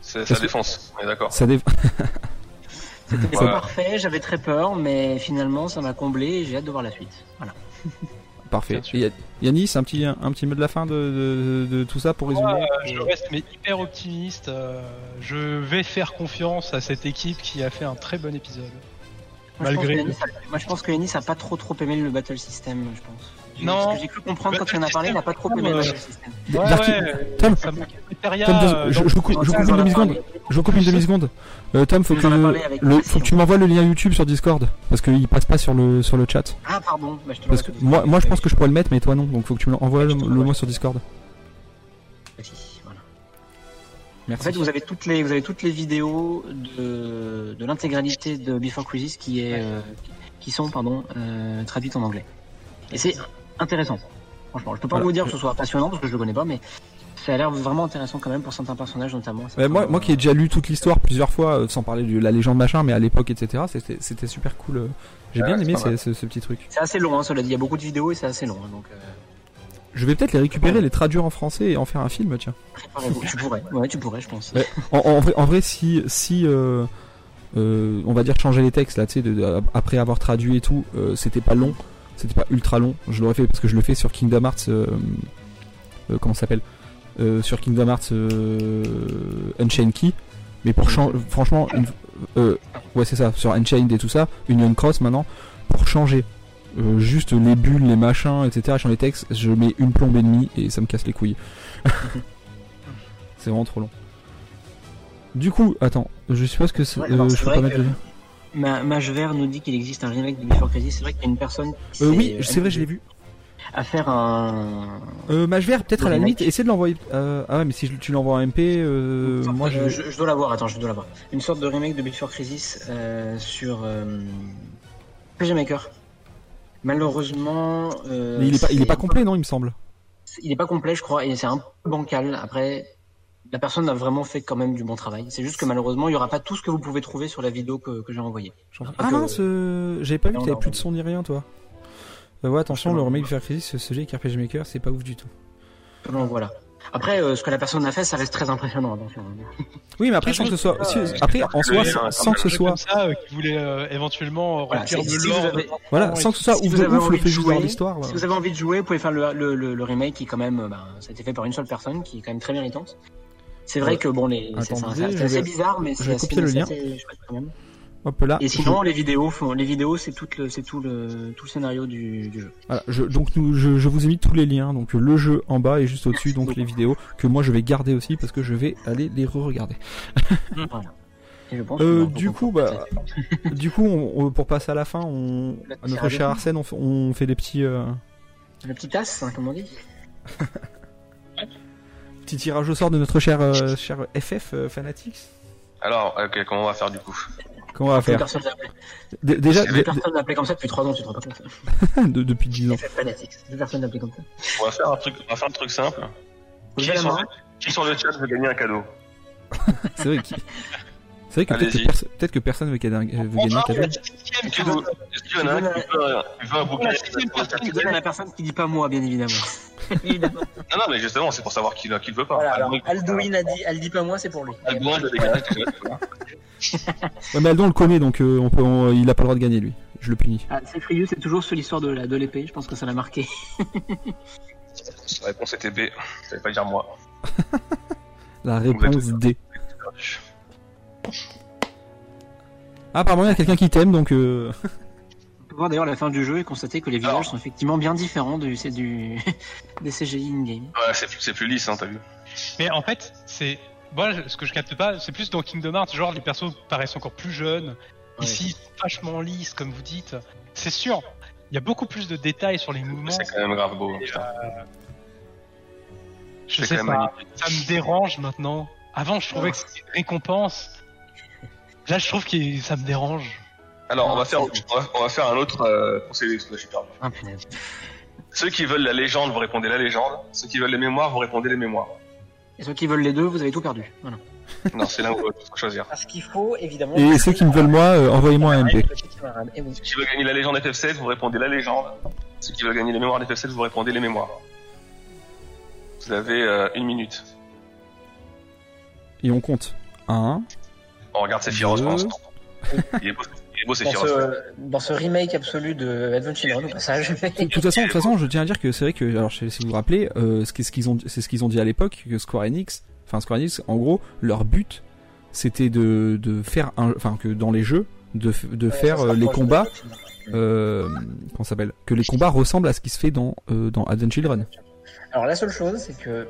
C'est sa que- défense, on est d'accord. Ça dé- C'était pas Voilà. parfait, j'avais très peur, mais finalement ça m'a comblé et j'ai hâte de voir la suite. Voilà. Parfait. Et Yanis, un petit, un, petit mot de la fin de, de, de tout ça pour résumer. Moi, euh, je reste mais hyper optimiste. euh, je vais faire confiance à cette équipe qui a fait un très bon épisode. Moi, je pense Malgré que Yanis a- moi je pense que Yanis a pas trop trop aimé le battle system, je pense. Non. Ce que j'ai cru comprendre quand il en a parlé, il n'a pas trop aimé le Euh. Ouais, ouais, Tom, ça euh, je, je vous coupe, je coupe une demi-seconde. Je vous coupe une demi-seconde. Euh, Tom, faut que, le, faut tu m'envoies le lien YouTube sur Discord parce qu'il passe pas sur le, sur le chat. Ah pardon, bah, je te Parce que moi, moi, je pense que je pourrais le mettre, mais toi non. Donc faut que tu me l'envoies le, le mot sur Discord. Voilà. En Merci. fait, vous avez toutes les, vous avez toutes les vidéos de, de l'intégralité de Before Crisis qui est, euh, qui sont, pardon, euh, traduites en anglais. Et c'est intéressant. Franchement, je peux pas Voilà. vous dire que ce soit passionnant parce que je le connais pas, mais ça a l'air vraiment intéressant quand même pour certains personnages notamment. Moi, moi qui ai déjà lu toute l'histoire plusieurs fois, euh, sans parler de la légende machin, mais à l'époque, etc., c'était c'était super cool. euh. J'ai Ouais, bien aimé ce, mal. ce- ce petit truc. C'est assez long, hein, cela dit. Il y a beaucoup de vidéos et c'est assez long. hein, donc, euh, Je vais peut-être les récupérer, les traduire en français et en faire un film, tiens. tu pourrais. Ouais, tu pourrais, je pense. En, en vrai, en vrai, si, si euh, euh, on va dire changer les textes là, tu sais, après avoir traduit et tout, c'était pas long, c'était pas ultra long. Je l'aurais fait parce que je le fais sur Kingdom Hearts. Euh, euh, comment ça s'appelle Euh, Sur Kingdom Hearts Unchained Key. Mais pour changer, franchement, une- ouais c'est ça, sur Unchained et tout ça, Union Cross maintenant, pour changer euh, juste les bulles, les machins, etc. Changer les textes, je mets une plombe et demie et ça me casse les couilles. c'est vraiment trop long. Du coup, attends, je suppose que Ouais, euh, je peux pas mettre que- le. Ma, Mage Vert nous dit qu'il existe un remake de Before Crisis. C'est vrai qu'il y a une personne qui Euh, oui, c'est vrai, je l'ai vu. à faire un. Euh, Mage Vert, peut-être à la limite, essaie de l'envoyer. euh, ah ouais, mais si je- tu l'envoies en MP, euh, moi je. Euh, je, je dois l'avoir. Attends, je dois l'avoir. Une sorte de remake de Before Crisis euh, sur euh, PG Maker. Malheureusement, euh, Mais il est pas, il est pas complet, non, il me semble. Il est pas complet, je crois, et c'est un peu bancal. Après, la personne a vraiment fait quand même du bon travail. C'est juste que malheureusement, il y aura pas tout ce que vous pouvez trouver sur la vidéo que, que j'ai envoyée. Ah, Ah que- j'avais pas vu que Non, t'avais non, plus non. de son ni rien, toi. Euh, ouais, attention, Non, le non, remake non. de Fair Crisis, ce jeu avec RPG Maker, c'est pas ouf du tout. Donc voilà. Après, euh, ce que la personne a fait, ça reste très impressionnant. Attention. Oui, mais après, sans que ce soit. si- après, en soi, sans, sans que ce soit. comme ça euh, qui voulait euh, éventuellement Voilà, si- de avez- Voilà, sans que ce soit Si ouf de ouf, le envie fait de juste dans jouer, l'histoire. Si vous avez envie de jouer, vous pouvez faire le, le, le, le remake qui, quand même, ben, ça a été fait par une seule personne qui est quand même très méritante. C'est vrai que bon, les, c'est- assez bizarre, mais c'est assez, le c'est lien. assez chouette quand même. Hop là. Et sinon, les vidéos font, les vidéos, c'est tout le, c'est tout le, tout le scénario du, du jeu. Voilà, je, donc nous, je, je vous ai mis tous les liens, donc le jeu en bas et juste au-dessus, donc les vidéos que moi je vais garder aussi parce que je vais aller les re-regarder. Voilà. Euh, va du coup, bah, du coup, on- on- pour passer à la fin, on, La à notre cher Arsène, on, fait- on fait des petits, euh, le petit tasse, hein, comme on dit. petits tirages au sort de notre cher, euh, cher FF euh, Fanatics. Alors, ok, comment on va faire du coup? Comment on va faire personne. D- Déjà, d- personne appelé comme ça depuis 3 ans, tu te rends pas compte. de- depuis 10 ans. FF Fanatics. Personne appelé comme ça. On va faire un truc, on va faire un truc simple. Qui sur, main. qui sur le chat veut gagner un cadeau C'est vrai qu'il- C'est vrai que peut-être que, perso- peut-être que personne veut, gagner un- veut gagner un cadeau. Qu'il y en a un bouquin La personne Tu qui dit pas moi, bien évidemment. évidemment. Non, non, mais justement, c'est pour savoir qui, le veut pas. Voilà, alors, Aldouin, a dit, elle dit pas moi, c'est pour lui. Aldouin, je tu vois. Ouais, mais Aldo on le connaît donc euh, on peut, on- il a pas le droit de gagner lui. Je le punis. Ah, c'est Frius, c'est toujours sur l'histoire de la- de l'épée, je pense que ça l'a marqué. La réponse était B. Ça veut pas dire moi. La réponse D. Ah, apparemment il y a quelqu'un qui t'aime donc. Euh... On peut voir d'ailleurs la fin du jeu et constater que les villages Alors. sont effectivement bien différents du, c'est du, des CGI in-game. Ouais, c'est c'est plus lisse, hein, t'as vu. Mais en fait, c'est moi ce que je capte pas, c'est plus dans Kingdom Hearts, genre les persos paraissent encore plus jeunes. Ouais. Ici, vachement lisses, comme vous dites. C'est sûr, il y a beaucoup plus de détails sur les mouvements. C'est quand même grave beau. putain. Je C'est sais même pas, ça me dérange maintenant. Avant, je trouvais que c'était une récompense. Là, je trouve que ça me dérange. Alors, on Ah, va faire, c'est on va, on va faire un autre euh, procédé, parce que là, perdu. Ah, punaise. Ceux qui veulent la légende, vous répondez la légende. Ceux qui veulent les mémoires, vous répondez les mémoires. Et ceux qui veulent les deux, vous avez tout perdu. Voilà. Non, c'est l'un ou l'autre, faut choisir. Parce qu'il faut évidemment. Et ceux qui me veulent moi, euh, envoyez-moi un MP. Ceux qui veulent gagner la légende FF7, vous répondez la légende. Ceux qui veulent gagner les mémoires d'FF7, vous répondez les mémoires. Vous avez euh, une minute. Et on compte. 1. On regarde Sephiroth pour l'instant. Il est beau, il est beau Dans ce, dans ce remake absolu de Adventure Children, au passage. De toute façon, de toute façon, je tiens à dire que c'est vrai que, alors, je sais si vous vous rappelez, euh, ce qu'est-ce qu'ils ont, c'est ce qu'ils ont dit à l'époque, que Square Enix, enfin Square Enix, en gros, leur but, c'était de, de faire un, enfin que dans les jeux, de, f- de faire euh, les combats, euh, comment ça s'appelle, que les combats ressemblent à ce qui se fait dans euh, dans Advent Children. Alors la seule chose, c'est que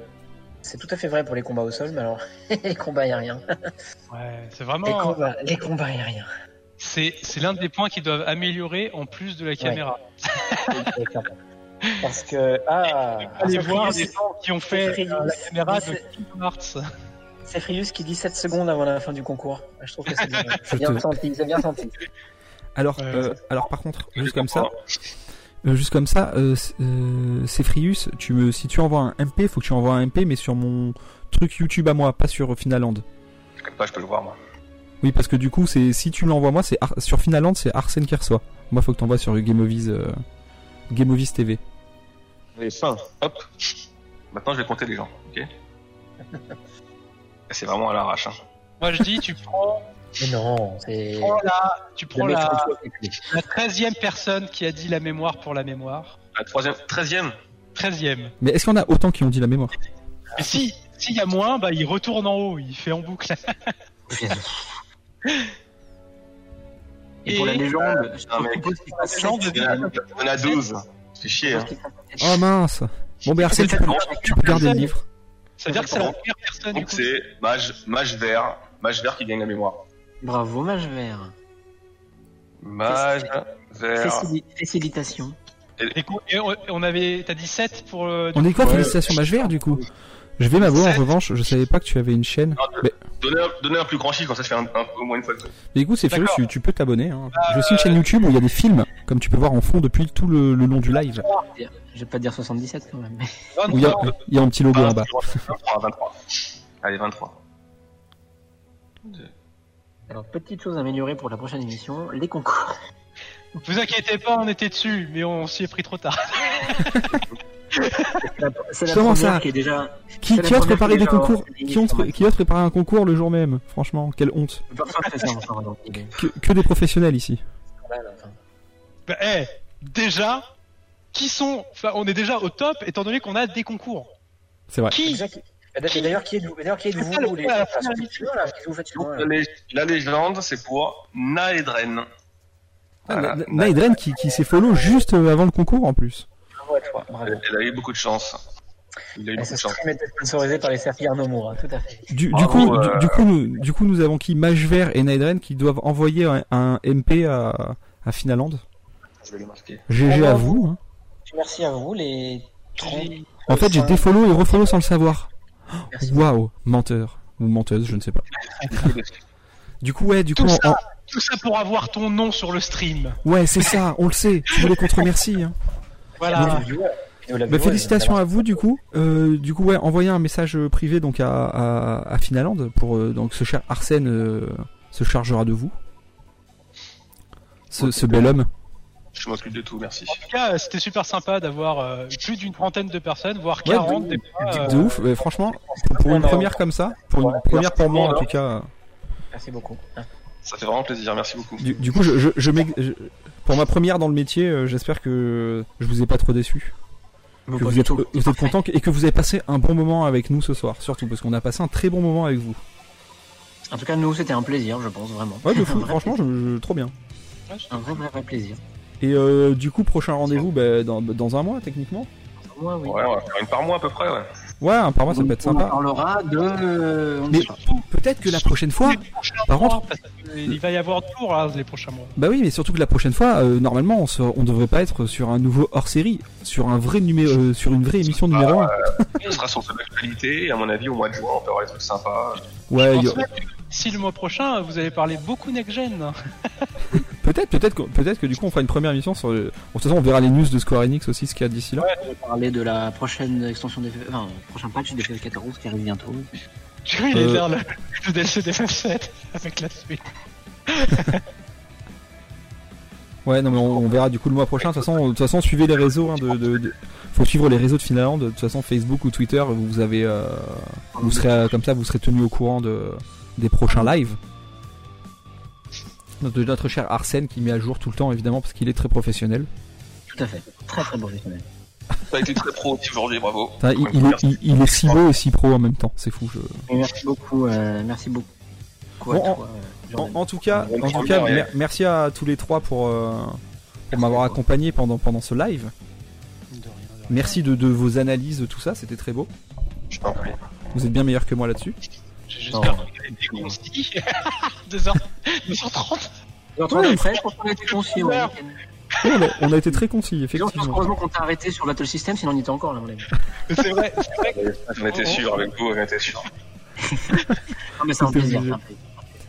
c'est tout à fait vrai pour les combats au sol, mais alors les combats aériens. Ouais, c'est Les vraiment. combats, les combats aériens. C'est c'est l'un des points qu'ils doivent améliorer en plus de la caméra. Parce que ah, Allez voir les gens qui ont fait Frius- euh, la caméra de c'est- Kingdom Hearts. C'est Frius qui dit 7 secondes avant la fin du concours. Je trouve que c'est bien, senti, c'est bien senti. Alors, Euh, euh, alors par contre, juste comme ça, euh, juste comme ça, euh, euh, c'est Frius, tu me, si tu envoies un MP, faut que tu envoies un MP, mais sur mon truc YouTube à moi, pas sur Finaland. Sais pas, je peux le voir, moi. Oui, parce que du coup, c'est si tu me l'envoies moi, c'est Ar- sur Finaland, c'est Arsène qui reçoit. Moi, faut que t'envoies sur Gameovis, euh, Gameovis TV. Allez, fin. Hop. Maintenant, je vais compter les gens, ok? Et C'est vraiment à l'arrache. Hein. Moi je dis, tu prends, Mais non, c'est. tu prends la, la 13e personne qui a dit la mémoire pour la mémoire. La troisième, treizième 13e. Mais est-ce en a autant qui ont dit la mémoire? Si, s'il y a moins, bah il retourne en haut, il fait en boucle. Et pour la légende, Il y en a, il y en a 12. C'est chier, hein. Oh mince Bon, ben Arsène, tu peux, tu peux garder le livre. Ça veut dire que c'est la première personne Donc c'est mage, mage vert, mage vert qui gagne la mémoire. Bravo, mage vert. Mage vert. Fécilitation. Et on, avait, t'as dit 7 pour le. On est quoi, Ouais. félicitations Mage Vert, du coup? Je vais m'avouer, en revanche, je savais pas que tu avais une chaîne. Non, Mais, Donnez un, donnez un plus grand chiffre, comme ça je fais un, un- au moins une fois. mais écoute, c'est D'accord. tu, tu peux t'abonner. Hein. J'ai aussi une chaîne YouTube où il y a des films, comme tu peux voir en fond depuis tout le, le long du live. Je vais pas dire 77 quand même. il y a, il y a un petit logo en bas. 23, 23. Allez, 23. Alors, petite chose à améliorer pour la prochaine émission, les concours. Vous inquiétez pas, on était dessus, mais on s'y est pris trop tard. C'est la, la ça qui est déjà. Qui, qui ose préparer des concours qui, qui un concours le jour même Franchement, quelle honte. Que, que des professionnels ici. Bah, eh, déjà, qui sont. Enfin, on est déjà au top étant donné qu'on a des concours. C'est vrai. Qui D'ailleurs, qui êtes-vous D'ailleurs, qui la légende, c'est pour Naedren. Voilà. Ah, Naedren qui, qui s'est follow juste euh, avant le concours en plus. Toi, bravo. Elle, elle a eu beaucoup de chance. Il a eu sponsorisé par les cercles Nomura, tout à fait. Du, coup, euh, du, du coup, nous, du coup, nous avons qui Mage Vert et Naedren qui doivent envoyer un, un MP à, à Finaland. Je vais le marquer. GG à vous. hein. Merci à vous, les 30. En fait, j'ai défollow et refollow sans le savoir. Waouh, menteur ou menteuse, je ne sais pas. Du coup, ouais, du coup, Tout en- ça, tout ça pour avoir ton nom sur le stream. ouais, c'est ça, on le sait. Tu voulais qu'on te remercie. Hein. Voilà. Bah, félicitations à vous du coup. Euh, du coup ouais, envoyez un message privé donc à, à, à Finaland pour euh, donc ce cher Arsène euh, se chargera de vous. Ce, ce bel homme. Je m'occupe de tout, merci. En tout cas, c'était super sympa d'avoir euh, plus d'une trentaine de personnes, voire Ouais, 40 des fois. De, euh, de ouf. Franchement, pour, une première comme ça, pour une première pour moi en tout cas. euh, Merci beaucoup. Ça fait vraiment plaisir, merci beaucoup. Du, du coup, je, je, je m'ex- je- pour ma première dans le métier, euh, j'espère que je vous ai pas trop déçu. Vous, Que êtes, tout. vous êtes content et que vous avez passé un bon moment avec nous ce soir, surtout parce qu'on a passé un très bon moment avec vous. En tout cas, nous, c'était un plaisir, je pense, vraiment. Ouais, de fou, franchement, je, je- trop bien. Un vrai, vrai, vrai plaisir. Et euh, du coup, prochain rendez-vous bah, dans, dans un mois, techniquement oui. Ouais, on va faire une par mois à peu près, ouais. Ouais, un par mois, ça peut être On sympa. parlera de. on ne Mais peut-être que la prochaine fois, par mois, contre- qu'il va y avoir de tours hein, les prochains mois. bah oui, mais surtout que la prochaine fois, euh, normalement, on, se, on devrait pas être sur un nouveau hors-série, sur un vrai numéro, euh, sur une vraie émission numéro 1. Ce sera sur l'actualité, et à mon avis, au mois de juin, on peut avoir des trucs sympas. Ouais, Je y- que Si le mois prochain, vous allez parler beaucoup next-gen. peut-être, peut-être, que- peut-être que du coup, on fera une première émission sur. le- Bon, de toute façon, on verra les news de Square Enix aussi, ce qu'il y a d'ici là. On va parler de la prochaine extension des. Enfin, prochain patch des FF14 qui arrive bientôt. Tu vois, il est Euh. vers le, DLC des FF7 avec la suite. Ouais, non, mais on, on verra du coup le mois prochain. De toute façon, de toute façon, suivez les réseaux. Hein, de, de- de- Faut suivre les réseaux de Finlande. De toute façon, Facebook ou Twitter, vous avez, euh, vous serez euh, comme ça, vous serez tenu au courant de des prochains lives. Notre, notre cher Arsène qui met à jour tout le temps, évidemment, parce qu'il est très professionnel. Tout à fait. Très très professionnel. Ça a été très pro aujourd'hui, bravo. Il, il est, il- il est si beau et si pro en même temps. C'est fou. je- Et merci beaucoup. euh, merci beaucoup. Bon, toi, en- euh, En, tout cas, en tout cas, mer- merci à tous les trois pour, euh, pour m'avoir accompagné pendant pendant ce live. Merci de, de vos analyses, de tout ça, c'était très beau. Je t'en prie. Vous êtes bien meilleur que moi là-dessus. J'espère vous avez été concis. 2h, 2h30. Et Antoine, après, je pense qu'on a été concis. Ouais. Oui, on, a, on a été très concis, Je pense effectivement. heureusement qu'on t'a arrêté sur Battle System, sinon on y était encore là. C'est vrai, c'est vrai J'en étais sûr avec vous, j'en étais sûr. Non, mais c'est un plaisir. plaisir.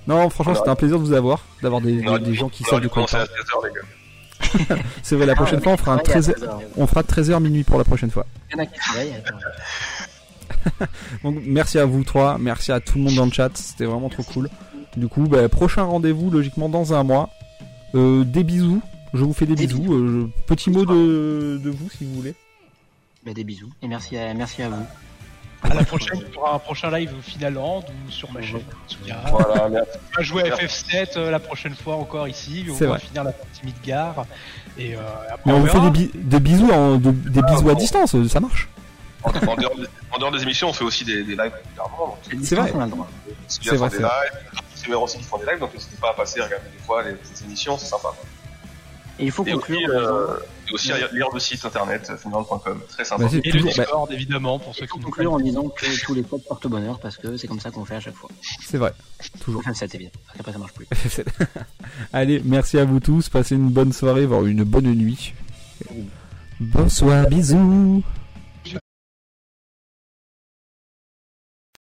Non, franchement, c'était un plaisir de vous avoir, d'avoir des, On des- des gens qui on savent dû quoi on commencer à parle. 16h, les gars. C'est vrai, la prochaine Ah, fois, on fera un ouais, il y a 13 13 heures. on fera 13h minuit pour la prochaine fois. Donc merci à vous trois, merci à tout le monde dans le chat, c'était vraiment trop cool. Du coup, bah, prochain rendez-vous logiquement dans un mois. Euh, des bisous, je vous fais des, Des bisous. Euh, petit mot de, de vous si vous voulez. Bah, des bisous. Et merci à, merci à vous. à la prochaine, aura un prochain live au Finaland ou sur ma chaîne. Souya. Voilà, merci. On va jouer à FF7 euh, la prochaine fois encore ici. On va vrai. finir la partie Midgar. Et euh, après, Mais on vous fait des, bi- des bisous, en, de- des bisous à distance, ça marche. En, en dehors des, en dehors des émissions, on fait aussi des, des lives régulièrement. C'est vrai. Le droit. C'est C'est vrai, des c'est lives, streamers aussi qui font des lives, donc n'hésitez pas à passer, regarder des fois les, les émissions, c'est sympa. Et il faut Et conclure. aussi, euh, et aussi à lire le site internet finland.com, très sympa. Bah, c'est Et le toujours, bah, Discord, évidemment, pour ceux qui nous conclure en disant que tous les potes portent bonheur parce que c'est comme ça qu'on fait à chaque fois. c'est vrai, toujours. Enfin, ça évident. Parce qu'après ça marche plus. Allez, merci à vous tous, passez une bonne soirée, voire une bonne nuit. Bonsoir, bisous.